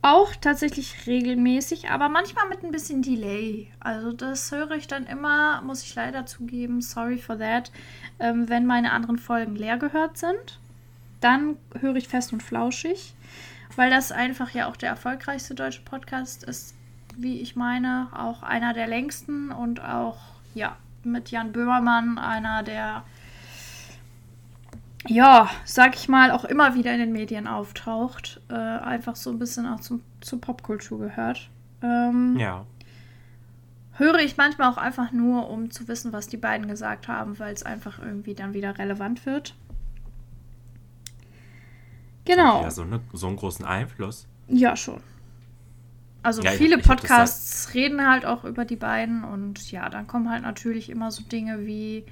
auch tatsächlich regelmäßig, aber manchmal mit ein bisschen Delay. Also das höre ich dann immer, muss ich leider zugeben, sorry for that, ähm, wenn meine anderen Folgen leer gehört sind. Dann höre ich fest und flauschig, weil das einfach ja auch der erfolgreichste deutsche Podcast ist, wie ich meine, auch einer der längsten und auch, ja, mit Jan Böhmermann, einer der ja, sag ich mal, auch immer wieder in den Medien auftaucht. Äh, einfach so ein bisschen auch zum, zur Popkultur gehört. Ähm, ja. Höre ich manchmal auch einfach nur, um zu wissen, was die beiden gesagt haben, weil es einfach irgendwie dann wieder relevant wird. Genau. Ja, so, eine, so einen großen Einfluss. Ja, schon. Also ja, viele Podcasts reden halt auch über die beiden und ja, dann kommen halt natürlich immer so Dinge wie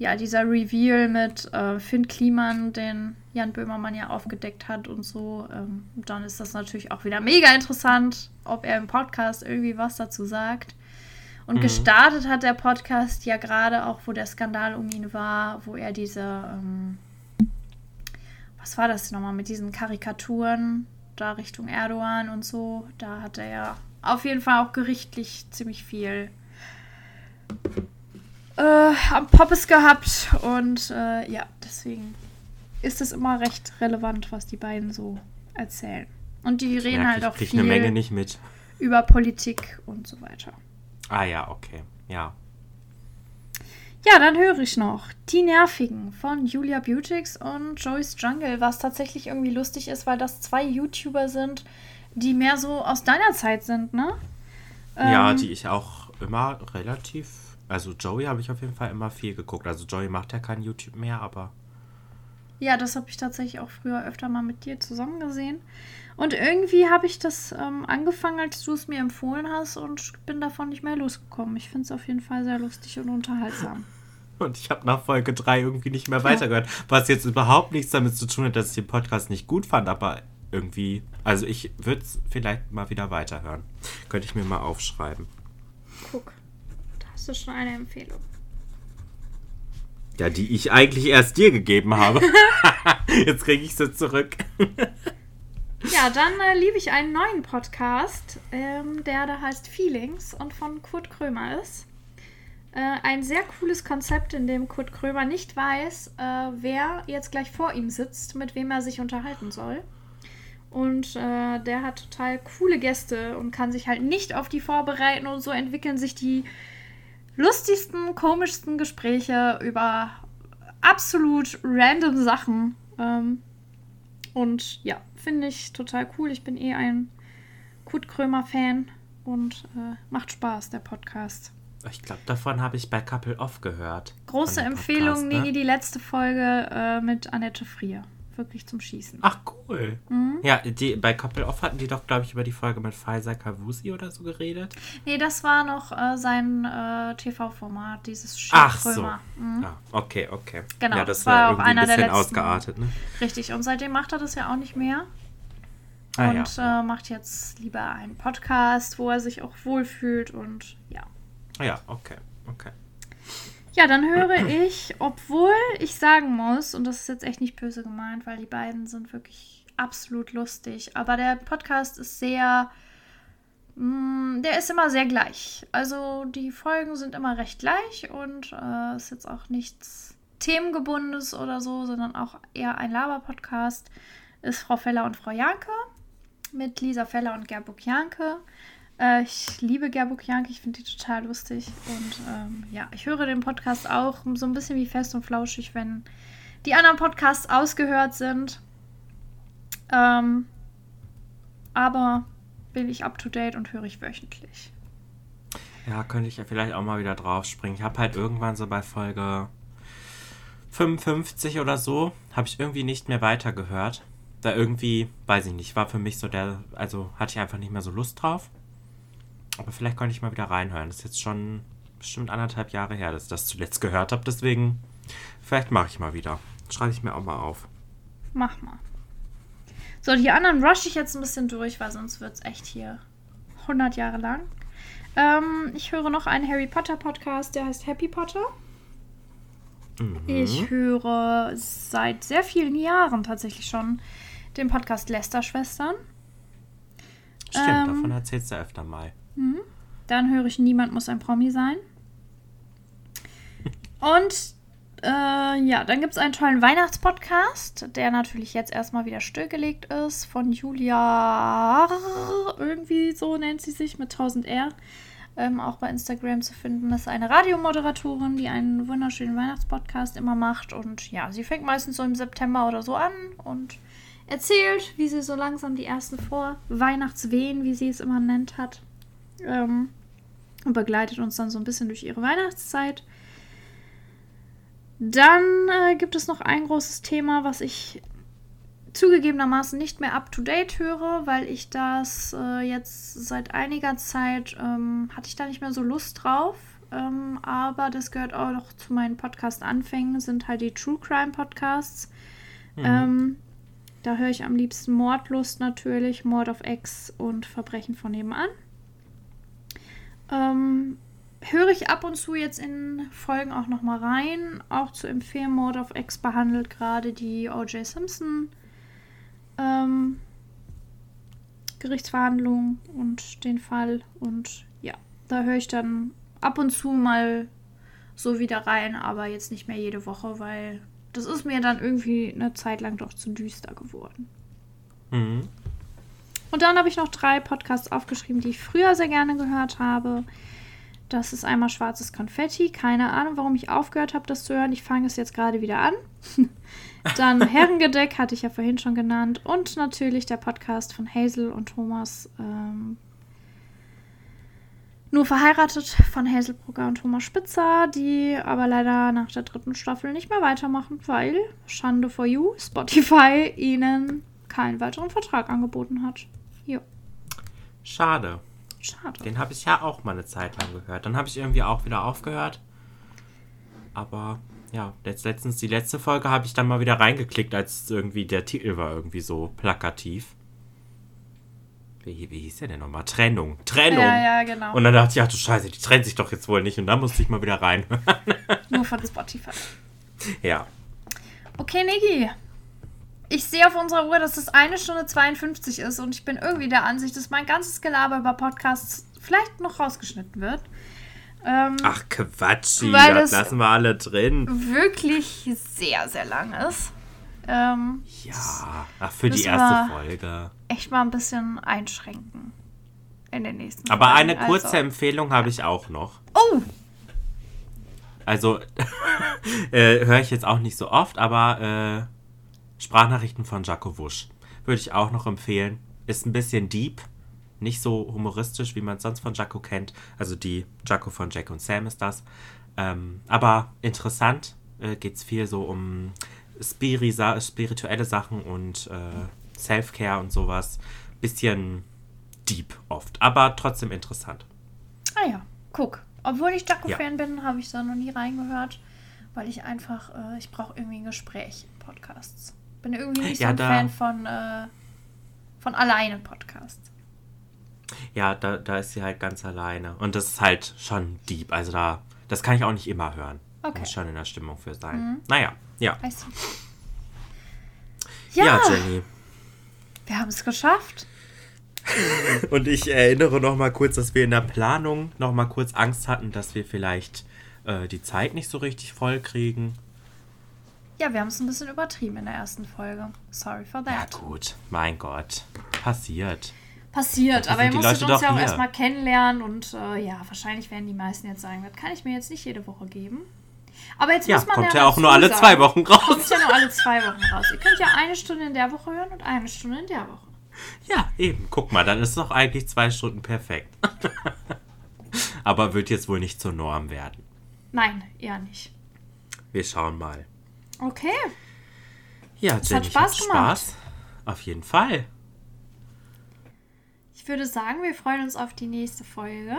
ja, dieser Reveal mit äh, Finn Kliman, den Jan Böhmermann ja aufgedeckt hat und so, ähm, dann ist das natürlich auch wieder mega interessant, ob er im Podcast irgendwie was dazu sagt. Und mhm. gestartet hat der Podcast ja gerade auch, wo der Skandal um ihn war, wo er diese, ähm, was war das nochmal, mit diesen Karikaturen da Richtung Erdogan und so, da hat er ja auf jeden Fall auch gerichtlich ziemlich viel äh, am Poppes gehabt. Und äh, ja, deswegen ist es immer recht relevant, was die beiden so erzählen. Und die reden ja, halt auch viel eine Menge nicht mit. über Politik und so weiter. Ah ja, okay. Ja. Ja, dann höre ich noch Die Nervigen von Julia Beautix und Joyce Jungle, was tatsächlich irgendwie lustig ist, weil das zwei YouTuber sind, die mehr so aus deiner Zeit sind, ne? Ja, ähm, die ich auch immer relativ also Joey habe ich auf jeden Fall immer viel geguckt. Also Joey macht ja kein YouTube mehr, aber. Ja, das habe ich tatsächlich auch früher öfter mal mit dir zusammen gesehen. Und irgendwie habe ich das ähm, angefangen, als du es mir empfohlen hast und bin davon nicht mehr losgekommen. Ich finde es auf jeden Fall sehr lustig und unterhaltsam. Und ich habe nach Folge 3 irgendwie nicht mehr weitergehört. Was jetzt überhaupt nichts damit zu tun hat, dass ich den Podcast nicht gut fand, aber irgendwie. Also ich würde es vielleicht mal wieder weiterhören. Könnte ich mir mal aufschreiben. Guck. Du schon eine Empfehlung? Ja, die ich eigentlich erst dir gegeben habe. Jetzt kriege ich sie zurück. ja, dann äh, liebe ich einen neuen Podcast, ähm, der da heißt Feelings und von Kurt Krömer ist. Äh, ein sehr cooles Konzept, in dem Kurt Krömer nicht weiß, äh, wer jetzt gleich vor ihm sitzt, mit wem er sich unterhalten soll. Und äh, der hat total coole Gäste und kann sich halt nicht auf die vorbereiten und so entwickeln sich die lustigsten, komischsten Gespräche über absolut random Sachen. Ähm, und ja, finde ich total cool. Ich bin eh ein Kurt Krömer-Fan und äh, macht Spaß, der Podcast. Ich glaube, davon habe ich bei Couple Off gehört. Große Empfehlung, ne? Nigi, die letzte Folge äh, mit Annette Frier wirklich zum Schießen. Ach, cool. Mhm. Ja, die, bei Couple Off hatten die doch, glaube ich, über die Folge mit Pfizer Kavusi oder so geredet. Nee, das war noch äh, sein äh, TV-Format, dieses Ach so. Mhm. Ah, okay, okay. Genau, ja, das, war, auch einer ein der letzten, ausgeartet, ne? Richtig, und seitdem macht er das ja auch nicht mehr. Ah, und ja. äh, macht jetzt lieber einen Podcast, wo er sich auch wohlfühlt und ja. Ja, okay, okay. Ja, dann höre ich, obwohl ich sagen muss, und das ist jetzt echt nicht böse gemeint, weil die beiden sind wirklich absolut lustig, aber der Podcast ist sehr, mm, der ist immer sehr gleich. Also die Folgen sind immer recht gleich und äh, ist jetzt auch nichts Themengebundenes oder so, sondern auch eher ein Laber-Podcast. Ist Frau Feller und Frau Janke mit Lisa Feller und Gerburg Janke. Äh, ich liebe Gerburg Janke, ich finde die total lustig. Und ähm, ja, ich höre den Podcast auch so ein bisschen wie fest und flauschig, wenn die anderen Podcasts ausgehört sind. Ähm, aber bin ich up to date und höre ich wöchentlich. Ja, könnte ich ja vielleicht auch mal wieder drauf springen. Ich habe halt irgendwann so bei Folge 55 oder so, habe ich irgendwie nicht mehr weitergehört. da irgendwie, weiß ich nicht, war für mich so der, also hatte ich einfach nicht mehr so Lust drauf. Aber vielleicht konnte ich mal wieder reinhören. Das ist jetzt schon bestimmt anderthalb Jahre her, dass ich das zuletzt gehört habe. Deswegen, vielleicht mache ich mal wieder. Schreibe ich mir auch mal auf. Mach mal. So, die anderen rush ich jetzt ein bisschen durch, weil sonst wird es echt hier 100 Jahre lang. Ähm, ich höre noch einen Harry Potter Podcast, der heißt Happy Potter. Mhm. Ich höre seit sehr vielen Jahren tatsächlich schon den Podcast Lester Schwestern. Stimmt, ähm, davon erzählst du öfter mal. Mhm. Dann höre ich Niemand muss ein Promi sein. Und äh, ja, dann gibt es einen tollen Weihnachtspodcast, der natürlich jetzt erstmal wieder stillgelegt ist, von Julia, irgendwie so nennt sie sich, mit 1000R. Ähm, auch bei Instagram zu finden. Das ist eine Radiomoderatorin, die einen wunderschönen Weihnachtspodcast immer macht. Und ja, sie fängt meistens so im September oder so an und erzählt, wie sie so langsam die ersten Vor-Weihnachtswehen, wie sie es immer nennt, hat. Ähm, und begleitet uns dann so ein bisschen durch ihre Weihnachtszeit. Dann äh, gibt es noch ein großes Thema, was ich zugegebenermaßen nicht mehr up-to-date höre, weil ich das äh, jetzt seit einiger Zeit ähm, hatte ich da nicht mehr so Lust drauf. Ähm, aber das gehört auch noch zu meinen Podcast-Anfängen, sind halt die True Crime Podcasts. Mhm. Ähm, da höre ich am liebsten Mordlust natürlich, Mord of X und Verbrechen von nebenan. Ähm, höre ich ab und zu jetzt in Folgen auch nochmal rein. Auch zu empfehlen, Mord of X behandelt gerade die O.J. Simpson ähm, Gerichtsverhandlung und den Fall. Und ja, da höre ich dann ab und zu mal so wieder rein, aber jetzt nicht mehr jede Woche, weil das ist mir dann irgendwie eine Zeit lang doch zu düster geworden. Mhm. Und dann habe ich noch drei Podcasts aufgeschrieben, die ich früher sehr gerne gehört habe. Das ist einmal Schwarzes Konfetti. Keine Ahnung, warum ich aufgehört habe, das zu hören. Ich fange es jetzt gerade wieder an. Dann Herrengedeck hatte ich ja vorhin schon genannt. Und natürlich der Podcast von Hazel und Thomas. Ähm, nur verheiratet von Hazel Brugger und Thomas Spitzer, die aber leider nach der dritten Staffel nicht mehr weitermachen, weil Schande for You, Spotify ihnen keinen weiteren Vertrag angeboten hat. Jo. Schade. Schade. Den habe ich ja auch mal eine Zeit lang gehört. Dann habe ich irgendwie auch wieder aufgehört. Aber ja, jetzt letztens die letzte Folge habe ich dann mal wieder reingeklickt, als irgendwie der Titel war irgendwie so plakativ. Wie, wie hieß der denn nochmal? Trennung. Trennung. Ja, ja, genau. Und dann dachte ich, ach du Scheiße, die trennt sich doch jetzt wohl nicht. Und dann musste ich mal wieder reinhören. Nur von Spotify. Ja. Okay, Niki. Ich sehe auf unserer Uhr, dass es eine Stunde 52 ist und ich bin irgendwie der Ansicht, dass mein ganzes Gelaber über Podcasts vielleicht noch rausgeschnitten wird. Ähm, Ach Quatsch, das lassen wir alle drin. Wirklich sehr, sehr lang ist. Ähm, ja, ach, für die erste Folge. Echt mal ein bisschen einschränken in den nächsten Aber Folgen. eine kurze also. Empfehlung habe ich auch noch. Oh! Also, äh, höre ich jetzt auch nicht so oft, aber äh, Sprachnachrichten von Jaco Wusch würde ich auch noch empfehlen. Ist ein bisschen deep, nicht so humoristisch, wie man es sonst von Jaco kennt. Also die Jaco von Jack und Sam ist das. Ähm, aber interessant äh, geht es viel so um Spiri spirituelle Sachen und äh, Self-Care und sowas. Bisschen deep oft, aber trotzdem interessant. Ah ja, guck. Obwohl ich Jaco-Fan ja. bin, habe ich da noch nie reingehört, weil ich einfach, äh, ich brauche irgendwie ein Gespräch, Podcasts. Bin irgendwie nicht ja, so ein Fan von, äh, von alleine Podcasts. Ja, da, da ist sie halt ganz alleine. Und das ist halt schon deep. Also da, das kann ich auch nicht immer hören. Okay. Muss schon in der Stimmung für sein. Mhm. Naja, ja. Ja, ja Jenny. Wir haben es geschafft. Und ich erinnere noch mal kurz, dass wir in der Planung noch mal kurz Angst hatten, dass wir vielleicht äh, die Zeit nicht so richtig voll kriegen. Ja, wir haben es ein bisschen übertrieben in der ersten Folge. Sorry for that. Ja gut, mein Gott. Passiert passiert. Aber ihr musstet uns ja auch erstmal kennenlernen und äh, ja, wahrscheinlich werden die meisten jetzt sagen, das kann ich mir jetzt nicht jede Woche geben. Aber jetzt ja, muss man kommt ja, ja auch nur alle zwei Wochen raus. Kommt ja nur alle zwei Wochen raus. Ihr könnt ja eine Stunde in der Woche hören und eine Stunde in der Woche. Ja, eben. Guck mal, dann ist doch eigentlich zwei Stunden perfekt. Aber wird jetzt wohl nicht zur Norm werden. Nein, eher nicht. Wir schauen mal. Okay. Ja, Jenny, hat Spaß gemacht. Spaß Auf jeden Fall. Ich würde sagen, wir freuen uns auf die nächste Folge.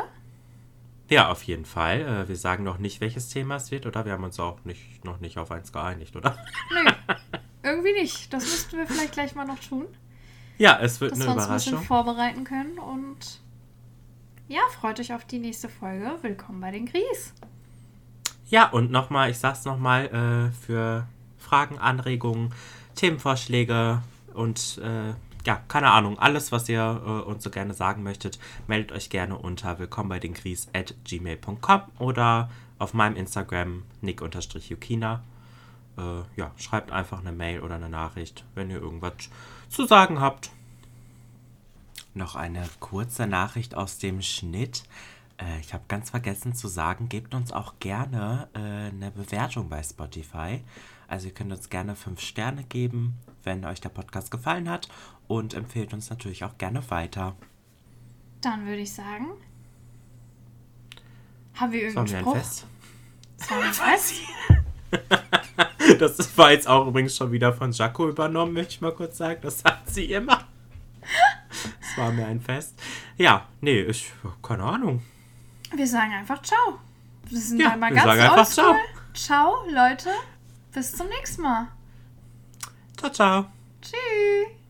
Ja, auf jeden Fall. Äh, wir sagen noch nicht, welches Thema es wird, oder? Wir haben uns auch nicht, noch nicht auf eins geeinigt, oder? Nö, irgendwie nicht. Das müssten wir vielleicht gleich mal noch tun. Ja, es wird dass eine wir uns ein bisschen Überraschung. vorbereiten können. Und ja, freut euch auf die nächste Folge. Willkommen bei den Gries. Ja, und nochmal, ich sag's nochmal, äh, für Fragen, Anregungen, Themenvorschläge und äh, ja, keine Ahnung, alles, was ihr äh, uns so gerne sagen möchtet, meldet euch gerne unter willkommen bei den Gries at gmail.com oder auf meinem Instagram nick-yukina. Äh, ja, schreibt einfach eine Mail oder eine Nachricht, wenn ihr irgendwas zu sagen habt. Noch eine kurze Nachricht aus dem Schnitt. Äh, ich habe ganz vergessen zu sagen, gebt uns auch gerne äh, eine Bewertung bei Spotify. Also ihr könnt uns gerne fünf Sterne geben, wenn euch der Podcast gefallen hat und empfehlt uns natürlich auch gerne weiter. Dann würde ich sagen, haben wir irgendeinen Spruch? Fest? Fest? Das war jetzt auch übrigens schon wieder von Jaco übernommen, möchte ich mal kurz sagen. Das sagt sie immer. Es war mir ein Fest. Ja, nee, ich, keine Ahnung. Wir sagen einfach Ciao. Wir sind Ja, dann mal wir ganz sagen einfach oldschool. Ciao, Leute. Bis zum nächsten Mal. Ciao, ciao. Tschüss.